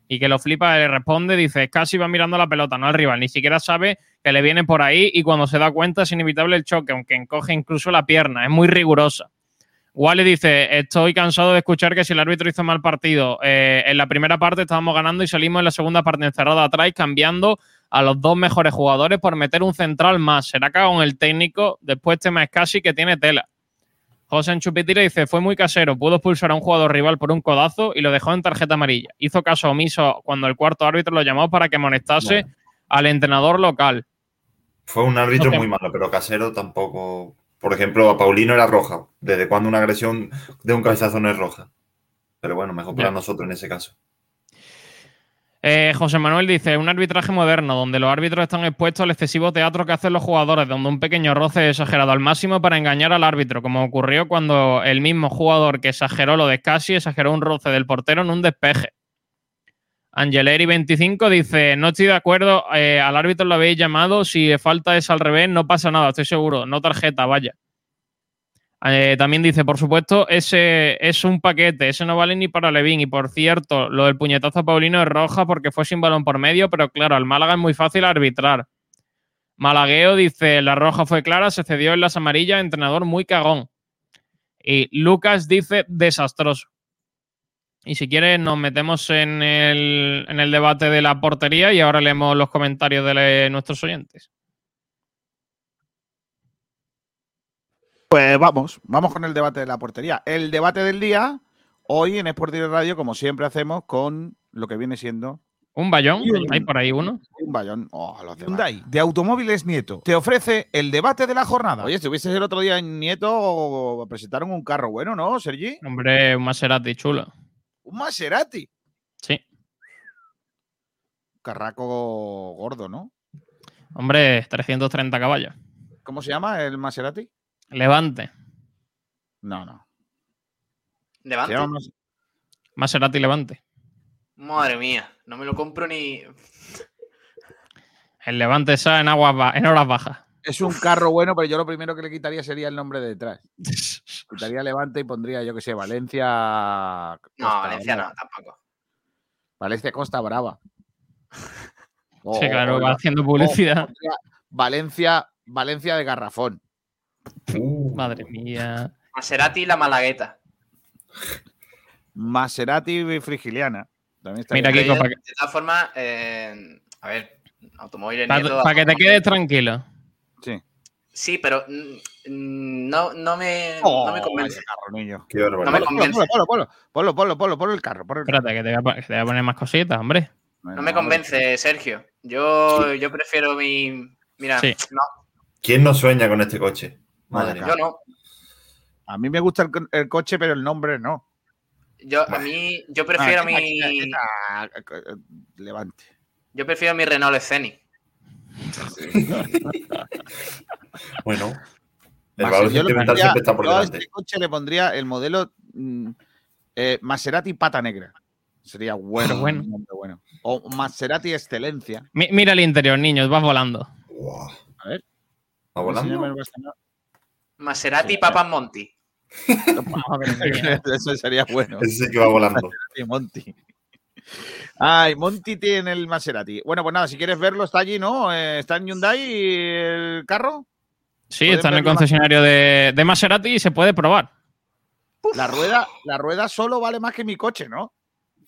Y que lo flipa le responde, dice, casi va mirando la pelota, no al rival, ni siquiera sabe que le viene por ahí y cuando se da cuenta es inevitable el choque, aunque encoge incluso la pierna, es muy rigurosa. Wally dice, estoy cansado de escuchar que si el árbitro hizo mal partido, eh, en la primera parte estábamos ganando y salimos en la segunda parte encerrada atrás cambiando a los dos mejores jugadores por meter un central más. Será cagado en el técnico, después tema es casi que tiene tela. José Enchupitira dice, fue muy casero, pudo expulsar a un jugador rival por un codazo y lo dejó en tarjeta amarilla. Hizo caso omiso cuando el cuarto árbitro lo llamó para que amonestase al entrenador local. Fue un árbitro muy malo, pero casero tampoco por ejemplo, a Paulino era roja. ¿Desde cuando una agresión de un cabezazo no es roja? Pero bueno, mejor para nosotros en ese caso. Eh, José Manuel dice, un arbitraje moderno donde los árbitros están expuestos al excesivo teatro que hacen los jugadores, donde un pequeño roce es exagerado al máximo para engañar al árbitro, como ocurrió cuando el mismo jugador que exageró lo de Casi exageró un roce del portero en un despeje. Angeleri25 dice, no estoy de acuerdo, eh, al árbitro lo habéis llamado, si falta es al revés, no pasa nada, estoy seguro, no tarjeta, vaya. Eh, también dice, por supuesto, ese es un paquete, ese no vale ni para Levín. Y por cierto, lo del puñetazo a Paulino es roja porque fue sin balón por medio, pero claro, al Málaga es muy fácil arbitrar. Malagueo dice, la roja fue clara, se cedió en las amarillas, entrenador muy cagón. Y Lucas dice, desastroso. Y si quieres, nos metemos en el, en el debate de la portería y ahora leemos los comentarios de nuestros oyentes. Pues vamos, vamos con el debate de la portería. El debate del día, hoy en Sport Radio, como siempre hacemos, con lo que viene siendo. ¿Un bayón? ¿Hay por ahí uno? Un bayón. Oh, los de Hyundai, de Automóviles Nieto, te ofrece el debate de la jornada. Oye, estuviste el otro día en Nieto, presentaron un carro bueno, ¿no, Sergi? Hombre, un Maserati chulo. Un Maserati. Sí. Carraco gordo, ¿no? Hombre, 330 caballos. ¿Cómo se llama el Maserati? Levante. No, no. ¿Levante? Maserati Levante. Madre mía, no me lo compro ni. El Levante está en, aguas en horas bajas. Es un carro bueno, pero yo lo primero que le quitaría sería el nombre de detrás. Quitaría Levante y pondría, yo que sé, Valencia. no, Valencia no, tampoco. Valencia Costa Brava. sí, claro, va haciendo publicidad. Valencia, Valencia de Garrafón. Uh. Madre mía. Maserati y la Malagueta. Maserati y Frigiliana. Mira, De, de todas formas, eh, a ver, automóviles Para que te quedes tranquilo. Sí. Sí, pero mm, no, no, me, no me convence. Qué no me convence. Polo, polo, polo, polo, polo, polo el carro. polo el carro. Espérate, que te, voy a, que te voy a poner más cositas, hombre. No me convence, Sergio. Yo, yo prefiero mi. Mira, Sí. no. ¿Quién no sueña con este coche? Madre Yo no. A mí me gusta el, co- el coche, pero el nombre no. Yo, a mí, yo prefiero Ah, mi. Levante. Yo prefiero mi Renault Scenic. Bueno, el valor yo sentimental pondría- siempre está por yo a delante. este coche le pondría el modelo mm, eh, Maserati Pata Negra. Sería bueno. O Maserati Excelencia. Mi- mira el interior, niños, vas volando. A ver. ¿Va volando? Maserati Papas Monti. Eso sería bueno. Ese sí que va volando. Maserati Monty. Ay, Monty tiene el Maserati. Bueno, pues nada, si quieres verlo, está allí, ¿no? Eh, ¿Está en Hyundai el carro? Sí, está en el concesionario de, de Maserati y se puede probar. La rueda, la rueda solo vale más que mi coche, ¿no?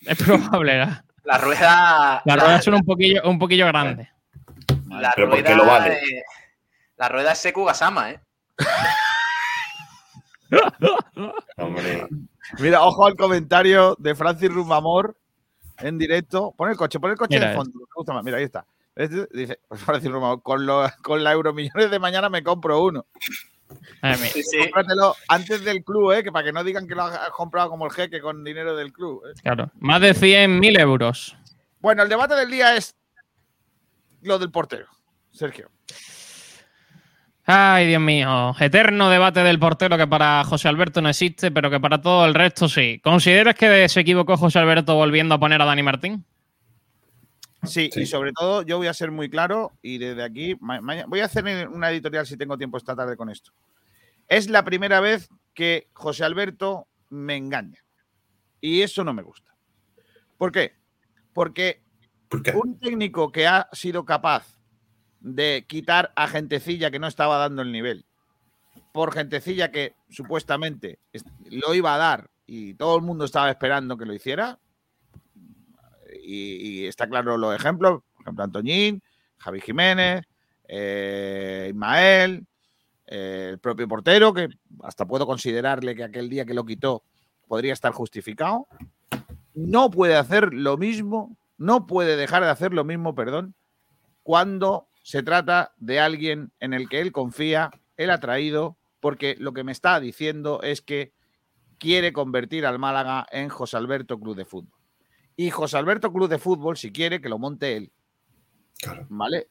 Es probable. La, La rueda. las ruedas son un poquillo, un poquillo grandes. La Pero rueda, lo vale. eh, la rueda es Seku Gasama, ¿eh? Hombre, Mira, ojo al comentario de Francis Rumamor en directo. Pon el coche, pon el coche Mira, de fondo. Me gusta más. Mira, ahí está. Este dice con, lo- con la Euromillones de mañana me compro uno. Sí, sí. Cómpratelo antes del club, ¿eh? Que para que no digan que lo has comprado como el jeque con dinero del club. ¿eh? Claro. Más de 100.000 euros. Bueno, el debate del día es lo del portero, Sergio. Ay, Dios mío. Eterno debate del portero que para José Alberto no existe, pero que para todo el resto sí. ¿Consideras que se equivocó José Alberto volviendo a poner a Dani Martín? Sí, y sobre todo yo voy a ser muy claro y desde aquí voy a hacer una editorial si tengo tiempo esta tarde con esto. Es la primera vez que José Alberto me engaña y eso no me gusta. ¿Por qué? Porque ¿por qué? un técnico que ha sido capaz de quitar a gentecilla que no estaba dando el nivel por gentecilla que supuestamente es- lo iba a dar y todo el mundo estaba esperando que lo hiciera, y, y está claro los ejemplos, por ejemplo, Antoñín, Javi Jiménez, eh, Ismael, eh, el propio portero, que hasta puedo considerarle que aquel día que lo quitó podría estar justificado. No puede hacer lo mismo, no puede dejar de hacer lo mismo, perdón, cuando se trata de alguien en el que él confía, él ha traído, porque lo que me está diciendo es que quiere convertir al Málaga en José Alberto Club de Fútbol. Y José Alberto Club de Fútbol, si quiere, que lo monte él. ¿Vale?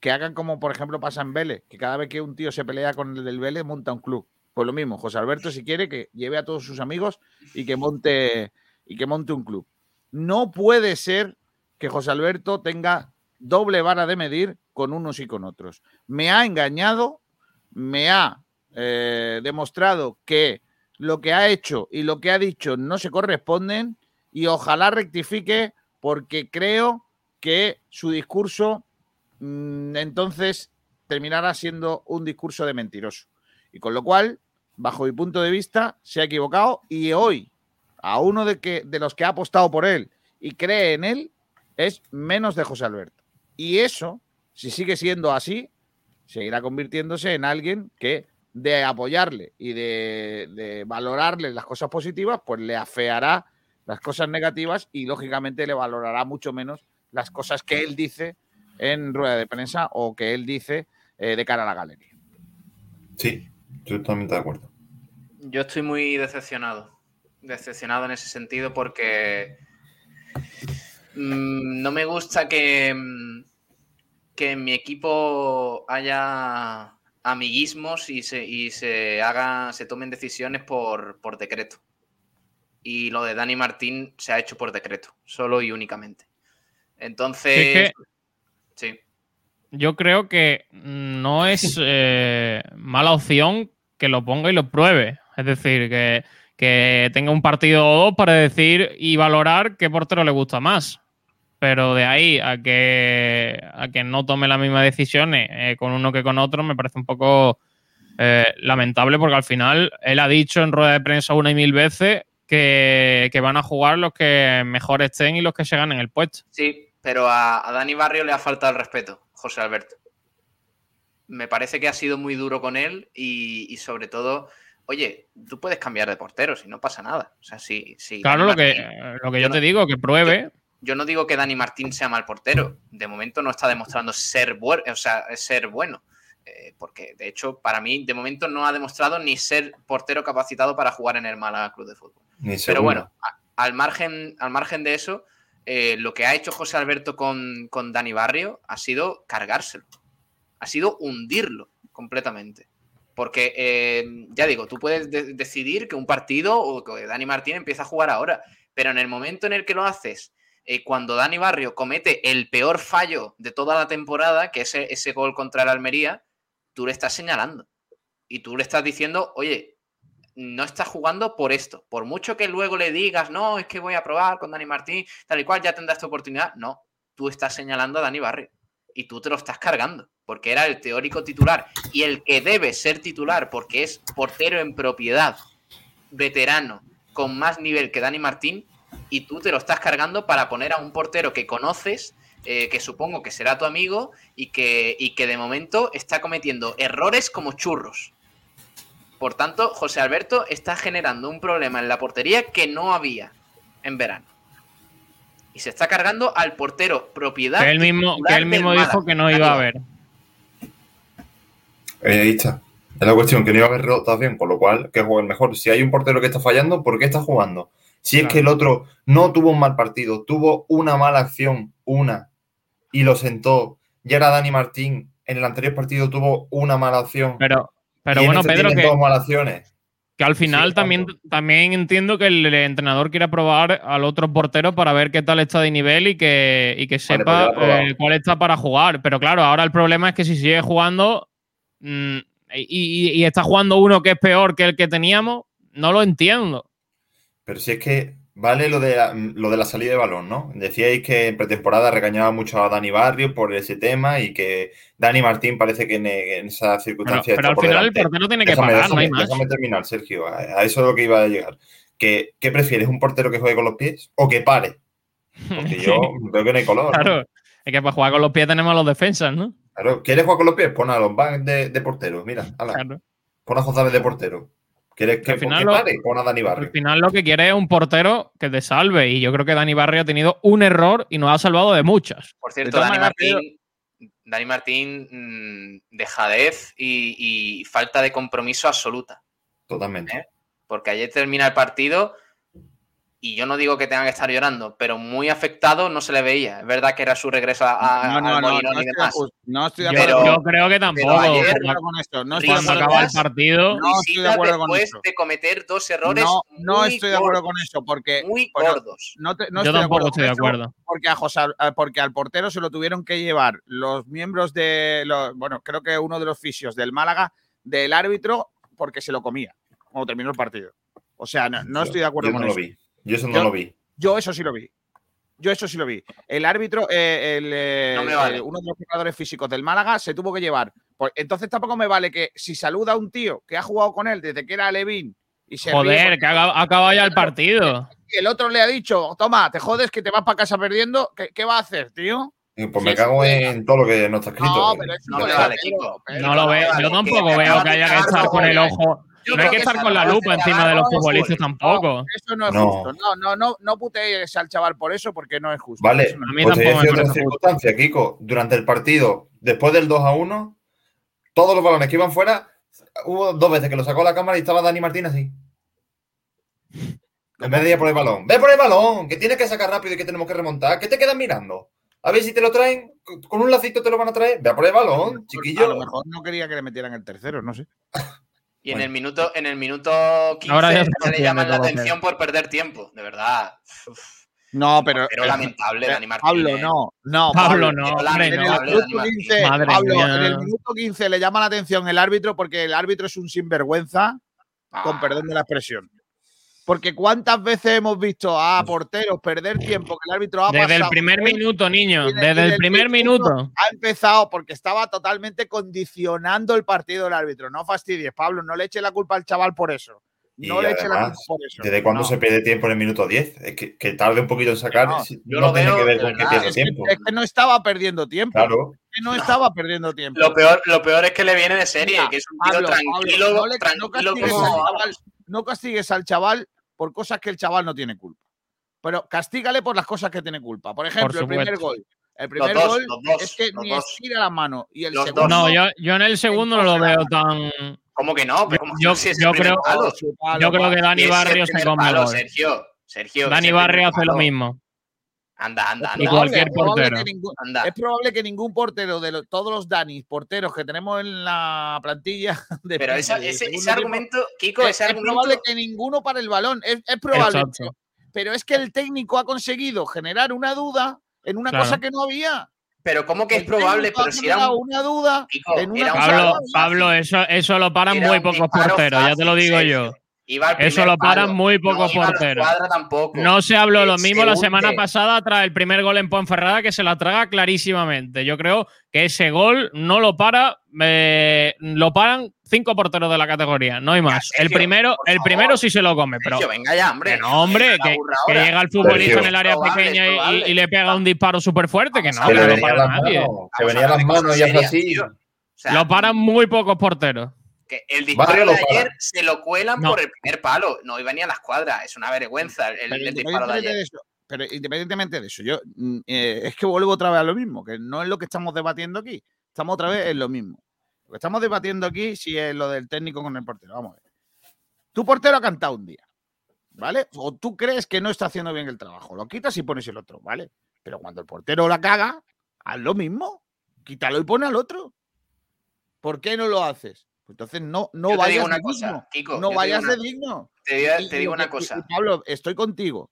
Que hagan como, por ejemplo, pasa en Vélez, que cada vez que un tío se pelea con el del Vélez, monta un club. Pues lo mismo, José Alberto, si quiere, que lleve a todos sus amigos y que monte, y que monte un club. No puede ser que José Alberto tenga doble vara de medir con unos y con otros. Me ha engañado, me ha eh, demostrado que lo que ha hecho y lo que ha dicho no se corresponden y ojalá rectifique porque creo que su discurso mm, entonces terminará siendo un discurso de mentiroso. Y con lo cual, bajo mi punto de vista, se ha equivocado y hoy a uno de, que, de los que ha apostado por él y cree en él es menos de José Alberto. Y eso, si sigue siendo así, seguirá convirtiéndose en alguien que de apoyarle y de, de valorarle las cosas positivas, pues le afeará las cosas negativas y lógicamente le valorará mucho menos las cosas que él dice en rueda de prensa o que él dice eh, de cara a la galería. Sí, yo totalmente de acuerdo. Yo estoy muy decepcionado. Decepcionado en ese sentido porque mm, no me gusta que, mm, que en mi equipo haya amiguismos y se, y se haga, se tomen decisiones por, por decreto. Y lo de Dani Martín se ha hecho por decreto, solo y únicamente. Entonces, Sí, es que- sí. Yo creo que no es eh, mala opción que lo ponga y lo pruebe. Es decir, que, que tenga un partido o dos para decir y valorar qué portero le gusta más. Pero de ahí a que, a que no tome las mismas decisiones eh, con uno que con otro me parece un poco eh, lamentable porque al final él ha dicho en rueda de prensa una y mil veces que, van a jugar los que mejor estén y los que se ganen el puesto. Sí, pero a, Dani Barrio le ha faltado el respeto, José Alberto. Me parece que ha sido muy duro con él y, sobre todo, oye, tú puedes cambiar de portero si no pasa nada. O sea, si, claro, lo, que, lo que yo, te digo, que pruebe. Yo, no digo que Dani Martín sea mal portero. De momento no está demostrando ser, bueno, o sea, ser bueno. Eh, porque de hecho, para mí, de momento no ha demostrado ni ser portero capacitado para jugar en el Málaga Club de Fútbol. Pero bueno, al margen, al margen de eso, eh, lo que ha hecho José Alberto con, Dani Barrio ha sido cargárselo. Ha sido hundirlo completamente. Porque, eh, ya digo, tú puedes decidir que un partido o que Dani Martín empieza a jugar ahora. Pero en el momento en el que lo haces, eh, cuando Dani Barrio comete el peor fallo de toda la temporada, que es ese, ese gol contra el Almería, tú le estás señalando. Y tú le estás diciendo, oye, no está jugando por esto. Por mucho que luego le digas, no, es que voy a probar con Dani Martín, tal y cual, ya tendrás tu oportunidad. No, tú estás señalando a Dani Barrio y tú te lo estás cargando, porque era el teórico titular y el que debe ser titular porque es portero en propiedad, veterano, con más nivel que Dani Martín, y tú te lo estás cargando para poner a un portero que conoces, eh, que supongo que será tu amigo y que, y que de momento está cometiendo errores como churros. Por tanto, José Alberto está generando un problema en la portería que no había en verano. Y se está cargando al portero propiedad. Que él mismo, que él mismo dijo que no iba a haber. ahí está. Es la cuestión que no iba a haber rotación, con lo cual que juegue mejor. Si hay un portero que está fallando, ¿por qué está jugando? Si es que el otro no tuvo un mal partido, tuvo una mala acción, una, y lo sentó. Y era Dani Martín, en el anterior partido tuvo una mala acción. Pero, pero bueno, este Pedro, que, que al final también, también entiendo que el entrenador quiera probar al otro portero para ver qué tal está de nivel y que, y que sepa eh, cuál está para jugar. Pero claro, ahora el problema es que si sigue jugando mm, y, y, está jugando uno que es peor que el que teníamos, no lo entiendo. Pero si es que Vale lo de, la, lo de la salida de balón, ¿no? Decíais que en pretemporada regañaba mucho a Dani Barrio por ese tema y que Dani Martín parece que en, esa circunstancia. pero al final el portero tiene que parar, no hay más. Déjame terminar, Sergio. A, eso es lo que iba a llegar. ¿Qué, ¿Qué, prefieres? ¿Un portero que juegue con los pies o que pare? Porque yo veo que no hay color. Claro, es que para jugar con los pies tenemos a los defensas, ¿no? Claro, ¿quieres jugar con los pies? Pon a los banks de, de porteros. Mira, ala. Pon a González de portero. ¿Quieres que, al final, lo, pare? Pon a Dani Barrio. Al final lo que quiere es un portero que te salve. Y yo creo que Dani Barrio ha tenido un error y nos ha salvado de muchas. Por cierto, Dani Martín, Dani Martín, mm, dejadez y, falta de compromiso absoluta. Totalmente. ¿Eh? Porque ayer termina el partido y yo no digo que tenga que estar llorando, pero muy afectado no se le veía. Es verdad que era su regreso a, no, no, no, no, demás. no estoy de acuerdo. Yo, creo que tampoco. Ayer, con esto. No estoy cuando acaba el partido. No estoy de acuerdo con esto. de cometer dos errores. No, no estoy de acuerdo con eso porque. Muy gordos. No, no yo tampoco estoy de acuerdo. Porque, a José, porque al portero se lo tuvieron que llevar los miembros de. Los, bueno, creo que uno de los fisios del Málaga, del árbitro, porque se lo comía cuando terminó el partido. O sea, no, estoy de acuerdo con eso. Yo eso no lo vi. Yo eso sí lo vi. Yo eso sí lo vi. El árbitro, eh, eh, uno de los jugadores físicos del Málaga, se tuvo que llevar. Pues, entonces tampoco me vale que si saluda a un tío que ha jugado con él desde que era Levin y se Joder, que ha acabado ya el partido. Y el otro le ha dicho, toma, te jodes que te vas para casa perdiendo. ¿Qué, va a hacer, tío? Pues me cago en todo lo que no está escrito. No, pero eso no, vale, no lo veo. Yo tampoco veo que haya que estar con el ojo no hay que estar con la lupa encima de los futbolistas tampoco. eso no es justo. No, no, no, no putees al chaval por eso porque no es justo. Vale, a mí pues tampoco otra circunstancia, Kiko. Durante el partido, después del 2 a 1, todos los balones que iban fuera, hubo dos veces que lo sacó la cámara y estaba Dani Martín así. En vez de ir por el balón. Ve por el balón, que tienes que sacar rápido y que tenemos que remontar. ¿Qué te quedas mirando? A ver si te lo traen, con un lacito te lo van a traer. Ve por el balón, chiquillo. A lo mejor no quería que le metieran el tercero, no sé. Y en el minuto, en el minuto 15 Ahora ya le llaman la atención por perder tiempo, de verdad. No, pero. Pero lamentable, Dani Martín. Pablo, no. No, Pablo, no. en, el minuto 15, Pablo en el minuto 15 le llama la atención el árbitro porque el árbitro es un sinvergüenza, con ah. perdón de la expresión. Porque cuántas veces hemos visto a porteros perder tiempo que el árbitro ha Desde el pasado primer minuto, niño. Desde el primer minuto. Ha empezado porque estaba totalmente condicionando el partido del árbitro. No fastidies, Pablo, no le eche la culpa al chaval por eso. Y No le eche la culpa por eso. ¿desde cuándo No. se pierde tiempo en el minuto 10? Es que, que tarde un poquito en sacar, No, yo no, lo tiene veo que ver con que que, tiempo. es que no estaba perdiendo tiempo. Claro. Es que no estaba perdiendo tiempo. Lo peor, lo peor es que le viene de serie, Mira, que es un tío Pablo, tranquilo, Pablo, no, le- no tranquilo castigues como... al chaval, no castigues al chaval por cosas que el chaval no tiene culpa. Pero castígale por las cosas que tiene culpa. Por ejemplo, el primer gol. El primer dos, gol dos, es que ni dos. estira la mano. Y el Los segundo. No, yo, yo en el segundo no lo veo tan. ¿Cómo que no? Pero ¿cómo que Yo-? Si creo- palo. su palo, Yo creo que. Dani Barrio se come el palo, gol. Sergio, Sergio. Dani Barrio hace lo mismo. Anda, anda, Y anda. cualquier es probable portero. que ningún- Anda. es probable que ningún portero de lo- todos los Danis porteros que tenemos en la plantilla. De Pero esa- ese, ese argumento, Kiko, es, ese es argumento... probable que ninguno para el balón. Es, es probable. Exacto. Pero, es que el técnico ha conseguido generar una duda en una Claro. cosa que no había. Pero ¿cómo que es probable? Pero si era generado un... una duda Kiko, en una cosa Pablo, no había. Pablo, eso, eso lo paran muy pocos porteros, ya te lo digo yo. Iba al Eso lo paran palo. muy pocos no porteros. No se habló lo mismo se la semana pasada tras el primer gol en Ponferrada que se la traga clarísimamente. Yo creo que ese gol no lo para, eh, lo paran cinco porteros de la categoría, no hay más. Sergio, el primero, el primero sí se lo come, pero Sergio, venga ya, hombre. que no, hombre, que, llega el futbolista Sergio. en el área Es probable, pequeña es y- le pega un disparo súper fuerte, que no, Que no lo venían para las nadie. manos, que Vamos a venían hablar las manos y serias, así. tío. O sea, Lo paran muy pocos porteros. Que el disparo de para. ayer se lo cuelan No. por el primer palo. No iba ni a la escuadra. Es una vergüenza el, disparo de independientemente ayer. de eso, pero independientemente de eso, yo mm, eh, es que vuelvo otra vez a lo mismo, que no es lo que estamos debatiendo aquí. Estamos otra vez en lo mismo. Lo que estamos debatiendo aquí sí es lo del técnico con el portero. Vamos a ver. Tu portero ha cantado un día, ¿vale? O tú crees que no está haciendo bien el trabajo. Lo quitas y pones el otro, ¿vale? Pero cuando el portero la caga, haz lo mismo. Quítalo y pone al otro. ¿Por qué no lo haces? Entonces no, no vayas una de cosa, digno. Kiko, no vayas una- de digno. Te digo, Y- te y digo lo una y- cosa. Pablo, estoy contigo.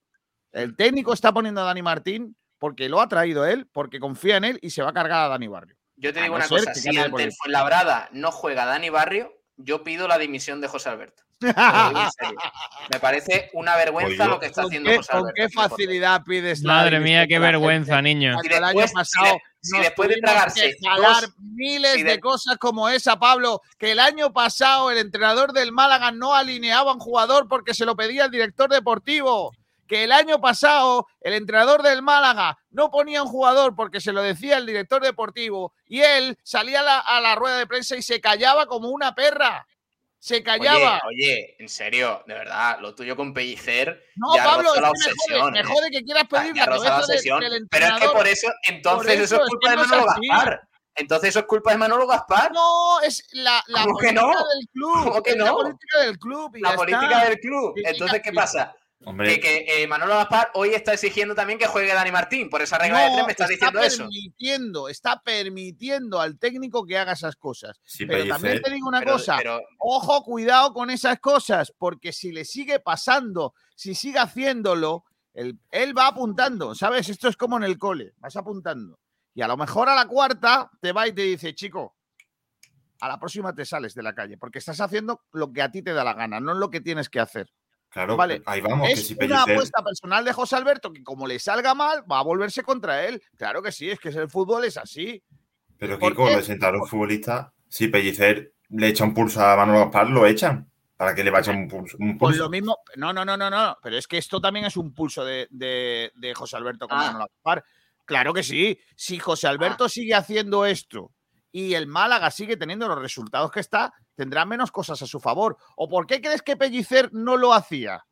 El técnico está poniendo a Dani Martín porque lo ha traído él, porque confía en él y se va a cargar a Dani Barrio. Yo te A digo no una cosa. Si ante el. Fuenlabrada no juega Dani Barrio, yo pido la dimisión de José Alberto. Me parece una vergüenza lo que está ¿Con haciendo qué, José con Alberto. qué el portero. facilidad pides la Madre mía, qué gente vergüenza, niño. Si el año si pasado de- si después de tragarse dos- miles si de, de- cosas como esa, Pablo, que el año pasado el entrenador del Málaga no alineaba a un jugador porque se lo pedía el director deportivo. Que el año pasado el entrenador del Málaga no ponía un jugador porque se lo decía el director deportivo y él salía a la, a la rueda de prensa y se callaba como una perra. Se callaba. Oye, oye, en serio, de verdad, lo tuyo con Pellicer No, ya Pablo, la que me jode, obsesión. me ¿eh? jode que quieras pedir Ya la la cabeza de- del Pero es que por eso, entonces eso, eso, es culpa de Manolo. Gaspar. Entonces eso es culpa de Manolo Gaspar. No, es la, la ¿Cómo que política no? del club. ¿Cómo que la no? política del club. y la política está. del club. Entonces, ¿qué pasa? Hombre, Que, que, eh, Manolo Gaspar hoy está exigiendo también que juegue Dani Martín. Por esa regla de tres me estás está diciendo eso. permitiendo, está permitiendo al técnico que haga esas cosas. sí, Pero Pellicer, también te digo una Pero- cosa, pero- ojo, cuidado con esas cosas, porque si le sigue pasando, si sigue haciéndolo, él, él va apuntando, ¿sabes? Esto es como en el cole, vas apuntando. Y a lo mejor a la cuarta te va y te dice, chico, a la próxima te sales de la calle, porque estás haciendo lo que a ti te da la gana, no lo que tienes que hacer. Claro, vale, ahí vamos, que es si una Pellicer, apuesta personal de José Alberto que como le salga mal, va a volverse contra él. Claro que sí, es que el fútbol es así. pero ¿por Kiko, qué? de sentar a un futbolista, si Pellicer le echa un pulso a Manolo Gaspar, lo echan. ¿Para que le va a echar un pulso? Un Pues pulso? lo mismo, no, no, no, no, no, pero es que esto también es un pulso de, de- de José Alberto con Ah. Manolo Gaspar. Claro que sí. Si José Alberto sigue haciendo esto y el Málaga sigue teniendo los resultados que está, tendrá menos cosas a su favor. ¿O por qué crees que Pellicer no lo hacía?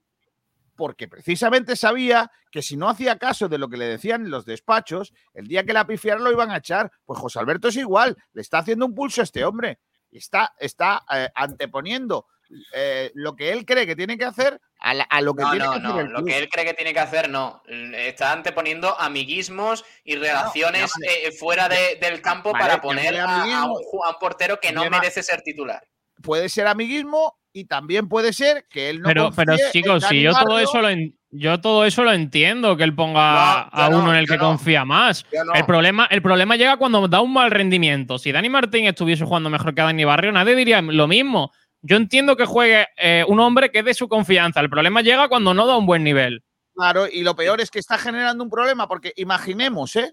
Porque precisamente sabía que si no hacía caso de lo que le decían en los despachos, el día que la pifiara lo iban a echar. Pues José Alberto es igual, le está haciendo un pulso a este hombre. Está, está eh, anteponiendo eh, lo que él cree que tiene que hacer a, la- a lo que No, tiene no, que hacer no. el Lo que él cree que tiene que hacer, no. Está anteponiendo amiguismos y relaciones eh, fuera de- del campo Vale, para poner a, a un, a un portero que no merece ser titular. Puede ser amiguismo y también puede ser que él no pero, pero chicos, si yo todo eso lo yo todo eso lo entiendo que él ponga No, a no, uno en el que no. confía más. El problema, el problema llega cuando da un mal rendimiento. Si Dani Martín estuviese jugando mejor que Dani Barrio, nadie diría lo mismo. Yo entiendo que juegue eh, un hombre que es de su confianza. El problema llega cuando no da un buen nivel. Claro, y lo peor es que está generando un problema, porque imaginemos, ¿eh?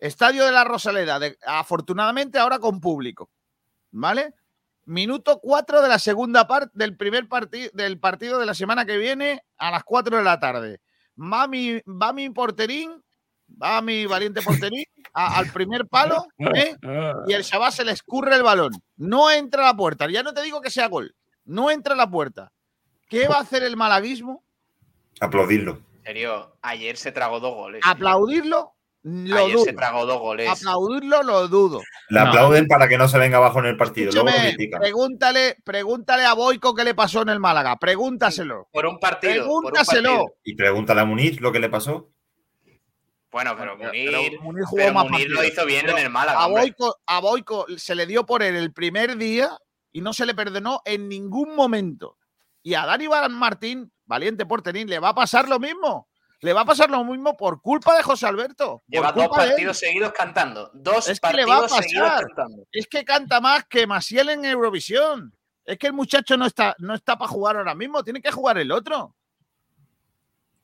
Estadio de la Rosaleda, afortunadamente ahora con público, ¿vale? Minuto 4 de la segunda parte del primer partido del partido de la semana que viene a las 4 de la tarde. Va mi, va mi porterín, va mi valiente porterín al primer palo ¿eh? y el chaval se le escurre el balón. No entra a la puerta. Ya no te digo que sea gol. No entra a la puerta. ¿Qué va a hacer el malaguismo? Aplaudirlo. En serio, ayer se tragó dos goles. Aplaudirlo lo Ayer dudo. se tragó dos goles. Aplaudirlo lo dudo. Le aplauden para que no se venga abajo en el partido. Luego pregúntale, pregúntale a Boico qué le pasó en el Málaga. Pregúntaselo. Por un partido. por un Pregúntaselo. partido. Y pregúntale a Muniz lo que le pasó. Bueno, pero Munir, Pero Munir jugó pero más Munir lo hizo bien Pero en el Málaga. A. Boico, a Boico se le dio por él el primer día y no se le perdonó en ningún momento. Y a Dani Baran Martín, valiente porterín, le va a pasar lo mismo. Le va a pasar lo mismo por culpa de José Alberto. Lleva dos partidos seguidos cantando. Dos Es que le va a seguidos pasar. cantando. Es que canta más que Maciel en Eurovisión. Es que el muchacho no está, no está para jugar ahora mismo, tiene que jugar el otro.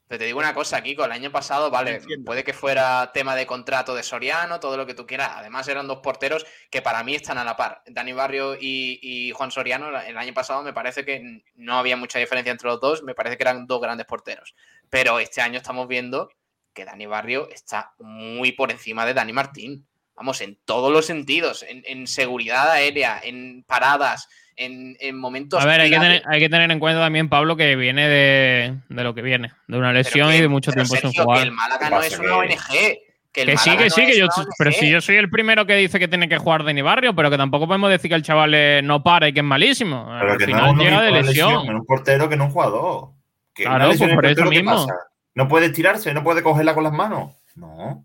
Pero te digo una cosa, Kiko, el año pasado, vale, puede que fuera tema de contrato de Soriano, todo lo que tú quieras. Además, eran dos porteros que para mí están a la par. Dani Barrio y, y Juan Soriano, el año pasado me parece que no había mucha diferencia entre los dos, me parece que eran dos grandes porteros. Pero este año estamos viendo que Dani Barrio está muy por encima de Dani Martín. Vamos, en todos los sentidos, en, en seguridad aérea, en paradas, en, en momentos. A ver, hay que, tener, hay que tener en cuenta también, Pablo, que viene de, de lo que viene, de una lesión que- y de mucho tiempo sin jugar. que el Málaga no es una ONG. Que, sí, que no sí, es que yo, pero si yo soy el primero que dice que tiene que jugar Dani Barrio, pero que tampoco podemos decir que el chaval no para y que es malísimo. Pero Al que no final es lo llega de lesión. lesión en un portero que en un jugador. Que Claro, pues por eso portero, ¿qué mismo. pasa? No puede tirarse, no puede cogerla con las manos. No.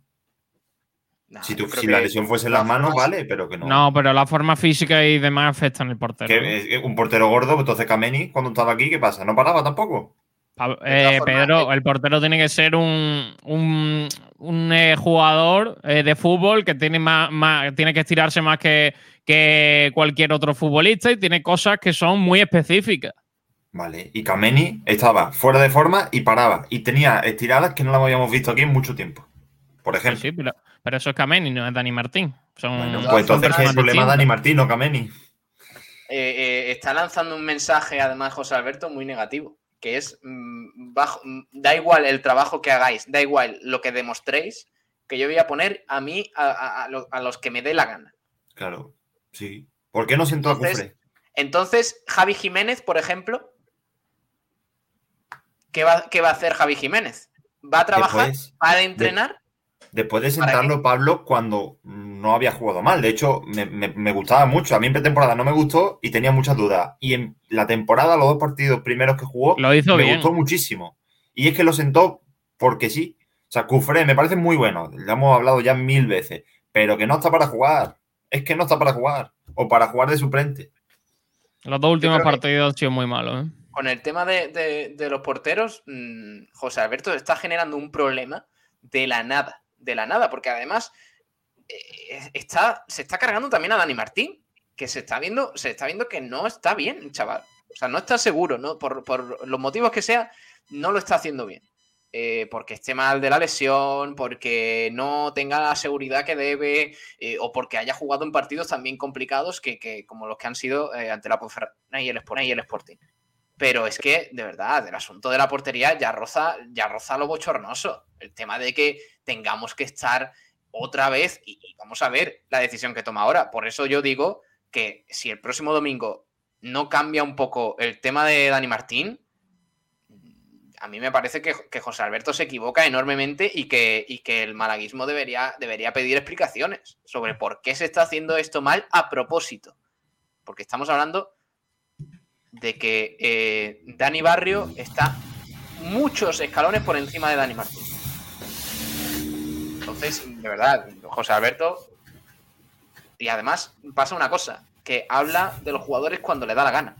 Si tú- creo si la lesión fuese en las manos, vale, pero que no. No, pero la forma física y demás afectan al portero. Eh, un portero gordo, pues entonces Kameni, cuando estaba aquí, ¿qué pasa? ¿No paraba tampoco? Pa- eh, Pedro, el portero tiene que ser un, un, un, eh, jugador eh, de fútbol que tiene, más, más- tiene que estirarse más que, que cualquier otro futbolista y tiene cosas que son muy específicas. Vale. Y Kameni estaba fuera de forma y paraba. Y tenía estiradas que no las habíamos visto aquí en mucho tiempo. Por ejemplo. Sí, pero, pero eso es Kameni, no es Dani Martín. Son, Bueno, pues entonces personas ¿qué es el problema. Dani Martín, no Kameni. Eh, eh, está lanzando un mensaje, además, José Alberto, muy negativo. Que es, mm, bajo, mm, da igual el trabajo que hagáis, da igual lo que demostréis, que yo voy a poner a mí, a, a- a lo- a los que me dé la gana. Claro. Sí. ¿Por qué no siento a Entonces, Cufré? Entonces, Javi Jiménez, por ejemplo, ¿qué va, qué va a hacer Javi Jiménez? ¿Va a trabajar? Después- ¿Va a entrenar? Después de ¿Para sentarlo, Pablo, cuando no había jugado mal. De hecho, me, me- me gustaba mucho. A mí en pretemporada no me gustó y tenía muchas dudas. Y en la temporada, los dos partidos primeros que jugó, Lo hizo me bien. gustó muchísimo. Y es que lo sentó porque sí. O sea, Cufré me parece muy bueno. Le hemos hablado ya mil veces. Pero que no está para jugar. Es que no está para jugar. O para jugar de suplente. Los dos últimos partidos han sido muy malos. ¿eh? Con el tema de, de- de los porteros, mm, José Alberto está generando un problema de la nada. De la nada, porque además eh, está, se está cargando también a Dani Martín, que se está viendo, se está viendo que no está bien, chaval. O sea, no está seguro, ¿no? Por, por los motivos que sea, no lo está haciendo bien. Eh, porque esté mal de la lesión, porque no tenga la seguridad que debe, eh, o porque haya jugado en partidos también complicados que, que- como los que han sido eh, ante la Ponferrada y el y el Sporting. Pero es que, de verdad, el asunto de la portería ya roza, ya roza lo bochornoso. El tema de que tengamos que estar otra vez, y, vamos a ver la decisión que toma ahora. Por eso yo digo que si el próximo domingo no cambia un poco el tema de Dani Martín, a mí me parece que, que José Alberto se equivoca enormemente y que, y que el malaguismo debería, debería pedir explicaciones sobre por qué se está haciendo esto mal a propósito. Porque estamos hablando de que eh, Dani Barrio está muchos escalones por encima de Dani Martín. Entonces, de verdad, José Alberto. Y además pasa una cosa, que habla de los jugadores cuando le da la gana.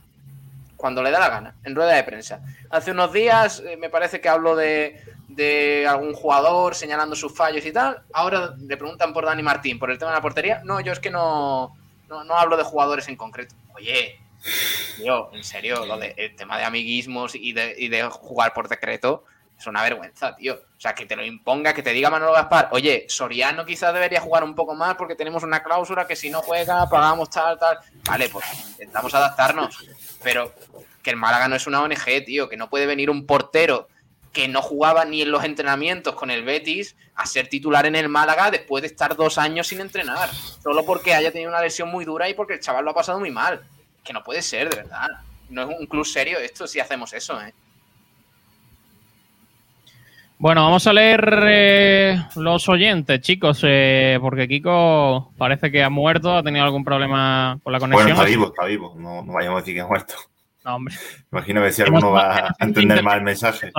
Cuando le da la gana, en rueda de prensa. Hace unos días eh, me parece que habló de, de algún jugador señalando sus fallos y tal. Ahora le preguntan por Dani Martín, por el tema de la portería. No, yo es que no, no, no hablo de jugadores en concreto. Oye, Tío, en serio, lo de, el tema de amiguismos y de, y de jugar por decreto es una vergüenza, tío. O sea, que te lo imponga, que te diga Manolo Gaspar, oye, Soriano quizás debería jugar un poco más porque tenemos una cláusula que si no juega, pagamos tal, tal. Vale, pues intentamos adaptarnos. Pero que el Málaga no es una ONG, tío, que no puede venir un portero que no jugaba ni en los entrenamientos con el Betis a ser titular en el Málaga después de estar dos años sin entrenar. Solo porque haya tenido una lesión muy dura y porque el chaval lo ha pasado muy mal. Que no puede ser, de verdad. No es un club serio esto si hacemos eso, ¿eh? Bueno, vamos a leer eh, los oyentes, chicos, eh, porque Kiko parece que ha muerto, ha tenido algún problema con la conexión. Bueno, está vivo, está vivo. No, no vayamos a decir que ha muerto. No, hombre. Imagino que si alguno va a entender mal el mensaje.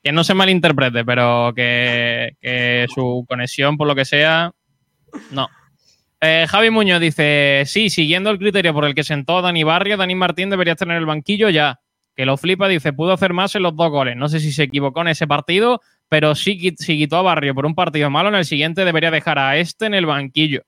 Que no se malinterprete, pero que, que su conexión, por lo que sea, no. Eh, Javi Muñoz dice: Sí, siguiendo el criterio por el que sentó Dani Barrio, Dani Martín debería estar en el banquillo ya. Que lo flipa, dice: Pudo hacer más en los dos goles. No sé si se equivocó en ese partido, pero sí, si quitó a Barrio por un partido malo, en el siguiente debería dejar a este en el banquillo.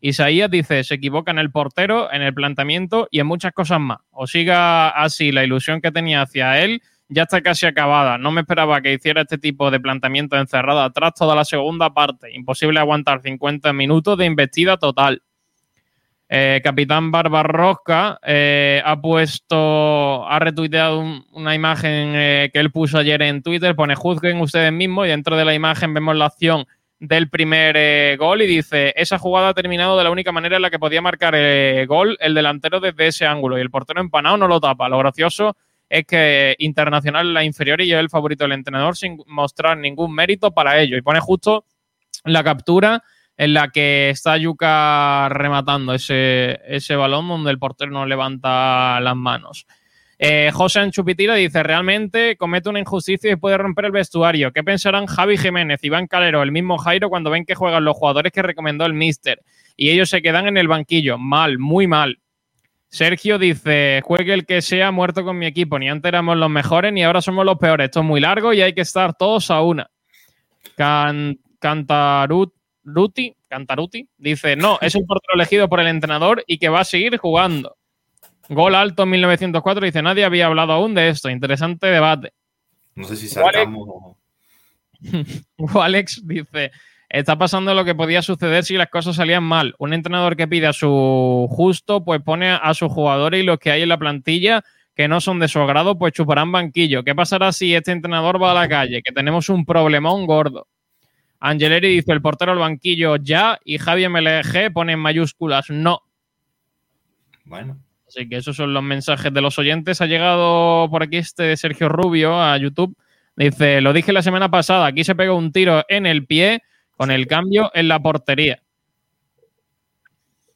Isaías dice, se equivoca en el portero, en el planteamiento y en muchas cosas más. O siga así la ilusión que tenía hacia él, ya está casi acabada. No me esperaba que hiciera este tipo de planteamiento encerrado atrás toda la segunda parte. Imposible aguantar 50 minutos de investida total. Eh, Capitán Barbarrosca eh, ha puesto, ha retuiteado una imagen eh, que él puso ayer en Twitter, pone juzguen ustedes mismos y dentro de la imagen vemos la acción del primer gol y dice, esa jugada ha terminado de la única manera en la que podía marcar el gol el delantero desde ese ángulo y el portero empanado no lo tapa. Lo gracioso es que Internacional la inferior y es el favorito del entrenador sin mostrar ningún mérito para ello. Y pone justo la captura en la que está Yuka rematando ese, ese balón donde el portero no levanta las manos. Eh, José Anchupitira dice, realmente comete una injusticia y puede romper el vestuario. ¿Qué pensarán Javi Jiménez, Iván Calero, el mismo Jairo cuando ven que juegan los jugadores que recomendó el Mister? Y ellos se quedan en el banquillo. Mal, muy mal. Sergio dice, juegue el que sea muerto con mi equipo. Ni antes éramos los mejores ni ahora somos los peores. Esto es muy largo y hay que estar todos a una. Can Cantarut Ruti, Cantaruti, dice, no, es un portero elegido por el entrenador y que va a seguir jugando. Gol alto en 1904, dice, nadie había hablado aún de esto. Interesante debate. No sé si sacamos... Alex dice, está pasando lo que podía suceder si las cosas salían mal. Un entrenador que pide a su justo, pues pone a sus jugadores y los que hay en la plantilla que no son de su agrado, pues chuparán banquillo. ¿Qué pasará si este entrenador va a la calle? Que tenemos un problemón gordo. Angeleri dice el portero al banquillo ya y Javier MLG pone en mayúsculas no. Bueno. Así que esos son los mensajes de los oyentes. Ha llegado por aquí este Sergio Rubio a YouTube. Dice, lo dije la semana pasada, aquí se pegó un tiro en el pie con el cambio en la portería.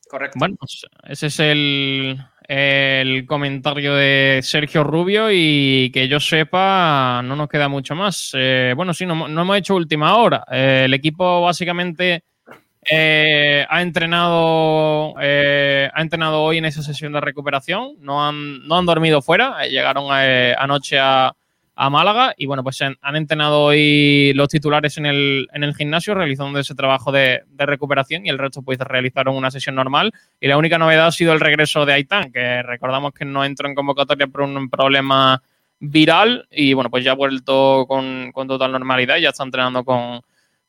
Correcto. Bueno, pues ese es el, el comentario de Sergio Rubio y que yo sepa no nos queda mucho más. Eh, bueno, sí, no, no, hemos hecho última hora. Eh, el equipo básicamente eh, ha entrenado ha entrenado hoy en esa sesión de recuperación. No han, no han dormido fuera. llegaron anoche a, a Málaga y bueno, pues han, entrenado hoy los titulares en el, en el gimnasio realizando ese trabajo de, de, recuperación y el resto pues realizaron una sesión normal. Y la única novedad ha sido el regreso de Aitán, que recordamos que no entró en convocatoria por un problema viral y bueno, pues ya ha vuelto con, con total normalidad y ya está entrenando con,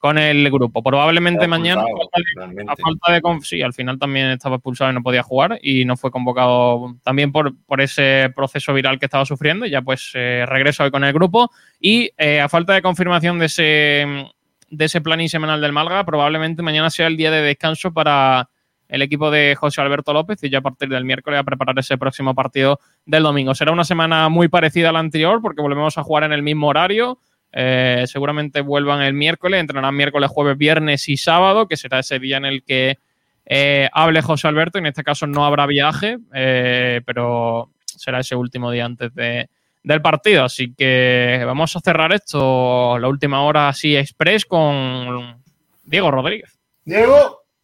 con el grupo. Probablemente mañana, a falta de, sí, al final también estaba expulsado y no podía jugar y no fue convocado también por, por ese proceso viral que estaba sufriendo. Y ya pues eh, regresa hoy con el grupo y eh, a falta de confirmación de ese, de ese plan semanal del Malga, probablemente mañana sea el día de descanso para el equipo de José Alberto López y ya a partir del miércoles a preparar ese próximo partido del domingo. Será una semana muy parecida a la anterior porque volvemos a jugar en el mismo horario eh, seguramente vuelvan el miércoles, entrenarán miércoles, jueves, viernes y sábado, que será ese día en el que eh, hable José Alberto. En este caso no habrá viaje, eh, pero será ese último día antes de, del partido. Así que vamos a cerrar esto, la última hora así express con Diego Rodríguez. Diego.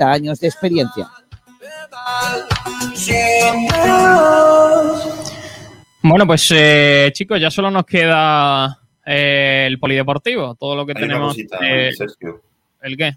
años de experiencia. Bueno, pues eh, chicos, ya solo nos queda eh, el polideportivo, todo lo que tenemos. eh, Sergio. ¿El qué?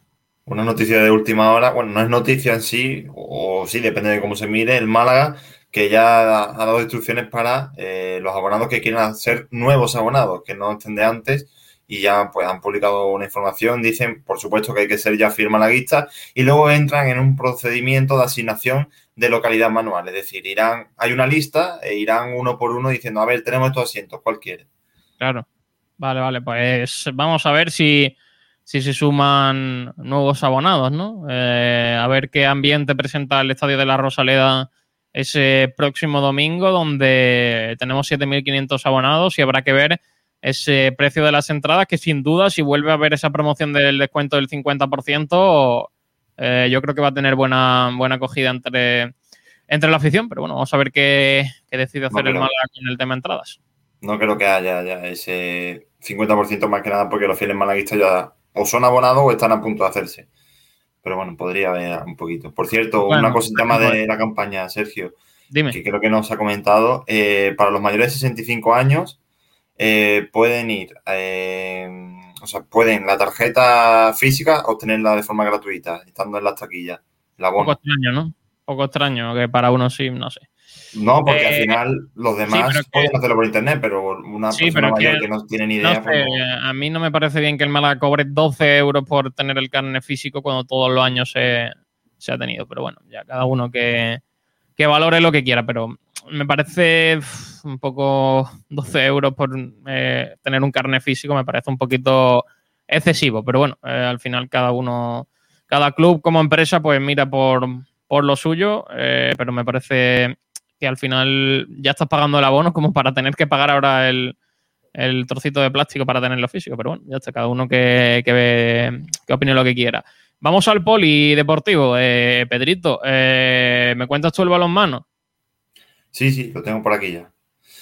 Una noticia de última hora, bueno, no es noticia en sí, o sí, depende de cómo se mire, el Málaga, que ya ha dado instrucciones para eh, los abonados que quieran ser nuevos abonados, que no estén de antes, y ya pues han publicado una información, dicen por supuesto que hay que ser ya firma laguista y luego entran en un procedimiento de asignación de localidad manual, es decir, irán, hay una lista e irán uno por uno diciendo, a ver, tenemos estos asientos, ¿cuál quiere? Claro, vale, vale, pues vamos a ver si, si se suman nuevos abonados, ¿no? Eh, a ver qué ambiente presenta el Estadio de la Rosaleda ese próximo domingo, donde tenemos 7.500 abonados y habrá que ver ese precio de las entradas, que sin duda, si vuelve a haber esa promoción del descuento del 50%, eh, yo creo que va a tener buena, buena acogida entre, entre la afición. Pero bueno, vamos a ver qué, qué decide hacer No, el Málaga con el tema entradas. No creo que haya ya ese 50% más que nada porque los fieles malaguistas ya o son abonados o están a punto de hacerse. Pero bueno, podría haber un poquito. Por cierto, Bueno, una cosita más de bueno. la campaña, Sergio, Dime. que creo que nos ha comentado. eh, para los mayores de 65 años eh, pueden ir, eh, o sea, pueden la tarjeta física obtenerla de forma gratuita, estando en las taquillas. La Poco extraño, ¿no? Poco extraño, que para unos sí, no sé. No, porque al Eh, final los demás pero que- pueden hacerlo por internet, pero una Sí, persona pero mayor que- que, no tiene ni idea. pues sé, a mí no me parece bien que el Málaga cobre 12 euros por tener el carnet físico cuando todos los años se, se ha tenido. Pero bueno, ya cada uno que, que valore lo que quiera. Pero me parece un poco 12 euros por eh, tener un carnet físico, me parece un poquito excesivo. Pero bueno, eh, al final cada uno, cada club como empresa, pues mira por, por lo suyo. eh, pero me parece que al final ya estás pagando el abono como para tener que pagar ahora el, el trocito de plástico para tenerlo físico. Pero bueno, ya está, cada uno que, que, ve- que opine lo que quiera. Vamos al polideportivo. Eh, Pedrito, eh, ¿me cuentas tú el balonmano? Sí, sí, lo tengo por aquí ya.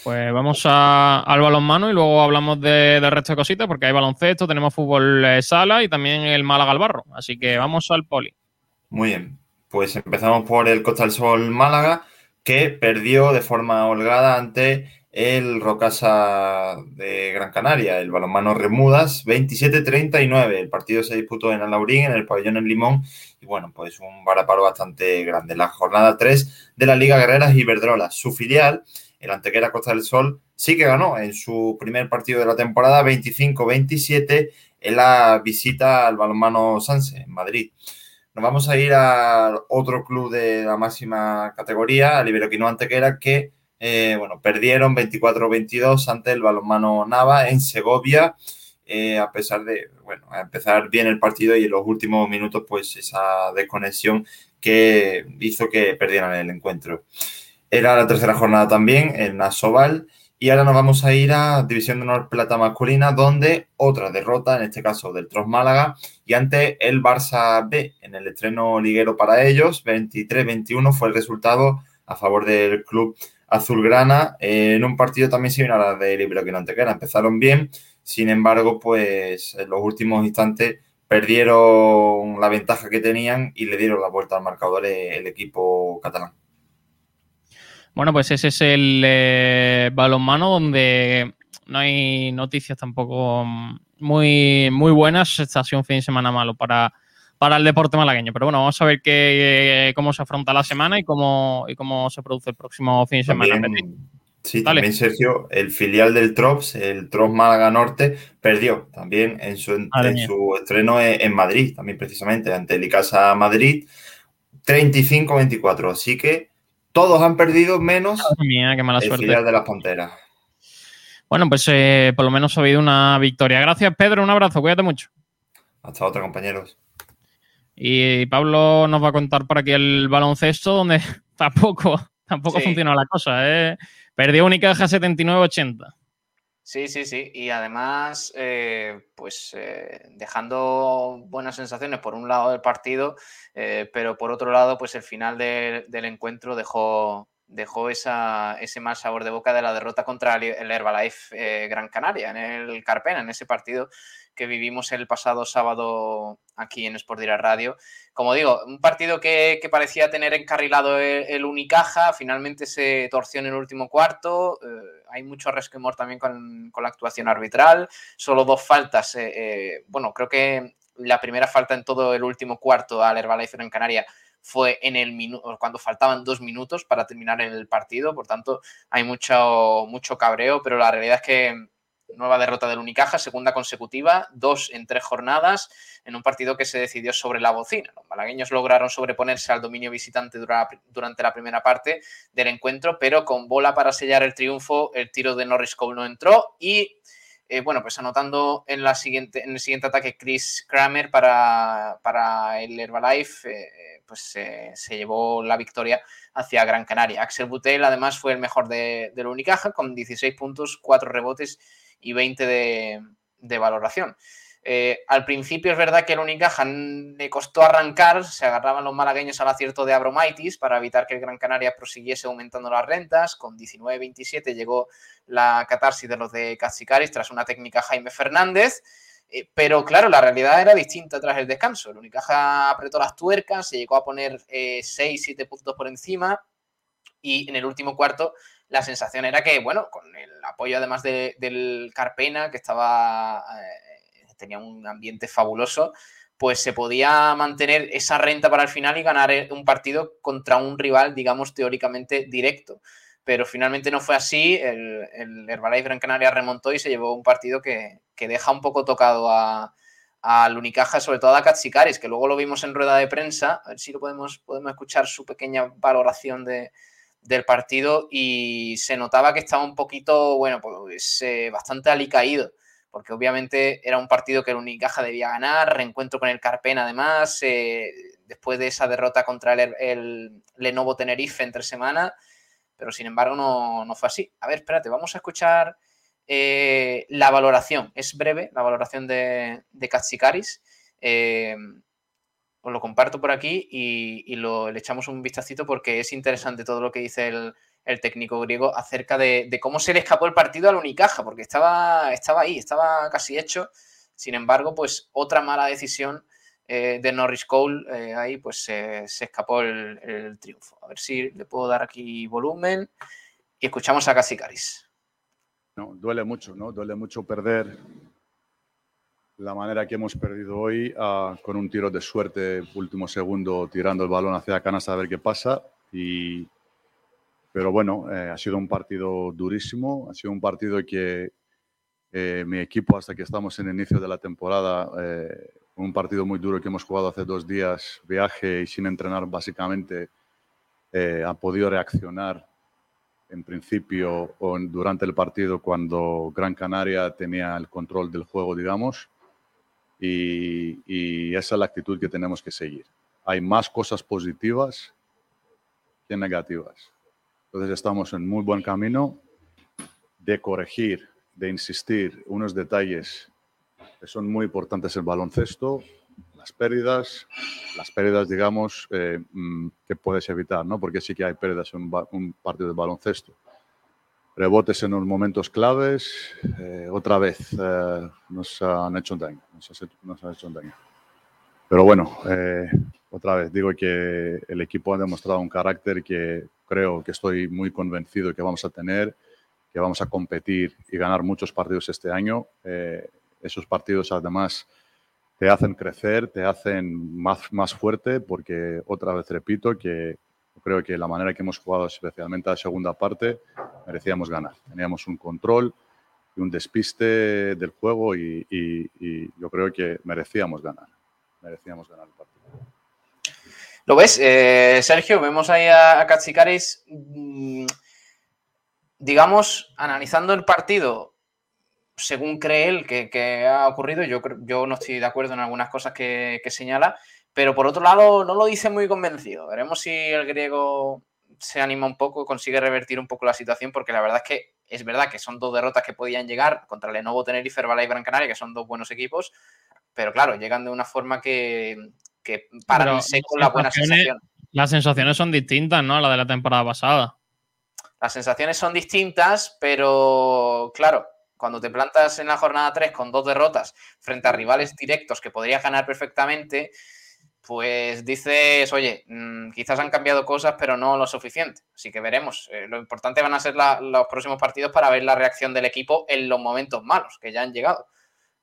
Pues vamos a- al balonmano y luego hablamos de- del resto de cositas, porque hay baloncesto, tenemos fútbol eh, sala y también el Málaga al barro. Así que vamos al poli. Muy bien. Pues empezamos por el Costa del Sol Málaga, que perdió de forma holgada ante el Rocasa de Gran Canaria, el balonmano Remudas, 27-39. El partido se disputó en Alaurín, en el pabellón en Limón, y bueno, pues un varaparo bastante grande. La jornada 3 de la Liga Guerreras Iberdrola, su filial, el Antequera Costa del Sol, sí que ganó en su primer partido de la temporada, 25-27, en la visita al balonmano Sanse, en Madrid. Nos vamos a ir a otro club de la máxima categoría, al Iberoquino Antequera, que eh, bueno, perdieron 24-22 ante el balonmano Nava en Segovia, eh, a pesar de, bueno, empezar bien el partido y en los últimos minutos, pues esa desconexión que hizo que perdieran el encuentro. Era la tercera jornada también en Asobal. Y ahora nos vamos a ir a División de Honor Plata Masculina, donde otra derrota, en este caso del Tros Málaga, y ante el Barça B, en el estreno liguero para ellos, 23-21 fue el resultado a favor del club azulgrana, eh, en un partido también similar al de Libro que no Antequera. Empezaron bien, sin embargo, pues en los últimos instantes perdieron la ventaja que tenían y le dieron la vuelta al marcador el, equipo catalán. Bueno, pues ese es el eh, balonmano donde no hay noticias tampoco muy, muy buenas. Ha sido un fin de semana malo para, para el deporte malagueño. Pero bueno, vamos a ver qué, eh, cómo se afronta la semana y cómo, y cómo se produce el próximo fin de semana. También, sí, Dale. también Sergio, el filial del TROPS, el TROPS Málaga Norte, perdió también en su, en estreno en, Madrid, también precisamente, ante el Icasa Madrid, 35-24. Así que todos han perdido menos mía, qué mala el suerte. filial de las Panteras. Bueno, pues eh, por lo menos ha habido una victoria. Gracias, Pedro. Un abrazo. Cuídate mucho. Hasta otra, compañeros. Y Pablo nos va a contar por aquí el baloncesto, donde tampoco, tampoco Sí. funcionó la cosa. ¿eh? Perdió Unicaja 79-80. Sí, sí, sí. Y además, eh, pues eh, dejando buenas sensaciones por un lado del partido, eh, pero por otro lado, pues el final de- del encuentro dejó, dejó esa, ese mal sabor de boca de la derrota contra el, Herbalife Gran Canaria en el Carpena, en ese partido que vivimos el pasado sábado aquí en Sport Direct Radio. Como digo, un partido que, parecía tener encarrilado el, el Unicaja, finalmente se torció en el último cuarto. eh, hay mucho resquemor también con, con la actuación arbitral. Solo dos faltas. eh, eh, bueno, creo que la primera falta en todo el último cuarto al Herbalife en Canaria fue en el minuto cuando faltaban dos minutos para terminar el partido. Por tanto, hay mucho, mucho cabreo, pero la realidad es que nueva derrota del Unicaja, segunda consecutiva, dos en tres jornadas, en un partido que se decidió sobre la bocina. Los malagueños lograron sobreponerse al dominio visitante dura- durante la primera parte del encuentro, pero con bola para sellar el triunfo, el tiro de Norris Cole no entró y eh, bueno, pues anotando en, la siguiente, en el siguiente ataque Chris Kramer para, para el Herbalife, eh, pues se llevó la victoria hacia Gran Canaria. Axel Butel además fue el mejor de, del Unicaja con 16 puntos, 4 rebotes y 20 de, valoración. Eh, al principio es verdad que el Unicaja le costó arrancar, se agarraban los malagueños al acierto de Abromaitis para evitar que el Gran Canaria prosiguiese aumentando las rentas. Con 19-27 llegó la catarsis de los de Catsicaris tras una técnica Jaime Fernández. Eh, pero claro, la realidad era distinta tras el descanso. El Unicaja apretó las tuercas, se llegó a poner 6-7 puntos por encima y en el último cuarto la sensación era que, bueno, con el apoyo además de- del Carpena, que estaba eh, tenía un ambiente fabuloso, pues se podía mantener esa renta para el final y ganar eh, un partido contra un rival, digamos, teóricamente directo. Pero finalmente no fue así. El, el Herbalife Gran Canaria remontó y se llevó un partido que, que deja un poco tocado a, al Unicaja, sobre todo a Katsikaris, que luego lo vimos en rueda de prensa. A ver si lo podemos, podemos escuchar su pequeña valoración de, del partido y se notaba que estaba un poquito, bueno, pues eh, bastante alicaído, porque obviamente era un partido que el Unicaja debía ganar, reencuentro con el Carpena además, eh, después de esa derrota contra el, el Lenovo Tenerife entre semana, pero sin embargo no, no fue así. A ver, espérate, vamos a escuchar eh, la valoración, es breve, la valoración de, de Katsikaris. Eh, os lo comparto por aquí y, y le echamos un vistacito porque es interesante todo lo que dice el, el técnico griego acerca de, de, cómo se le escapó el partido al Unicaja, porque estaba, estaba ahí, estaba casi hecho. Sin embargo, pues otra mala decisión eh, de Norris Cole, eh, ahí pues se escapó el, el, triunfo. A ver si le puedo dar aquí volumen y escuchamos a Casicaris. No, duele mucho, ¿no? Duele mucho perder la manera que hemos perdido hoy uh, con un tiro de suerte, último segundo, tirando el balón hacia la canasta a ver qué pasa. Y, pero bueno, eh, ha sido un partido durísimo, ha sido un partido que eh, mi equipo, hasta que estamos en el inicio de la temporada, eh, un partido muy duro que hemos jugado hace dos días, viaje y sin entrenar básicamente, eh, ha podido reaccionar en principio o durante el partido cuando Gran Canaria tenía el control del juego, digamos. Y, esa es la actitud que tenemos que seguir. Hay más cosas positivas que negativas. Entonces estamos en muy buen camino de corregir, de insistir unos detalles que son muy importantes en baloncesto, las pérdidas, las pérdidas, digamos, eh, que puedes evitar, ¿no? Porque sí que hay pérdidas en un partido de baloncesto rebotes en los momentos claves, eh, otra vez eh, nos han hecho daño, nos, ha, nos han hecho daño. Pero bueno, eh, otra vez digo que el equipo ha demostrado un carácter que creo que estoy muy convencido que vamos a tener, que vamos a competir y ganar muchos partidos este año. Eh, esos partidos además te hacen crecer, te hacen más, más fuerte, porque otra vez repito que creo que la manera que hemos jugado, especialmente la segunda parte, merecíamos ganar. Teníamos un control y un despiste del juego y, y, y yo creo que merecíamos ganar. Merecíamos ganar el partido. ¿Lo ves, eh, Sergio? Vemos ahí a, a Katsikaris, mmm, digamos, analizando el partido según cree él que, ha ocurrido. Yo, yo no estoy de acuerdo en algunas cosas que, señala, pero por otro lado no lo dice muy convencido. Veremos si el griego se anima un poco, consigue revertir un poco la situación, porque la verdad es que es verdad que son dos derrotas que podían llegar contra Lenovo Tenerife, Herbalife y Gran Canaria, que son dos buenos equipos, pero claro, llegan de una forma que, que para seco la buena sensación. Las sensaciones son distintas, ¿no? A la de la temporada pasada. Las sensaciones son distintas, pero claro, cuando te plantas en la jornada 3 con dos derrotas frente a rivales directos que podrías ganar perfectamente, pues dices, oye, mm, quizás han cambiado cosas, pero no lo suficiente. Así que veremos. Eh, lo importante van a ser los próximos partidos para ver la reacción del equipo en los momentos malos que ya han llegado.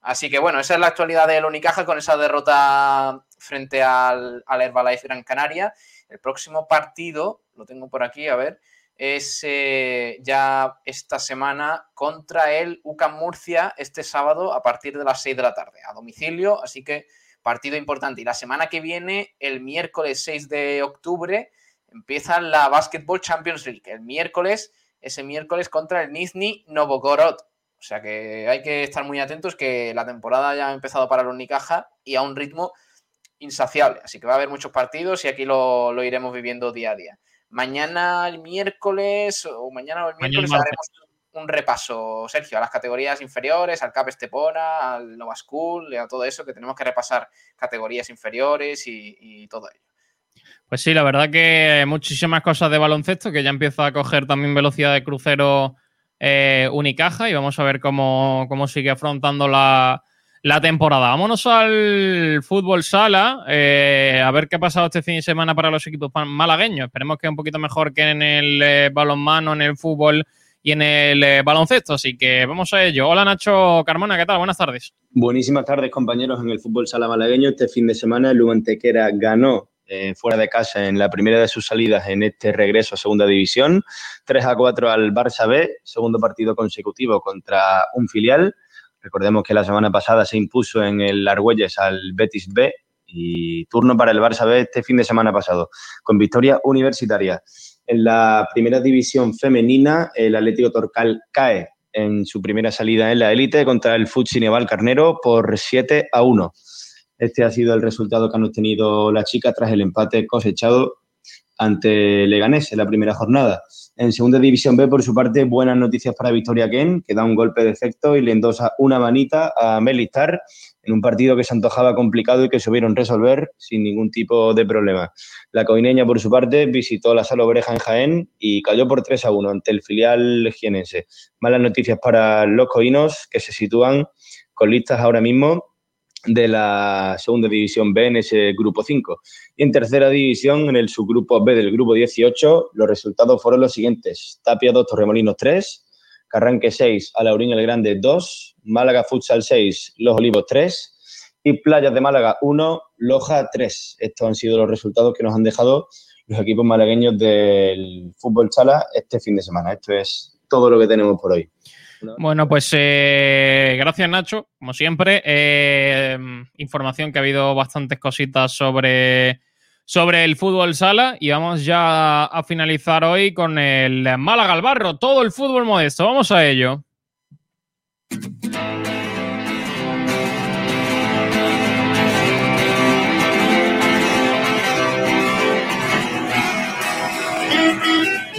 Así que bueno, esa es la actualidad del Unicaja con esa derrota frente al, al Herbalife Gran Canaria. El próximo partido, lo tengo por aquí, a ver, es eh, ya esta semana contra el UCAM Murcia este sábado a partir de las 6 de la tarde, a domicilio, así que partido importante. Y la semana que viene, el miércoles 6 de octubre, empieza la Basketball Champions League. El miércoles, ese miércoles contra el Nizhny Novgorod. O sea que hay que estar muy atentos que la temporada ya ha empezado para el Unicaja y a un ritmo insaciable. Así que va a haber muchos partidos y aquí lo, lo iremos viviendo día a día. Mañana, el miércoles, o mañana o el miércoles, haremos un repaso, Sergio, a las categorías inferiores, al CAP Estepona, al Nova School, a todo eso, que tenemos que repasar categorías inferiores y, todo ello. Pues sí, la verdad que muchísimas cosas de baloncesto, que ya empieza a coger también velocidad de crucero eh, Unicaja y vamos a ver cómo, cómo sigue afrontando la, la temporada. Vámonos al fútbol sala, eh, a ver qué ha pasado este fin de semana para los equipos malagueños. Esperemos que un poquito mejor que en el eh, balonmano, en el fútbol y en el eh, baloncesto. Así que vamos a ello. Hola Nacho Carmona, ¿qué tal? Buenas tardes. Buenísimas tardes, compañeros. En el fútbol sala malagueño, este fin de semana, el Luantequera ganó fuera de casa en la primera de sus salidas en este regreso a Segunda División. 3 a 4 al Barça B, segundo partido consecutivo contra un filial. Recordemos que la semana pasada se impuso en el Argüelles al Betis B y turno para el Barça B este fin de semana pasado, con victoria universitaria. En la primera división femenina, el Atlético Torcal cae en su primera salida en la élite contra el Futsineval Carnero por 7 a 1. Este ha sido el resultado que han obtenido las chicas tras el empate cosechado ante Leganés en la primera jornada. En segunda división B, por su parte, buenas noticias para Victoria Ken, que da un golpe de efecto y le endosa una manita a Melistar en un partido que se antojaba complicado y que supieron resolver sin ningún tipo de problema. La coineña, por su parte, visitó la Sala Obreja en Jaén y cayó por 3 a 1 ante el filial jienense. Malas noticias para los coinos, que se sitúan con listas ahora mismo de la segunda división B en ese grupo 5. Y en tercera división, en el subgrupo B del grupo 18, los resultados fueron los siguientes. Tapia 2, Torremolinos 3, Carranque 6, Alaurín el Grande 2, Málaga Futsal 6, Los Olivos 3 y Playas de Málaga 1, Loja 3. Estos han sido los resultados que nos han dejado los equipos malagueños del fútbol sala este fin de semana. Esto es todo lo que tenemos por hoy. Bueno, pues eh, gracias Nacho, como siempre. Eh, información que ha habido bastantes cositas sobre, sobre el fútbol sala y vamos ya a finalizar hoy con el Málaga al Barro, todo el fútbol modesto. Vamos a ello.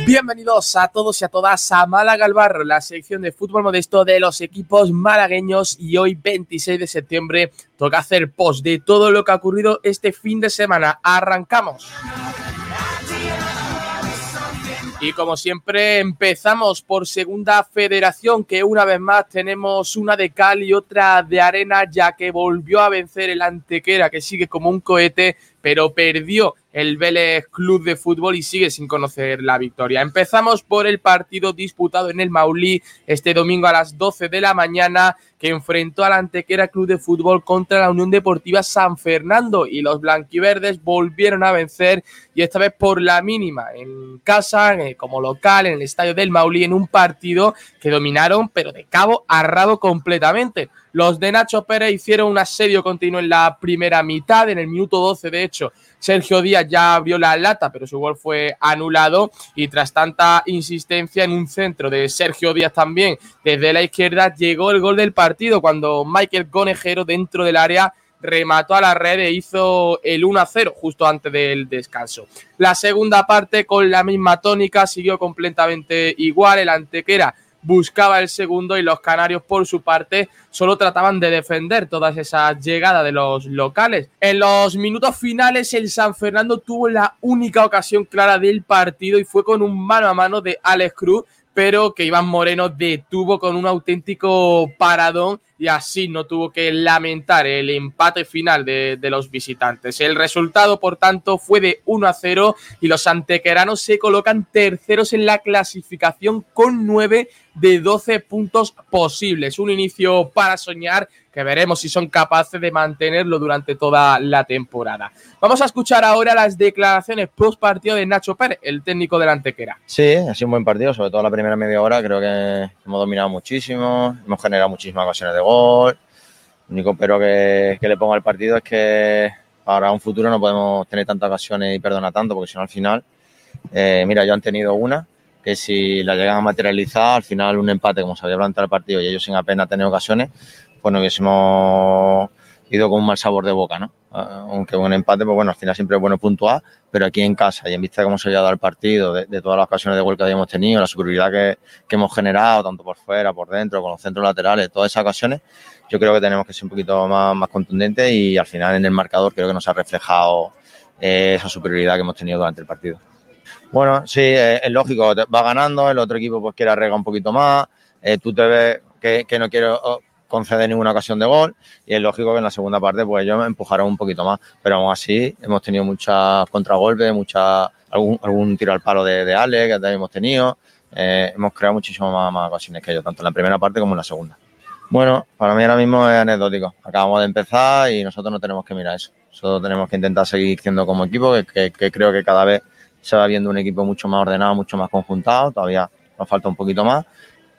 Bienvenidos a todos y a todas a Málaga al Barro, la sección de fútbol modesto de los equipos malagueños y hoy 26 de septiembre toca hacer post de todo lo que ha ocurrido este fin de semana. Arrancamos. Y como siempre empezamos por segunda federación, que una vez más tenemos una de cal y otra de arena, ya que volvió a vencer el Antequera, que sigue como un cohete, pero perdió el Vélez Club de Fútbol y sigue sin conocer la victoria. Empezamos por el partido disputado en el Maulí este domingo a las 12 de la mañana, que enfrentó al Antequera Club de Fútbol contra la Unión Deportiva San Fernando y los blanquiverdes volvieron a vencer y esta vez por la mínima en casa, como local, en el estadio del Maulí, en un partido que dominaron, pero de cabo a rabo completamente. Los de Nacho Pérez hicieron un asedio continuo en la primera mitad, en el minuto 12 de hecho Sergio Díaz ya abrió la lata, pero su gol fue anulado y tras tanta insistencia en un centro de Sergio Díaz también desde la izquierda llegó el gol del partido cuando Michael Conejero dentro del área remató a la red e hizo el 1-0 justo antes del descanso. La segunda parte con la misma tónica siguió completamente igual, el Antequera buscaba el segundo y los canarios por su parte solo trataban de defender todas esas llegadas de los locales. En los minutos finales el San Fernando tuvo la única ocasión clara del partido y fue con un mano a mano de Alex Cruz pero que Iván Moreno detuvo con un auténtico paradón y así no tuvo que lamentar el empate final de, los visitantes. El resultado, por tanto, fue de 1 a 0 y los antequeranos se colocan terceros en la clasificación con 9 de 12 puntos posibles. Un inicio para soñar que veremos si son capaces de mantenerlo durante toda la temporada. Vamos a escuchar ahora las declaraciones post partido de Nacho Pérez, el técnico del Antequera. Sí, ha sido un buen partido, sobre todo la primera media hora. Creo que hemos dominado muchísimo, hemos generado muchísimas ocasiones de gol. Lo único pero que, le pongo al partido es que para un futuro no podemos tener tantas ocasiones y perdonar tanto, porque si no al final, eh, mira, yo han tenido una, que si la llegan a materializar, al final un empate, como se había planteado el partido, y ellos sin apenas tener ocasiones, pues no hubiésemos ido con un mal sabor de boca, ¿no? Ah, aunque un empate, pues bueno, al final siempre es bueno puntuar, pero aquí en casa y en vista de cómo se había dado el partido, de, todas las ocasiones de gol que habíamos tenido, la superioridad que, hemos generado, tanto por fuera, por dentro, con los centros laterales, todas esas ocasiones, yo creo que tenemos que ser un poquito más, más contundentes y al final en el marcador creo que nos ha reflejado eh, esa superioridad que hemos tenido durante el partido. Bueno, sí, es, lógico, va ganando, el otro equipo pues quiere arreglar un poquito más, eh, tú te ves que, no quiero concede ninguna ocasión de gol y es lógico que en la segunda parte pues ellos empujaron un poquito más, pero aún así hemos tenido muchas contragolpes, mucha, algún, algún tiro al palo de, de Ale que también hemos tenido, eh, hemos creado muchísimo más, ocasiones que ellos, tanto en la primera parte como en la segunda. Bueno, para mí ahora mismo es anecdótico. Acabamos de empezar y nosotros no tenemos que mirar eso. Nosotros tenemos que intentar seguir siendo como equipo, que, creo que cada vez se va viendo un equipo mucho más ordenado, mucho más conjuntado. Todavía nos falta un poquito más,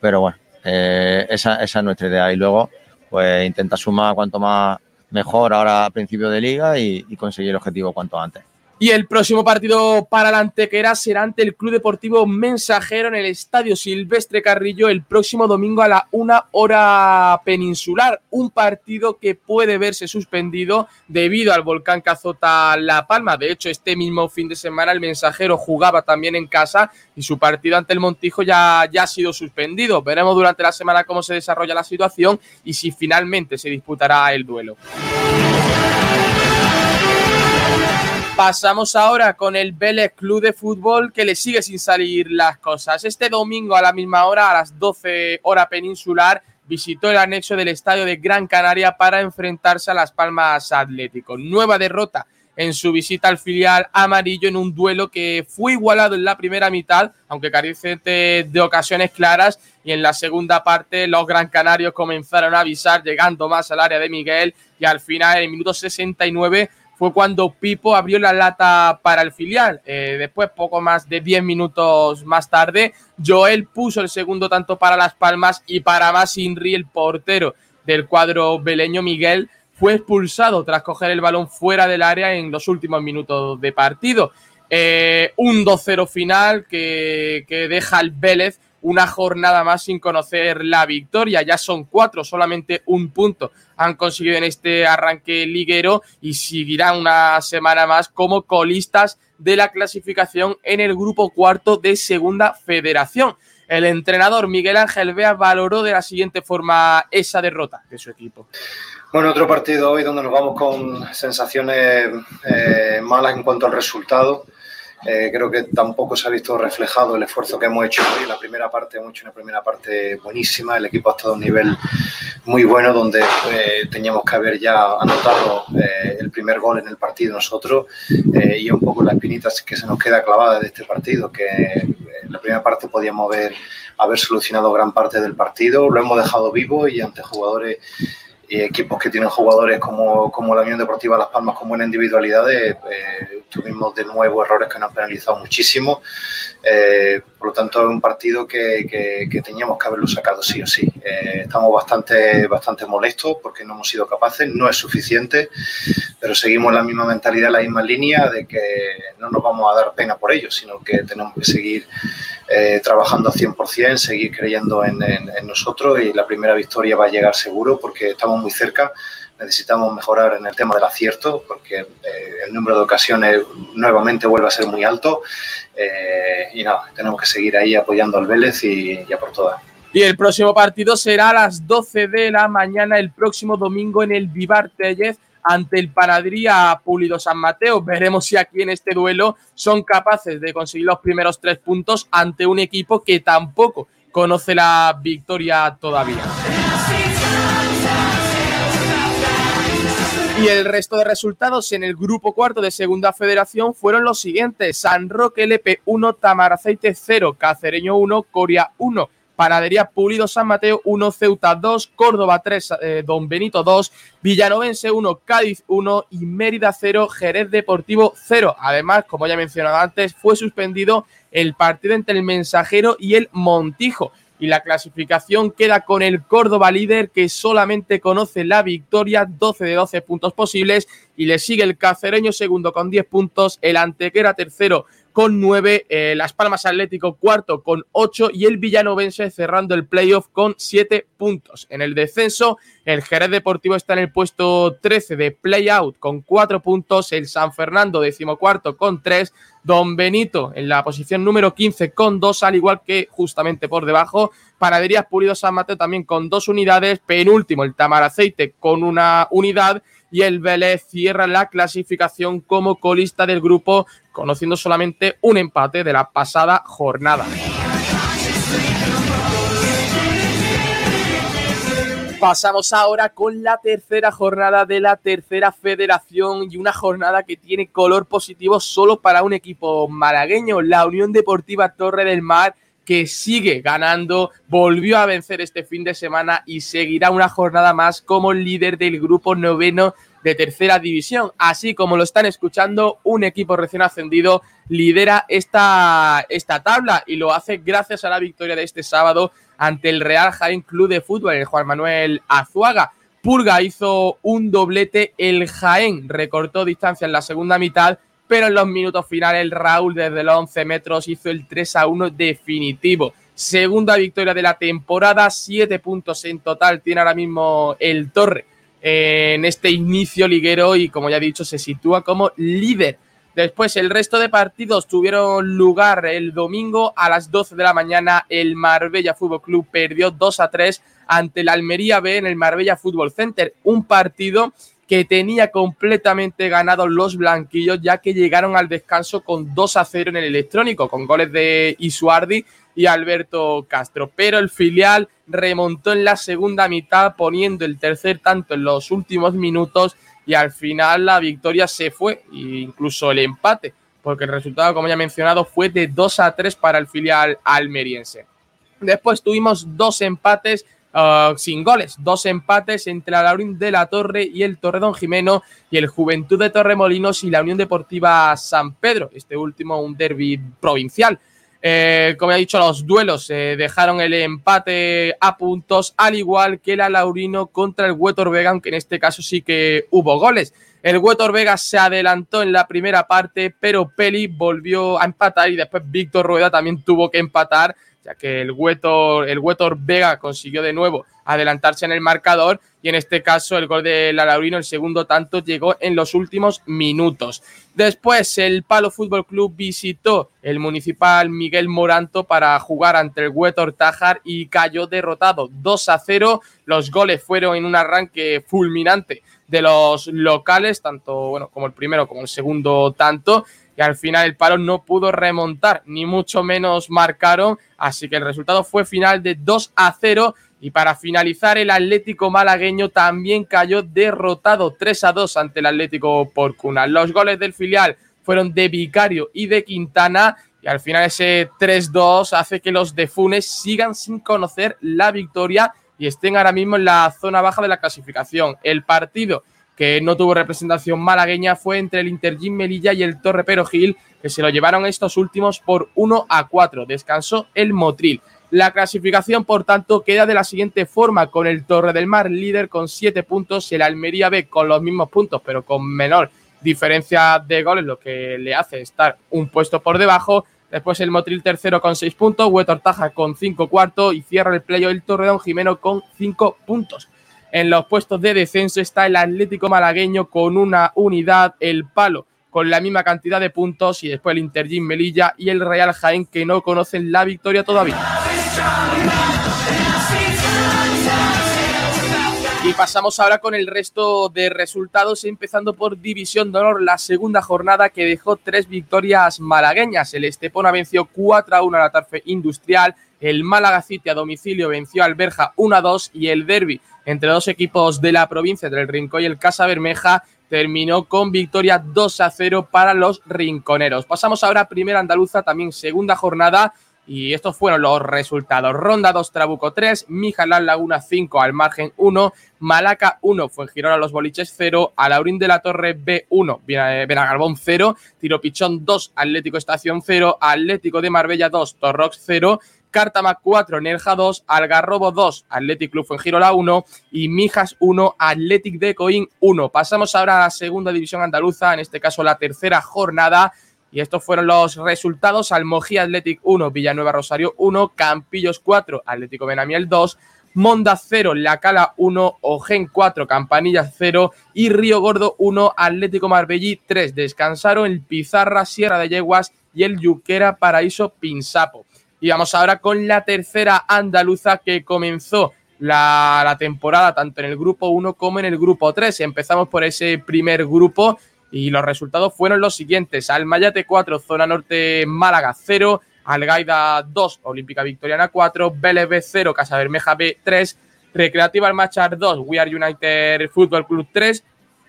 pero bueno, eh, esa, esa, es nuestra idea. Y luego, pues intenta sumar cuanto más mejor ahora a principio de liga y, y conseguir el objetivo cuanto antes. Y el próximo partido para la Antequera será ante el Club Deportivo Mensajero en el Estadio Silvestre Carrillo el próximo domingo a la una hora peninsular. Un partido que puede verse suspendido debido al volcán que azota La Palma. De hecho, este mismo fin de semana el Mensajero jugaba también en casa y su partido ante el Montijo ya, ya ha sido suspendido. Veremos durante la semana cómo se desarrolla la situación y si finalmente se disputará el duelo. Pasamos ahora con el Vélez Club de Fútbol que le sigue sin salir las cosas. Este domingo a la misma hora, a las 12 hora peninsular, visitó el anexo del estadio de Gran Canaria para enfrentarse a Las Palmas Atlético. Nueva derrota en su visita al filial amarillo en un duelo que fue igualado en la primera mitad, aunque carece de, ocasiones claras, y en la segunda parte los Gran Canarios comenzaron a avisar, llegando más al área de Miguel, y al final, en el minuto 69, fue cuando Pipo abrió la lata para el filial. Eh, después, poco más de 10 minutos más tarde, Joel puso el segundo tanto para Las Palmas y para más Inri, el portero del cuadro beleño Miguel, fue expulsado tras coger el balón fuera del área en los últimos minutos de partido. Eh, un 2-0 final que, que deja al Vélez una jornada más sin conocer la victoria. Ya son cuatro, solamente un punto han conseguido en este arranque liguero y seguirán una semana más como colistas de la clasificación en el grupo cuarto de Segunda Federación. El entrenador Miguel Ángel Bea valoró de la siguiente forma esa derrota de su equipo. Bueno, otro partido hoy donde nos vamos con sensaciones eh, malas en cuanto al resultado. Eh, creo que tampoco se ha visto reflejado el esfuerzo que hemos hecho hoy. La primera parte hemos hecho una primera parte buenísima. El equipo ha estado a un nivel muy bueno donde eh, teníamos que haber ya anotado eh, el primer gol en el partido nosotros y un poco la espinita que se nos queda clavada de este partido, que la primera parte podíamos haber, haber solucionado gran parte del partido, lo hemos dejado vivo y ante jugadores y equipos que tienen jugadores como, como la Unión Deportiva Las Palmas con buenas individualidades, eh, tuvimos de nuevo errores que nos han penalizado muchísimo. Eh, por lo tanto, es un partido que, que, teníamos que haberlo sacado sí o sí. Eh, estamos bastante, bastante molestos porque no hemos sido capaces, no es suficiente, pero seguimos la misma mentalidad, la misma línea de que no nos vamos a dar pena por ello, sino que tenemos que seguir eh, trabajando al 100%, seguir creyendo en, nosotros y la primera victoria va a llegar seguro porque estamos muy cerca. Necesitamos mejorar en el tema del acierto porque eh, el número de ocasiones nuevamente vuelve a ser muy alto eh, y nada, tenemos que seguir ahí apoyando al Vélez y ya por todas. Y el próximo partido será a las 12 de la mañana el próximo domingo en el Vivar Tellez ante el Panadería Pulido San Mateo. Veremos si aquí en este duelo son capaces de conseguir los primeros tres puntos ante un equipo que tampoco conoce la victoria todavía. Y el resto de resultados en el grupo cuarto de Segunda Federación fueron los siguientes: San Roque LP 1, Tamaraceite 0, Cacereño 1, Coria 1. Panadería Pulido San Mateo 1, Ceuta 2, Córdoba 3, eh, Don Benito 2, Villanovense 1, Cádiz 1 y Mérida 0, Jerez Deportivo 0. Además, como ya he mencionado antes, fue suspendido el partido entre el Mensajero y el Montijo. Y la clasificación queda con el Córdoba líder que solamente conoce la victoria, 12 de 12 puntos posibles, y le sigue el Cacereño segundo con 10 puntos, el Antequera tercero con 9, eh, Las Palmas Atlético cuarto con 8 y el Villanovense cerrando el playoff con 7 puntos. En el descenso, el Jerez Deportivo está en el puesto 13 de playout con 4 puntos, el San Fernando decimocuarto con 3, Don Benito en la posición número 15 con 2, al igual que justamente por debajo, Panaderías Pulido San Mateo también con 2 unidades, penúltimo el Tamaraceite con una unidad y el Vélez cierra la clasificación como colista del grupo, conociendo solamente un empate de la pasada jornada. Pasamos ahora con la tercera jornada de la tercera federación y una jornada que tiene color positivo solo para un equipo malagueño, la Unión Deportiva Torre del Mar, que sigue ganando, volvió a vencer este fin de semana y seguirá una jornada más como líder del grupo noveno de tercera división. Así como lo están escuchando, un equipo recién ascendido lidera esta, esta tabla y lo hace gracias a la victoria de este sábado ante el Real Jaén Club de Fútbol, el Juan Manuel Azuaga. Purga hizo un doblete, el Jaén recortó distancia en la segunda mitad pero en los minutos finales Raúl desde los 11 metros hizo el 3 a 1 definitivo. Segunda victoria de la temporada, siete puntos en total tiene ahora mismo el Torre en este inicio liguero y como ya he dicho se sitúa como líder. Después el resto de partidos tuvieron lugar el domingo a las 12 de la mañana. El Marbella Fútbol Club perdió 2 a 3 ante el Almería B en el Marbella Fútbol Center. Un partido que tenía completamente ganado los blanquillos, ya que llegaron al descanso con 2 a 0 en el electrónico, con goles de Isuardi y Alberto Castro. Pero el filial remontó en la segunda mitad, poniendo el tercer tanto en los últimos minutos, y al final la victoria se fue, e incluso el empate, porque el resultado, como ya he mencionado, fue de 2 a 3 para el filial almeriense. Después tuvimos dos empates Ah, sin goles. Dos empates entre la Laurín de la Torre y el Torredón Jimeno y el Juventud de Torremolinos y la Unión Deportiva San Pedro. Este último un derby provincial. Eh, como he dicho, los duelos eh, dejaron el empate a puntos, al igual que la Laurino contra el Huetor Vega, aunque en este caso sí que hubo goles. El Huetor Vega se adelantó en la primera parte, pero Peli volvió a empatar y después Víctor Rueda también tuvo que empatar ya que el Huetor, el Vega consiguió de nuevo adelantarse en el marcador y en este caso el gol de la Laurino, el segundo tanto, llegó en los últimos minutos. Después el Palo Fútbol Club visitó el municipal Miguel Moranto para jugar ante el Huetor Tajar y cayó derrotado 2 a 0. Los goles fueron en un arranque fulminante de los locales, tanto bueno, como el primero como el segundo tanto y al final el Palo no pudo remontar, ni mucho menos marcaron, así que el resultado fue final de 2 a 0 y para finalizar el Atlético malagueño también cayó derrotado 3 a 2 ante el Atlético Porcuna. Los goles del filial fueron de Vicario y de Quintana y al final ese 3-2 hace que los de Funes sigan sin conocer la victoria y estén ahora mismo en la zona baja de la clasificación. El partido que no tuvo representación malagueña fue entre el Intergym Melilla y el Torre Pero Gil, que se lo llevaron estos últimos por 1 a 4. Descansó el Motril. La clasificación, por tanto, queda de la siguiente forma, con el Torre del Mar líder con 7 puntos, el Almería B con los mismos puntos, pero con menor diferencia de goles, lo que le hace estar un puesto por debajo. Después el Motril tercero con 6 puntos, Huetor Taja con 5 cuartos y cierra el playo el Torreón Jimeno con 5 puntos. En los puestos de descenso está el Atlético Malagueño con una unidad, el Palo con la misma cantidad de puntos y después el Intergym Melilla y el Real Jaén que no conocen la victoria todavía. Y pasamos ahora con el resto de resultados, empezando por División de Honor, la segunda jornada que dejó tres victorias malagueñas. El Estepona venció 4 a 1 a la Tarfe Industrial, el Málaga City a domicilio venció al Berja 1 a 2 y el Derby entre dos equipos de la provincia, entre el Rincón y el Casa Bermeja, terminó con victoria 2 a 0 para los rinconeros. Pasamos ahora a Primera Andaluza, también segunda jornada y estos fueron los resultados. Ronda 2, Trabuco 3, Mijalán Laguna 5, al margen 1, Malaca 1, Fuengirola Los Boliches 0, Alaurín de la Torre B1, Benagarbón 0, Tiropichón 2, Atlético Estación 0, Atlético de Marbella 2, Torrox 0, Cártama 4, Nerja 2, Algarrobo 2, Athletic Club Fuengirola 1 y Mijas 1, Athletic de Coín 1. Pasamos ahora a la segunda división andaluza, en este caso la tercera jornada y estos fueron los resultados. Almogía Athletic 1, Villanueva Rosario 1, Campillos 4, Atlético Benamiel 2, Monda 0, La Cala 1, Ogen 4, Campanillas 0 y Río Gordo 1, Atlético Marbellí 3. Descansaron el Pizarra, Sierra de Yeguas y el Yuquera Paraíso Pinsapo. Y vamos ahora con la tercera andaluza que comenzó la, la temporada tanto en el grupo 1 como en el grupo 3. Empezamos por ese primer grupo y los resultados fueron los siguientes. Almayate 4, Zona Norte Málaga 0, Algaida 2, Olímpica Victoriana 4, BLB 0, Casa Bermeja B 3, Recreativa Almachar 2, We Are United Football Club 3,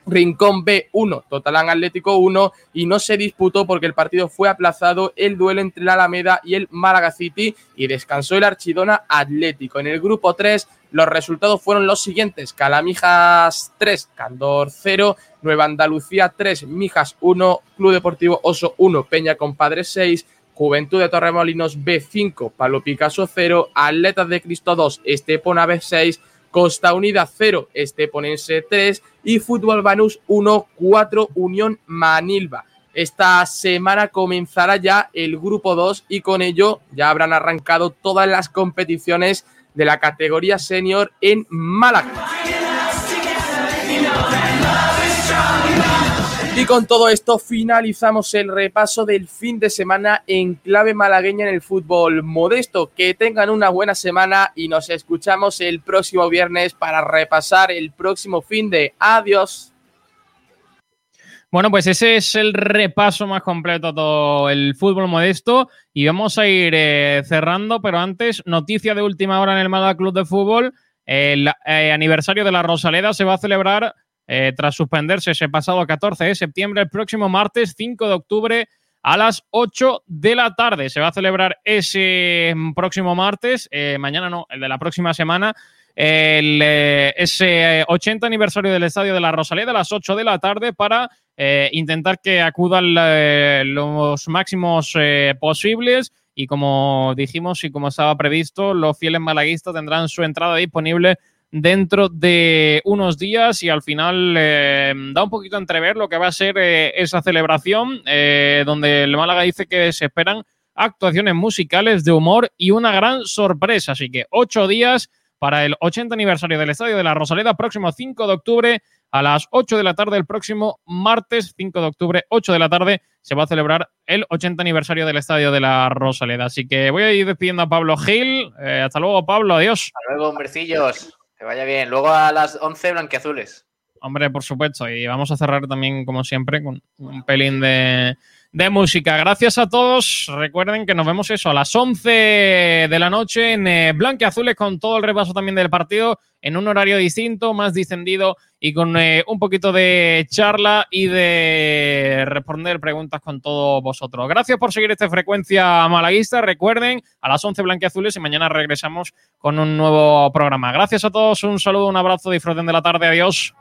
Rincón B1, Totalán Atlético 1 y no se disputó porque el partido fue aplazado el duelo entre la Alameda y el Málaga City y descansó el Archidona Atlético. En el grupo 3 los resultados fueron los siguientes, Calamijas 3, Candor 0, Nueva Andalucía 3, Mijas 1, Club Deportivo Oso 1, Peña Compadre 6, Juventud de Torremolinos B5, Palo Picasso 0, Atletas de Cristo 2, Estepona B6, Costa Unida 0, Esteponense 3 y Fútbol Banús 1, 4, Unión Manilva. Esta semana comenzará ya el grupo 2 y con ello ya habrán arrancado todas las competiciones de la categoría senior en Málaga. Y con todo esto finalizamos el repaso del fin de semana en clave malagueña en el fútbol modesto. Que tengan una buena semana y nos escuchamos el próximo viernes para repasar el próximo fin de. Adiós. Bueno, pues ese es el repaso más completo a todo el fútbol modesto y vamos a ir eh, cerrando, pero antes, noticia de última hora en el Málaga Club de Fútbol, el eh, aniversario de la Rosaleda se va a celebrar eh, tras suspenderse ese pasado 14 de septiembre, el próximo martes 5 de octubre a las 8 de la tarde. Se va a celebrar ese próximo martes, eh, mañana no, el de la próxima semana, eh, ese 80 aniversario del Estadio de la Rosaleda a las 8 de la tarde para intentar que acudan los máximos posibles y como dijimos y como estaba previsto, los fieles malaguistas tendrán su entrada disponible dentro de unos días y al final eh, da un poquito entrever lo que va a ser eh, esa celebración, eh, donde el Málaga dice que se esperan actuaciones musicales de humor y una gran sorpresa. Así que ocho días para el 80 aniversario del Estadio de la Rosaleda, próximo 5 de octubre a las 8 de la tarde, el próximo martes 5 de octubre, 8 de la tarde, se va a celebrar el 80 aniversario del Estadio de la Rosaleda. Así que voy a ir despidiendo a Pablo Gil. hasta luego, Pablo. Adiós. Hasta luego, hombrecillos. Que vaya bien. Luego a las 11 blanqueazules. Hombre, por supuesto. Y vamos a cerrar también, como siempre, con un pelín de, de música. Gracias a todos. Recuerden que nos vemos eso a las 11 de la noche en eh, Blanque Azules con todo el repaso también del partido en un horario distinto, más distendido y con eh, un poquito de charla y de responder preguntas con todos vosotros. Gracias por seguir esta frecuencia malaguista. Recuerden, a las 11 Azules y mañana regresamos con un nuevo programa. Gracias a todos, un saludo, un abrazo, disfruten de la tarde, adiós.